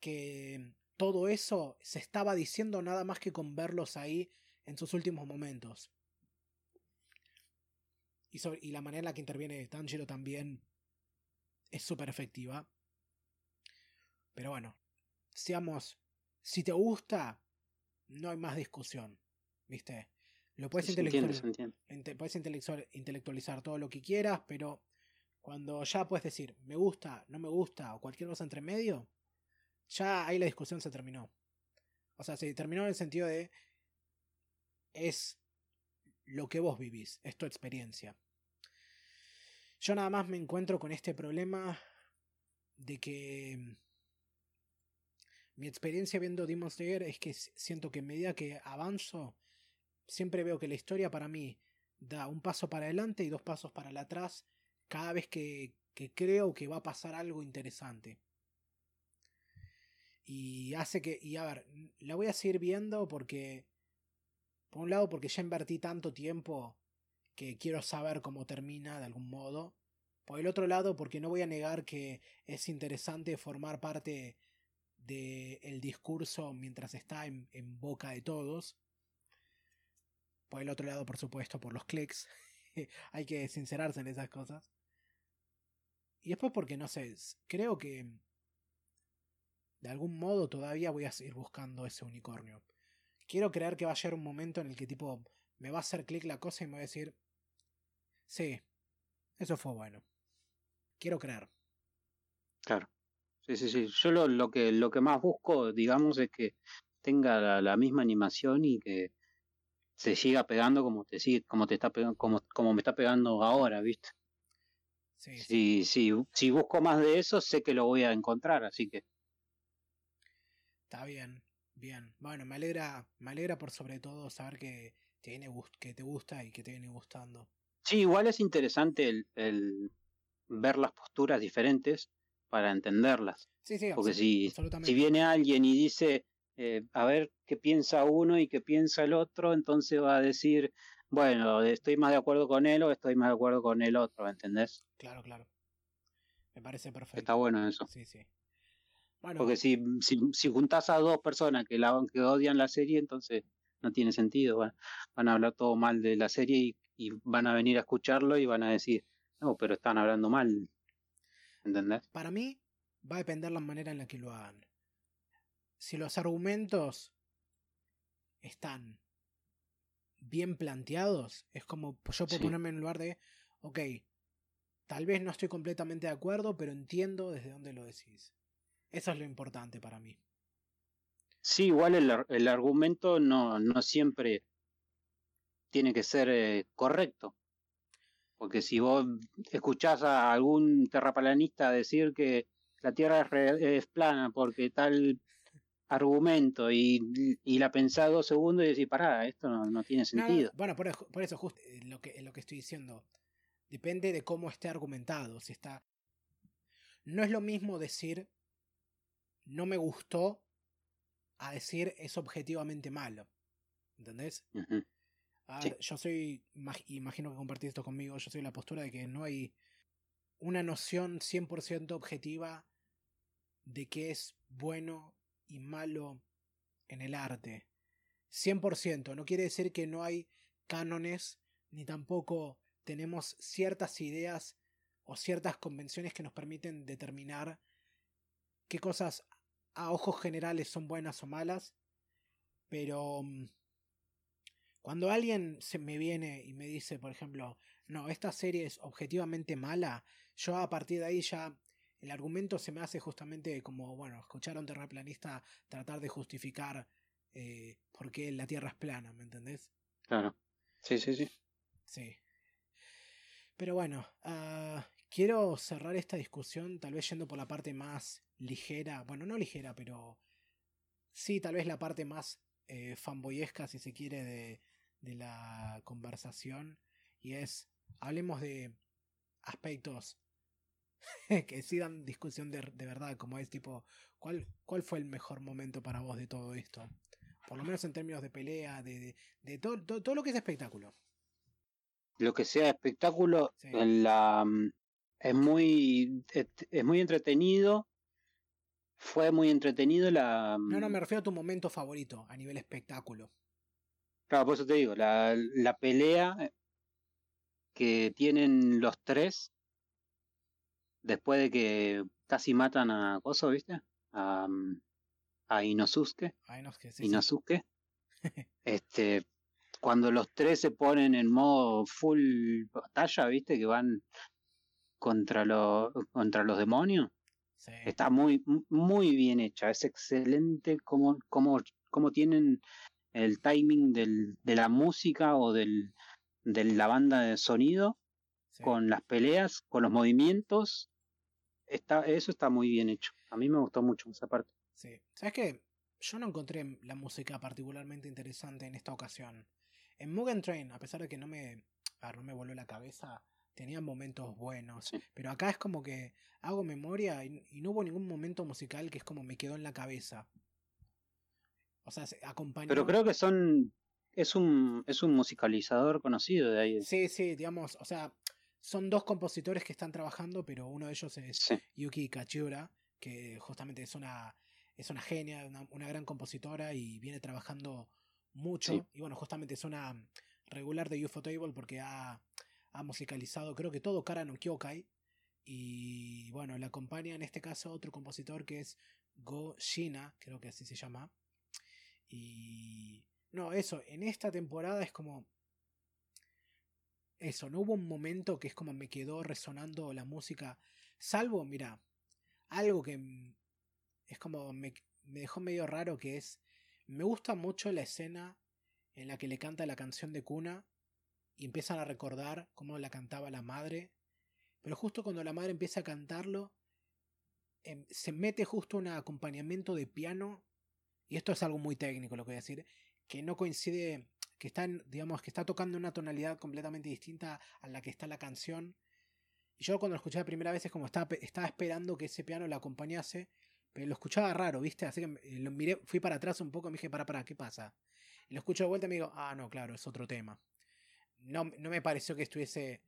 que todo eso se estaba diciendo nada más que con verlos ahí en sus últimos momentos. Y, la manera en la que interviene Tanjiro también es súper efectiva. Pero bueno, seamos, si te gusta, no hay más discusión, ¿viste? Lo puedes, intelectualizar todo lo que quieras, pero cuando ya puedes decir me gusta, no me gusta o cualquier cosa entre medio, ya ahí la discusión se terminó. O sea, se terminó en el sentido de es lo que vos vivís, es tu experiencia. Yo nada más me encuentro con este problema de que mm, mi experiencia viendo Demon Slayer es que siento que a medida que avanzo, siempre veo que la historia para mí da un paso para adelante y dos pasos para atrás cada vez que, que creo que va a pasar algo interesante. Y hace que, y a ver, la voy a seguir viendo porque por un lado, porque ya invertí tanto tiempo que quiero saber cómo termina de algún modo. Por el otro lado, porque no voy a negar que es interesante formar parte del discurso mientras está en, boca de todos. Por el otro lado, por supuesto, por los clics. [laughs] Hay que sincerarse en esas cosas. Y después porque, no sé, creo que de algún modo todavía voy a seguir buscando ese unicornio quiero creer que va a llegar un momento en el que tipo me va a hacer clic la cosa y me va a decir, sí, eso fue bueno. Quiero creer. Claro. Sí, sí, sí. Yo lo, lo que, lo que más busco, digamos, es que tenga la, misma animación y que se siga pegando como te sigue, como te está pegando, como, como me está pegando ahora, ¿viste? Sí, sí. Si, si busco más de eso, sé que lo voy a encontrar, así que. Está bien. Bien, bueno, me alegra, me alegra por sobre todo saber que te, viene, que te gusta y que te viene gustando. Sí, igual es interesante el, el ver las posturas diferentes para entenderlas. Sí, sí, Porque si, si viene alguien y dice, eh, a ver qué piensa uno y qué piensa el otro, entonces va a decir, bueno, estoy más de acuerdo con él o estoy más de acuerdo con el otro, ¿entendés? Claro, claro. Me parece perfecto. Está bueno eso. Sí, sí. Porque si, si, si juntás a dos personas que, la, que odian la serie, entonces no tiene sentido. Van, a hablar todo mal de la serie y, van a venir a escucharlo y van a decir, no, pero están hablando mal. ¿Entendés? Para mí va a depender la manera en la que lo hagan. Si los argumentos están bien planteados, es como yo puedo ponerme en lugar de, ok, tal vez no estoy completamente de acuerdo, pero entiendo desde dónde lo decís. Eso es lo importante para mí. Sí, igual el, el argumento no, no siempre tiene que ser eh, correcto. Porque si vos escuchás a algún terraplanista decir que la Tierra es, es plana porque tal argumento y, y, la pensás dos segundos y decís, pará, esto no, no tiene sentido. bueno, por, por, eso, justo eh, lo que, lo que estoy diciendo, depende de cómo esté argumentado. Si está... No es lo mismo decir no me gustó a decir es objetivamente malo. ¿Entendés? Ah, yo soy, imagino que compartís esto conmigo, yo soy la postura de que no hay una noción 100% objetiva de qué es bueno y malo en el arte. 100%. No quiere decir que no hay cánones, ni tampoco tenemos ciertas ideas o ciertas convenciones que nos permiten determinar qué cosas a ojos generales son buenas o malas. Pero mm, cuando alguien se me viene y me dice, por ejemplo, no, esta serie es objetivamente mala, yo a partir de ahí ya el argumento se me hace justamente como, bueno, escuchar a un terraplanista tratar de justificar eh, por qué la Tierra es plana, ¿me entendés? Claro. Sí, sí, sí. Sí. Pero bueno, uh, quiero cerrar esta discusión tal vez yendo por la parte más ligera, bueno, no ligera, pero sí, tal vez la parte más eh, fanboyesca, si se quiere, de, de la conversación. Y es, hablemos de aspectos [laughs] que sí dan discusión de, de, verdad, como es tipo, ¿cuál, ¿cuál fue el mejor momento para vos de todo esto? Por lo menos en términos de pelea, de, de, todo, todo, lo que es espectáculo. Lo que sea espectáculo, en la, mm, es, muy, es muy entretenido. Fue muy entretenido la... No, no, mm me refiero a tu momento favorito a nivel espectáculo. Claro, por eso te digo, la, la pelea que tienen los tres después de que casi matan a Coso, ¿viste? A, mm, a Inosuke. A Inosuke, sí, Inosuke. [laughs] este, cuando los tres se ponen en modo full batalla, ¿viste? Que van contra, los contra los demonios. Sí. Está muy, muy bien hecha. Es excelente cómo, cómo, cómo tienen el timing del, de la música o del, de la banda de sonido con las peleas, con los movimientos. Está, eso está muy bien hecho. A mí me gustó mucho esa parte. Sí. ¿Sabes qué? Yo no encontré la música particularmente interesante en esta ocasión. En Mugen Train, a pesar de que no me, no me voló la cabeza, tenía momentos buenos. Pero acá es como que hago memoria y, no hubo ningún momento musical que es como me quedó en la cabeza. O sea, acompañó. Pero creo que son. Es un, es un musicalizador conocido de ahí. Sí, sí, digamos, o sea, son dos compositores que están trabajando, pero uno de ellos es Yuki Kachiura, que justamente es una, es una genia, una, gran compositora y viene trabajando mucho. Y bueno, justamente es una regular de UFO Table porque ha, ha musicalizado, creo que todo Kara no Kyokai. Y bueno, le acompaña en este caso otro compositor que es Go Shina, creo que así se llama. Y. No, eso, en esta temporada es como eso, no hubo un momento que es como me quedó resonando la música, salvo, mira, algo que es como me, me, dejó medio raro que es, me gusta mucho la escena en la que le canta la canción de cuna y empiezan a recordar cómo la cantaba la madre, pero justo cuando la madre empieza a cantarlo, em, se mete justo un acompañamiento de piano, y esto es algo muy técnico lo que voy a decir, que no coincide que está, digamos, que está tocando una tonalidad completamente distinta a la que está la canción. Y yo cuando lo escuché la primera vez es como estaba, estaba esperando que ese piano la acompañase, pero lo escuchaba raro, ¿viste? Así que eh, lo miré, fui para atrás un poco me dije, para, para, ¿qué pasa? Y lo escucho de vuelta y me digo, ah, no, claro, es otro tema. No, no me pareció que estuviese.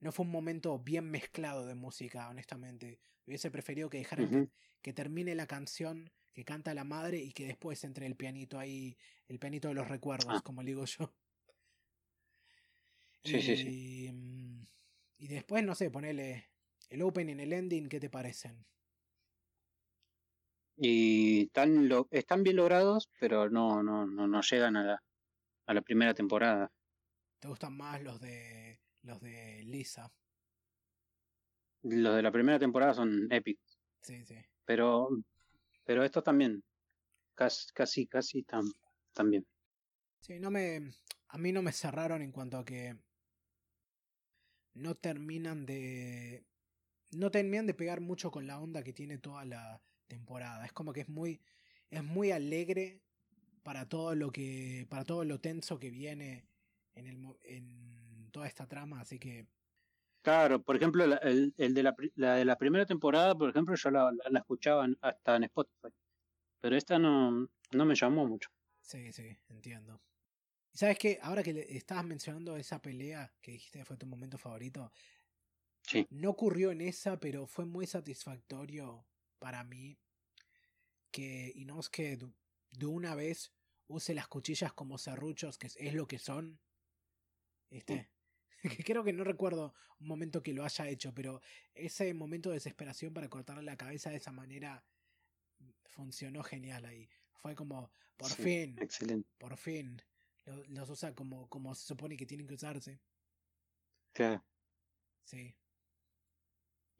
No fue un momento bien mezclado de música, honestamente. Hubiese preferido que dejaran que, que termine la canción que canta la madre y que después entre el pianito ahí, el pianito de los recuerdos, ah. como le digo yo. Sí, y, sí, sí. Y después, no sé, ponele el opening, el ending, ¿qué te parecen? Y están, lo, están bien logrados, pero no, no, no, no llegan a la, a la primera temporada. ¿Te gustan más los de los de Lisa? Los de la primera temporada son épicos. Sí, sí. Pero pero estos también, casi, casi, casi también. Sí, no me, a mí no me cerraron en cuanto a que no terminan de, no terminan de pegar mucho con la onda que tiene toda la temporada. Es como que es muy, es muy alegre para todo lo que, para todo lo tenso que viene en, el, en toda esta trama, así que Claro, por ejemplo, el, el de la, la, de la primera temporada, por ejemplo, yo la, la, escuchaba hasta en Spotify. Pero esta no, no me llamó mucho. Sí, sí, entiendo. ¿Y sabes qué? Ahora que le estabas mencionando esa pelea que dijiste que fue tu momento favorito, Sí. no ocurrió en esa, pero fue muy satisfactorio para mí que Inosuke de de una vez use las cuchillas como serruchos, que es lo que son. ¿Viste? [laughs] [laughs] Que Creo que no recuerdo un momento que lo haya hecho, pero ese momento de desesperación para cortarle la cabeza de esa manera funcionó genial ahí. Fue como, por Sí, fin, Excelente. por fin, lo- los usa como, como se supone que tienen que usarse. Claro. Sí.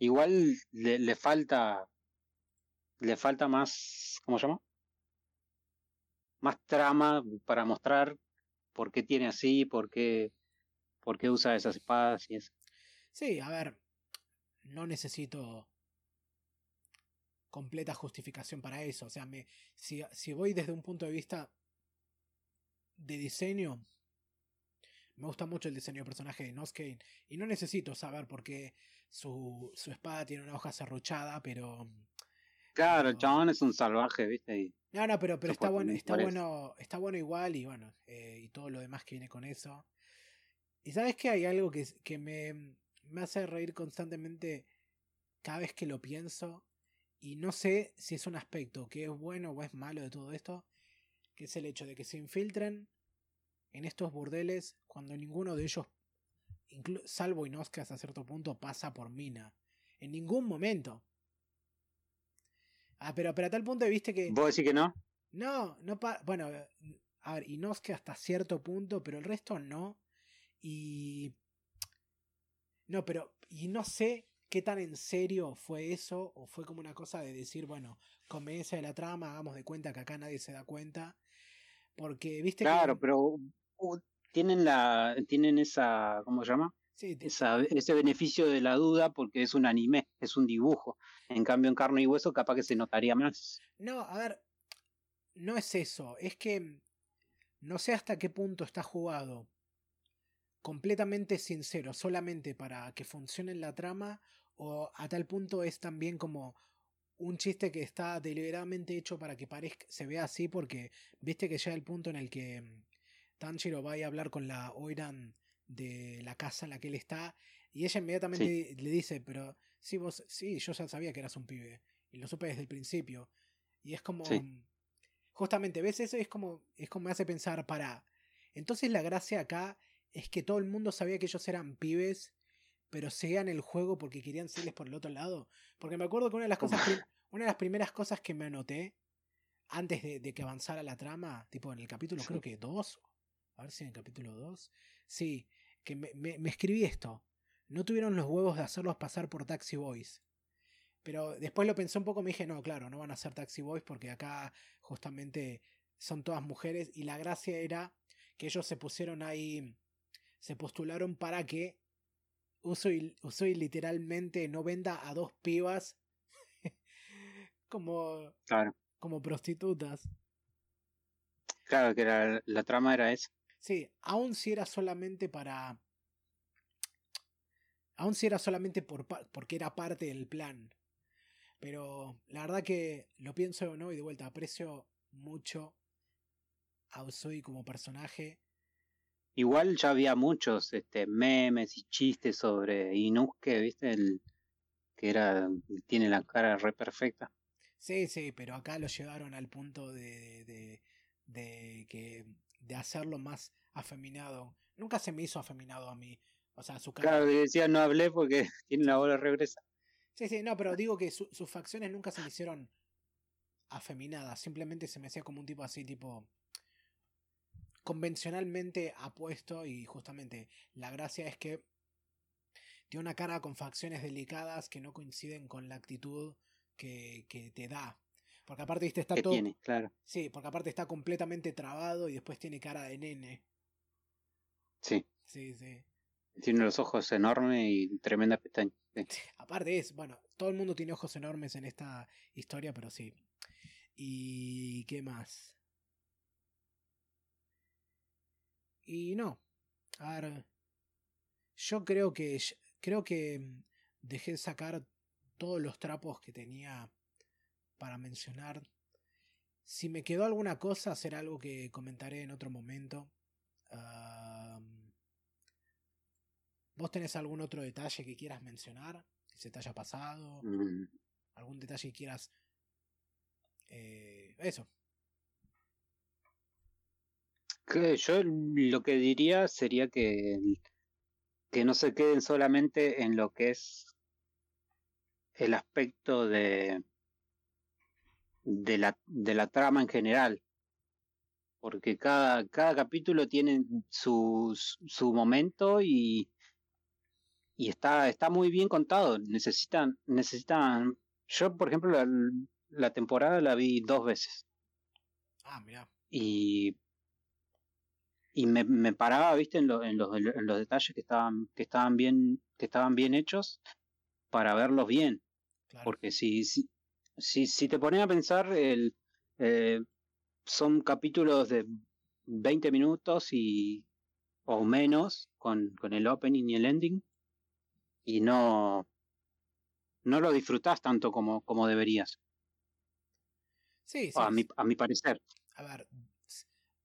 Igual le, le falta. Le falta más. ¿Cómo se llama? Más trama para mostrar por qué tiene así, por qué, por qué usa esas espadas y eso. Sí, a ver, no necesito completa justificación para eso. O sea, me, si, si voy desde un punto de vista de diseño, me gusta mucho el diseño de personaje de Inosuke y no necesito saber por qué su, su espada tiene una hoja serruchada, pero... Claro, el chabón es un salvaje, ¿viste? Y No, no, pero, pero está bueno, está bueno, está bueno igual y bueno, eh, y todo lo demás que viene con eso. Y sabes que hay algo que, que me, me hace reír constantemente cada vez que lo pienso. Y no sé si es un aspecto que es bueno o es malo de todo esto. Que es el hecho de que se infiltren en estos burdeles cuando ninguno de ellos, salvo Inosuke hasta cierto punto, pasa por Mina. En ningún momento. Ah, pero, pero a tal punto viste que. ¿Vos decís que no? No, no pa bueno, a ver, Inosuke hasta cierto punto, pero el resto no. Y no, pero y no sé qué tan en serio fue eso o fue como una cosa de decir, bueno, conveniencia de la trama, hagamos de cuenta que acá nadie se da cuenta. Porque viste Claro, que pero tienen la, tienen esa, ¿cómo se llama? sí, te- Esa, ese beneficio de la duda porque es un anime, es un dibujo. En cambio, en carne y hueso, capaz que se notaría más. No, a ver, no es eso, es que no sé hasta qué punto está jugado completamente sincero, solamente para que funcione la trama, o a tal punto es también como un chiste que está deliberadamente hecho para que parezca, se vea así, porque viste que llega el punto en el que mm, Tanjiro va a hablar con la Oiran de la casa en la que él está, y ella inmediatamente le dice, pero sí, vos, sí, yo ya sabía que eras un pibe, y lo supe desde el principio. Y es como. Sí. Justamente, ¿ves eso? Es como. Es como me hace pensar para. Entonces la gracia acá es que todo el mundo sabía que ellos eran pibes, pero seguían el juego porque querían seguirles por el otro lado. Porque me acuerdo que una de las cosas. Una de las primeras cosas que me anoté antes de, de que avanzara la trama, tipo en el capítulo, Sí. creo que 2. A ver si en el capítulo 2. Sí, que me, me- me escribí esto. No tuvieron los huevos de hacerlos pasar por Taxi Boys. Pero después lo pensé un poco, me dije, no, claro, no van a ser Taxi Boys porque acá justamente son todas mujeres y la gracia era que ellos se pusieron ahí, se postularon para que Usui literalmente no venda a dos pibas [laughs] como, Claro, como prostitutas. claro que la, la trama era esa. Sí, aun si era solamente para... Aun si era solamente por, porque era parte del plan. Pero la verdad que lo pienso o no y de vuelta aprecio mucho a Usui como personaje. Igual ya había muchos este, memes y chistes sobre Inuke, ¿viste? El, que era, tiene la cara re perfecta. Sí, sí, pero acá lo llevaron al punto de, de, de que de hacerlo más afeminado. Nunca se me hizo afeminado a mí. O sea, su cara. Claro, decía no hablé porque [laughs] tiene la bola regresa. Sí, sí, no, pero digo que su- sus facciones nunca se me hicieron afeminadas. Simplemente se me hacía como un tipo así, tipo convencionalmente apuesto y justamente la gracia es que tiene una cara con facciones delicadas que no coinciden con la actitud que, que te da. Porque aparte, viste, está que todo... tiene, claro. Sí, porque aparte está completamente trabado y después tiene cara de nene. Sí, Sí, sí. tiene los ojos enormes y tremenda pestaña. Sí. Aparte es, bueno, todo el mundo tiene ojos enormes en esta historia, pero sí. ¿Y qué más? Y no. A ver. Yo creo que. Creo que mm, dejé sacar todos los trapos que tenía para mencionar. Si me quedó alguna cosa, será algo que comentaré en otro momento. ¿Vos tenés algún otro detalle que quieras mencionar? Que se te haya pasado. Mm. ¿Algún detalle que quieras... Eh, eso. Que yo lo que diría sería que, que no se queden solamente en lo que es el aspecto de, de, la, de la trama en general. Porque cada, cada capítulo tiene su, su momento y, y está, está muy bien contado. Necesitan, necesitan. Yo, por ejemplo, la, la temporada la vi dos veces. Ah, mira. Y y me, me paraba, viste, en, lo, en, los, en los detalles que estaban, que estaban bien, que estaban bien hechos para verlos bien. Porque si, si, si, si, te pones a pensar, el, eh, son capítulos de 20 minutos y o menos con, con el opening y el ending y no no lo disfrutás tanto como, como deberías. Sí, sí. A mi, a mi parecer. A ver,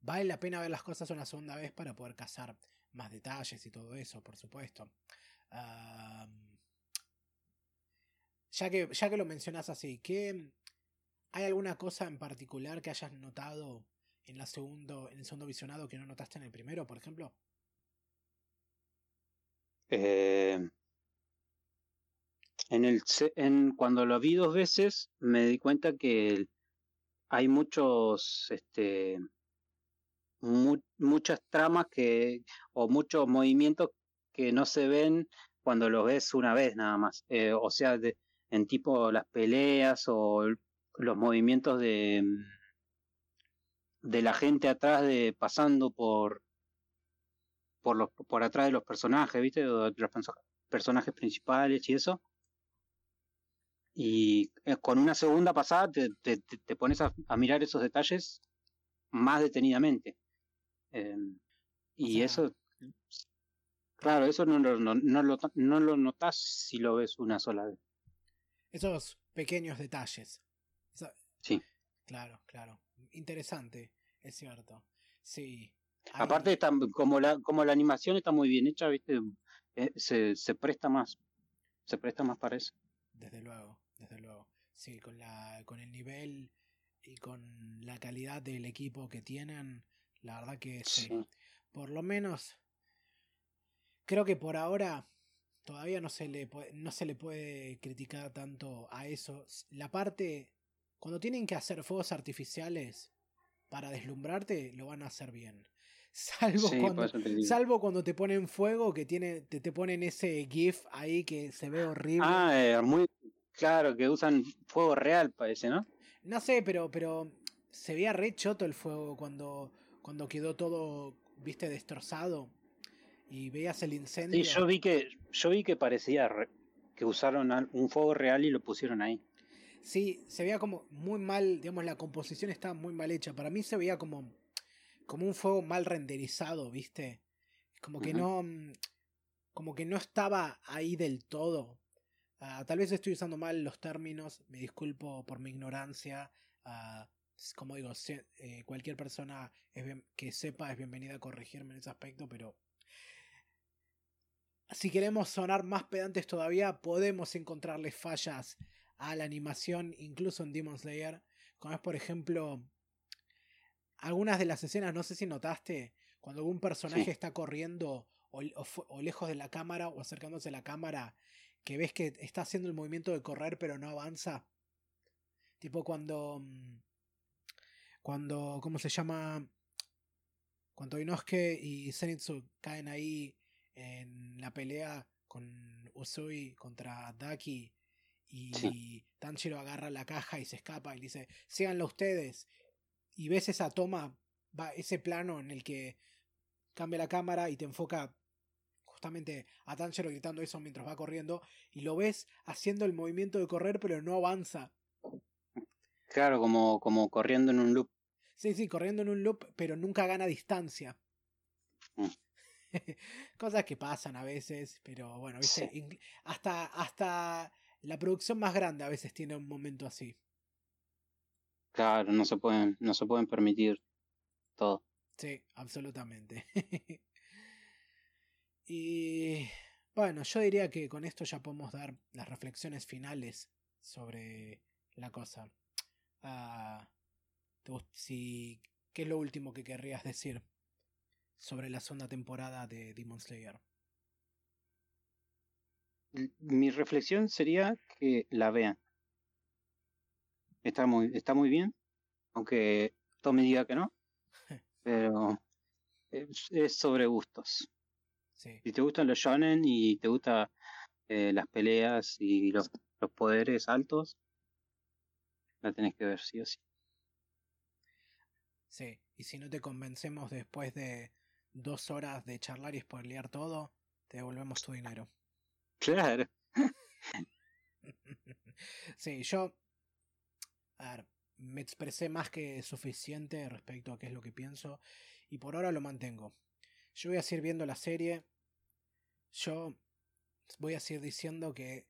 vale la pena ver las cosas una segunda vez para poder cazar más detalles y todo eso, por supuesto. ya, que, ya que lo mencionas así, ¿qué, ¿hay alguna cosa en particular que hayas notado en, la segundo, en el segundo visionado que no notaste en el primero, por ejemplo? Eh, en el, cuando lo vi dos veces me di cuenta que hay muchos este, muchas tramas que o muchos movimientos que no se ven cuando los ves una vez nada más. Eh, o sea, de, en tipo las peleas o los movimientos de de la gente atrás de pasando por por los por atrás de los personajes, ¿viste? De los personajes principales y eso. Y eh, con una segunda pasada te, te, pones a mirar esos detalles más detenidamente. Em, y eso, claro, eso no lo, no, no, lo, no lo notas si lo ves una sola vez. Esos pequeños detalles. sí. Claro, claro. Interesante, es cierto. Sí. Aparte, está, como, la, como la animación está muy bien hecha, ¿viste? Eh, se, se presta más. Se presta más para eso. Desde luego, desde luego. Sí, con, la, con el nivel y con la calidad del equipo que tienen, la verdad que sí. Por lo menos, creo que por ahora todavía no se, le puede, no se le puede criticar tanto a eso. La parte, cuando tienen que hacer fuegos artificiales para deslumbrarte, lo van a hacer bien. [laughs] Salvo, cuando, salvo cuando te ponen fuego, que tiene, te, te ponen ese GIF ahí que se ve horrible. Ah, eh, muy claro, que usan fuego real, parece, ¿no? No sé, pero, pero se veía re choto el fuego cuando cuando quedó todo, viste, destrozado y veías el incendio. Sí, yo vi que, yo vi que parecía que usaron un fuego real y lo pusieron ahí. Sí, se veía como muy mal, digamos, la composición estaba muy mal hecha. Para mí se veía como, como un fuego mal renderizado, viste. Como que no, mm, como que no estaba ahí del todo. Ah, tal vez estoy usando mal los términos, me disculpo por mi ignorancia. Uh, como digo, eh, cualquier persona que sepa es bienvenida a corregirme en ese aspecto, pero si queremos sonar más pedantes todavía, podemos encontrarle fallas a la animación, incluso en Demon Slayer, como es por ejemplo algunas de las escenas, no sé si notaste, cuando algún personaje está corriendo o, o, lejos de la cámara o acercándose a la cámara, que ves que está haciendo el movimiento de correr pero no avanza. Tipo cuando mm, cuando, ¿cómo se llama? Cuando Inosuke y Zenitsu caen ahí en la pelea con Usui contra Daki y Tanjiro agarra la caja y se escapa y dice, síganlo ustedes. Y ves esa toma, va, ese plano en el que cambia la cámara y te enfoca justamente a Tanjiro gritando eso mientras va corriendo y lo ves haciendo el movimiento de correr pero no avanza. Claro, como, como corriendo en un loop. Sí, sí, corriendo en un loop, pero nunca gana distancia. Mm. [laughs] Cosas que pasan a veces, pero bueno, ¿viste? hasta, hasta la producción más grande a veces tiene un momento así. Claro, no se pueden, no se pueden permitir todo. Sí, absolutamente. [laughs] y bueno, yo diría que con esto ya podemos dar las reflexiones finales sobre la cosa. Ah, si, ¿Qué es lo último que querrías decir sobre la segunda temporada de Demon Slayer? Mi reflexión sería que la vean. Está muy, está muy bien, aunque me diga que no, [laughs] pero es sobre gustos. Si te gustan los shonen y te gustan eh, las peleas y los, los, poderes altos, la tenés que ver sí o sí. Sí, y si no te convencemos después de dos horas de charlar y spoilear todo, te devolvemos tu dinero. [laughs] Claro. [laughs] sí, yo. A ver, me expresé más que suficiente respecto a qué es lo que pienso y por ahora lo mantengo. Yo voy a seguir viendo la serie. Yo voy a seguir diciendo que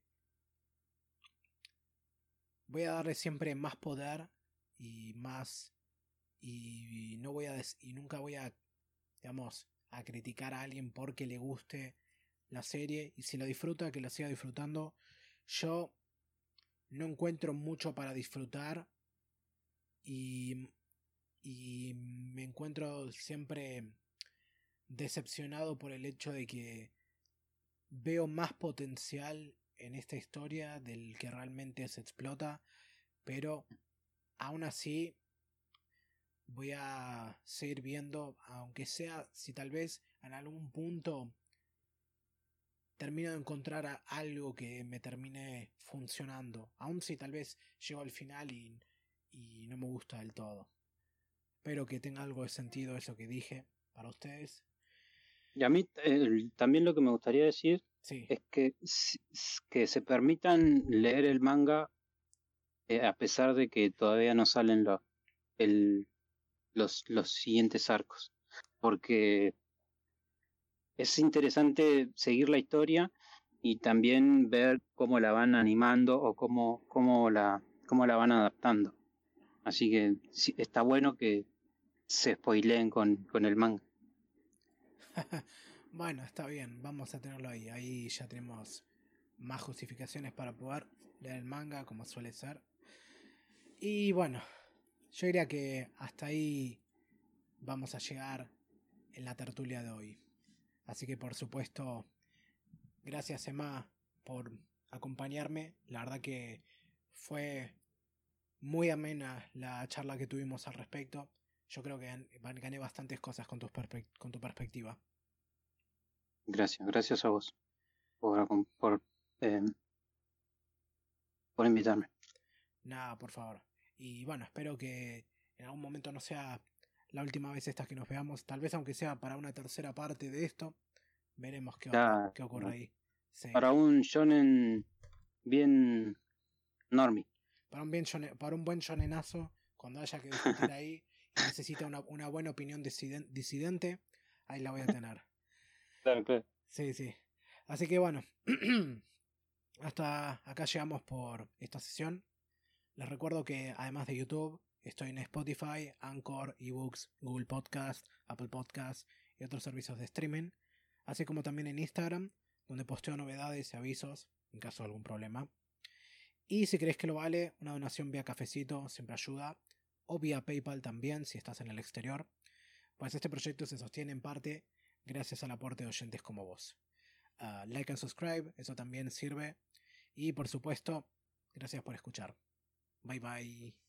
voy a darle siempre más poder y más y no voy a y nunca voy a digamos a criticar a alguien porque le guste la serie y si la disfruta que la siga disfrutando. Yo no encuentro mucho para disfrutar y y me encuentro siempre decepcionado por el hecho de que veo más potencial en esta historia del que realmente se explota, pero aún así voy a seguir viendo, aunque sea si tal vez en algún punto termino de encontrar algo que me termine funcionando, aun si tal vez llego al final y, y no me gusta del todo. Espero que tenga algo de sentido eso que dije para ustedes. Y a mí también lo que me gustaría decir es que, que se permitan leer el manga eh, a pesar de que todavía no salen el, los, los siguientes arcos. Porque es interesante seguir la historia y también ver cómo la van animando o cómo, cómo, la, cómo la van adaptando. Así que está bueno que se spoileen con, con el manga. [laughs] bueno, está bien, vamos a tenerlo ahí. Ahí ya tenemos más justificaciones para poder leer el manga, como suele ser. Y bueno, yo diría que hasta ahí vamos a llegar en la tertulia de hoy. Así que por supuesto, gracias Emma por acompañarme. La verdad que fue muy amena la charla que tuvimos al respecto. Yo creo que gané bastantes cosas con tu, con tu perspectiva. Gracias, gracias a vos por, por, eh, por invitarme. Nada, por favor. Y bueno, espero que en algún momento no sea la última vez esta que nos veamos. Tal vez aunque sea para una tercera parte de esto. Veremos qué, qué ocurre ahí. Para un shonen bien normie. Para un, bien para un buen shonenazo, cuando haya que discutir [laughs] ahí y necesita una, una buena opinión disidente, ahí la voy a tener. Sí, sí. Así que bueno, [clears throat] hasta acá llegamos por esta sesión. Les recuerdo que además de YouTube, estoy en Spotify, Anchor, eBooks, Google Podcast, Apple Podcast y otros servicios de streaming, así como también en Instagram, donde posteo novedades y avisos en caso de algún problema. Y si crees que lo vale, una donación vía cafecito siempre ayuda, o vía PayPal también si estás en el exterior, pues este proyecto se sostiene en parte gracias al aporte de oyentes como vos. Ah, like and subscribe, eso también sirve. Y por supuesto, gracias por escuchar. 拜拜。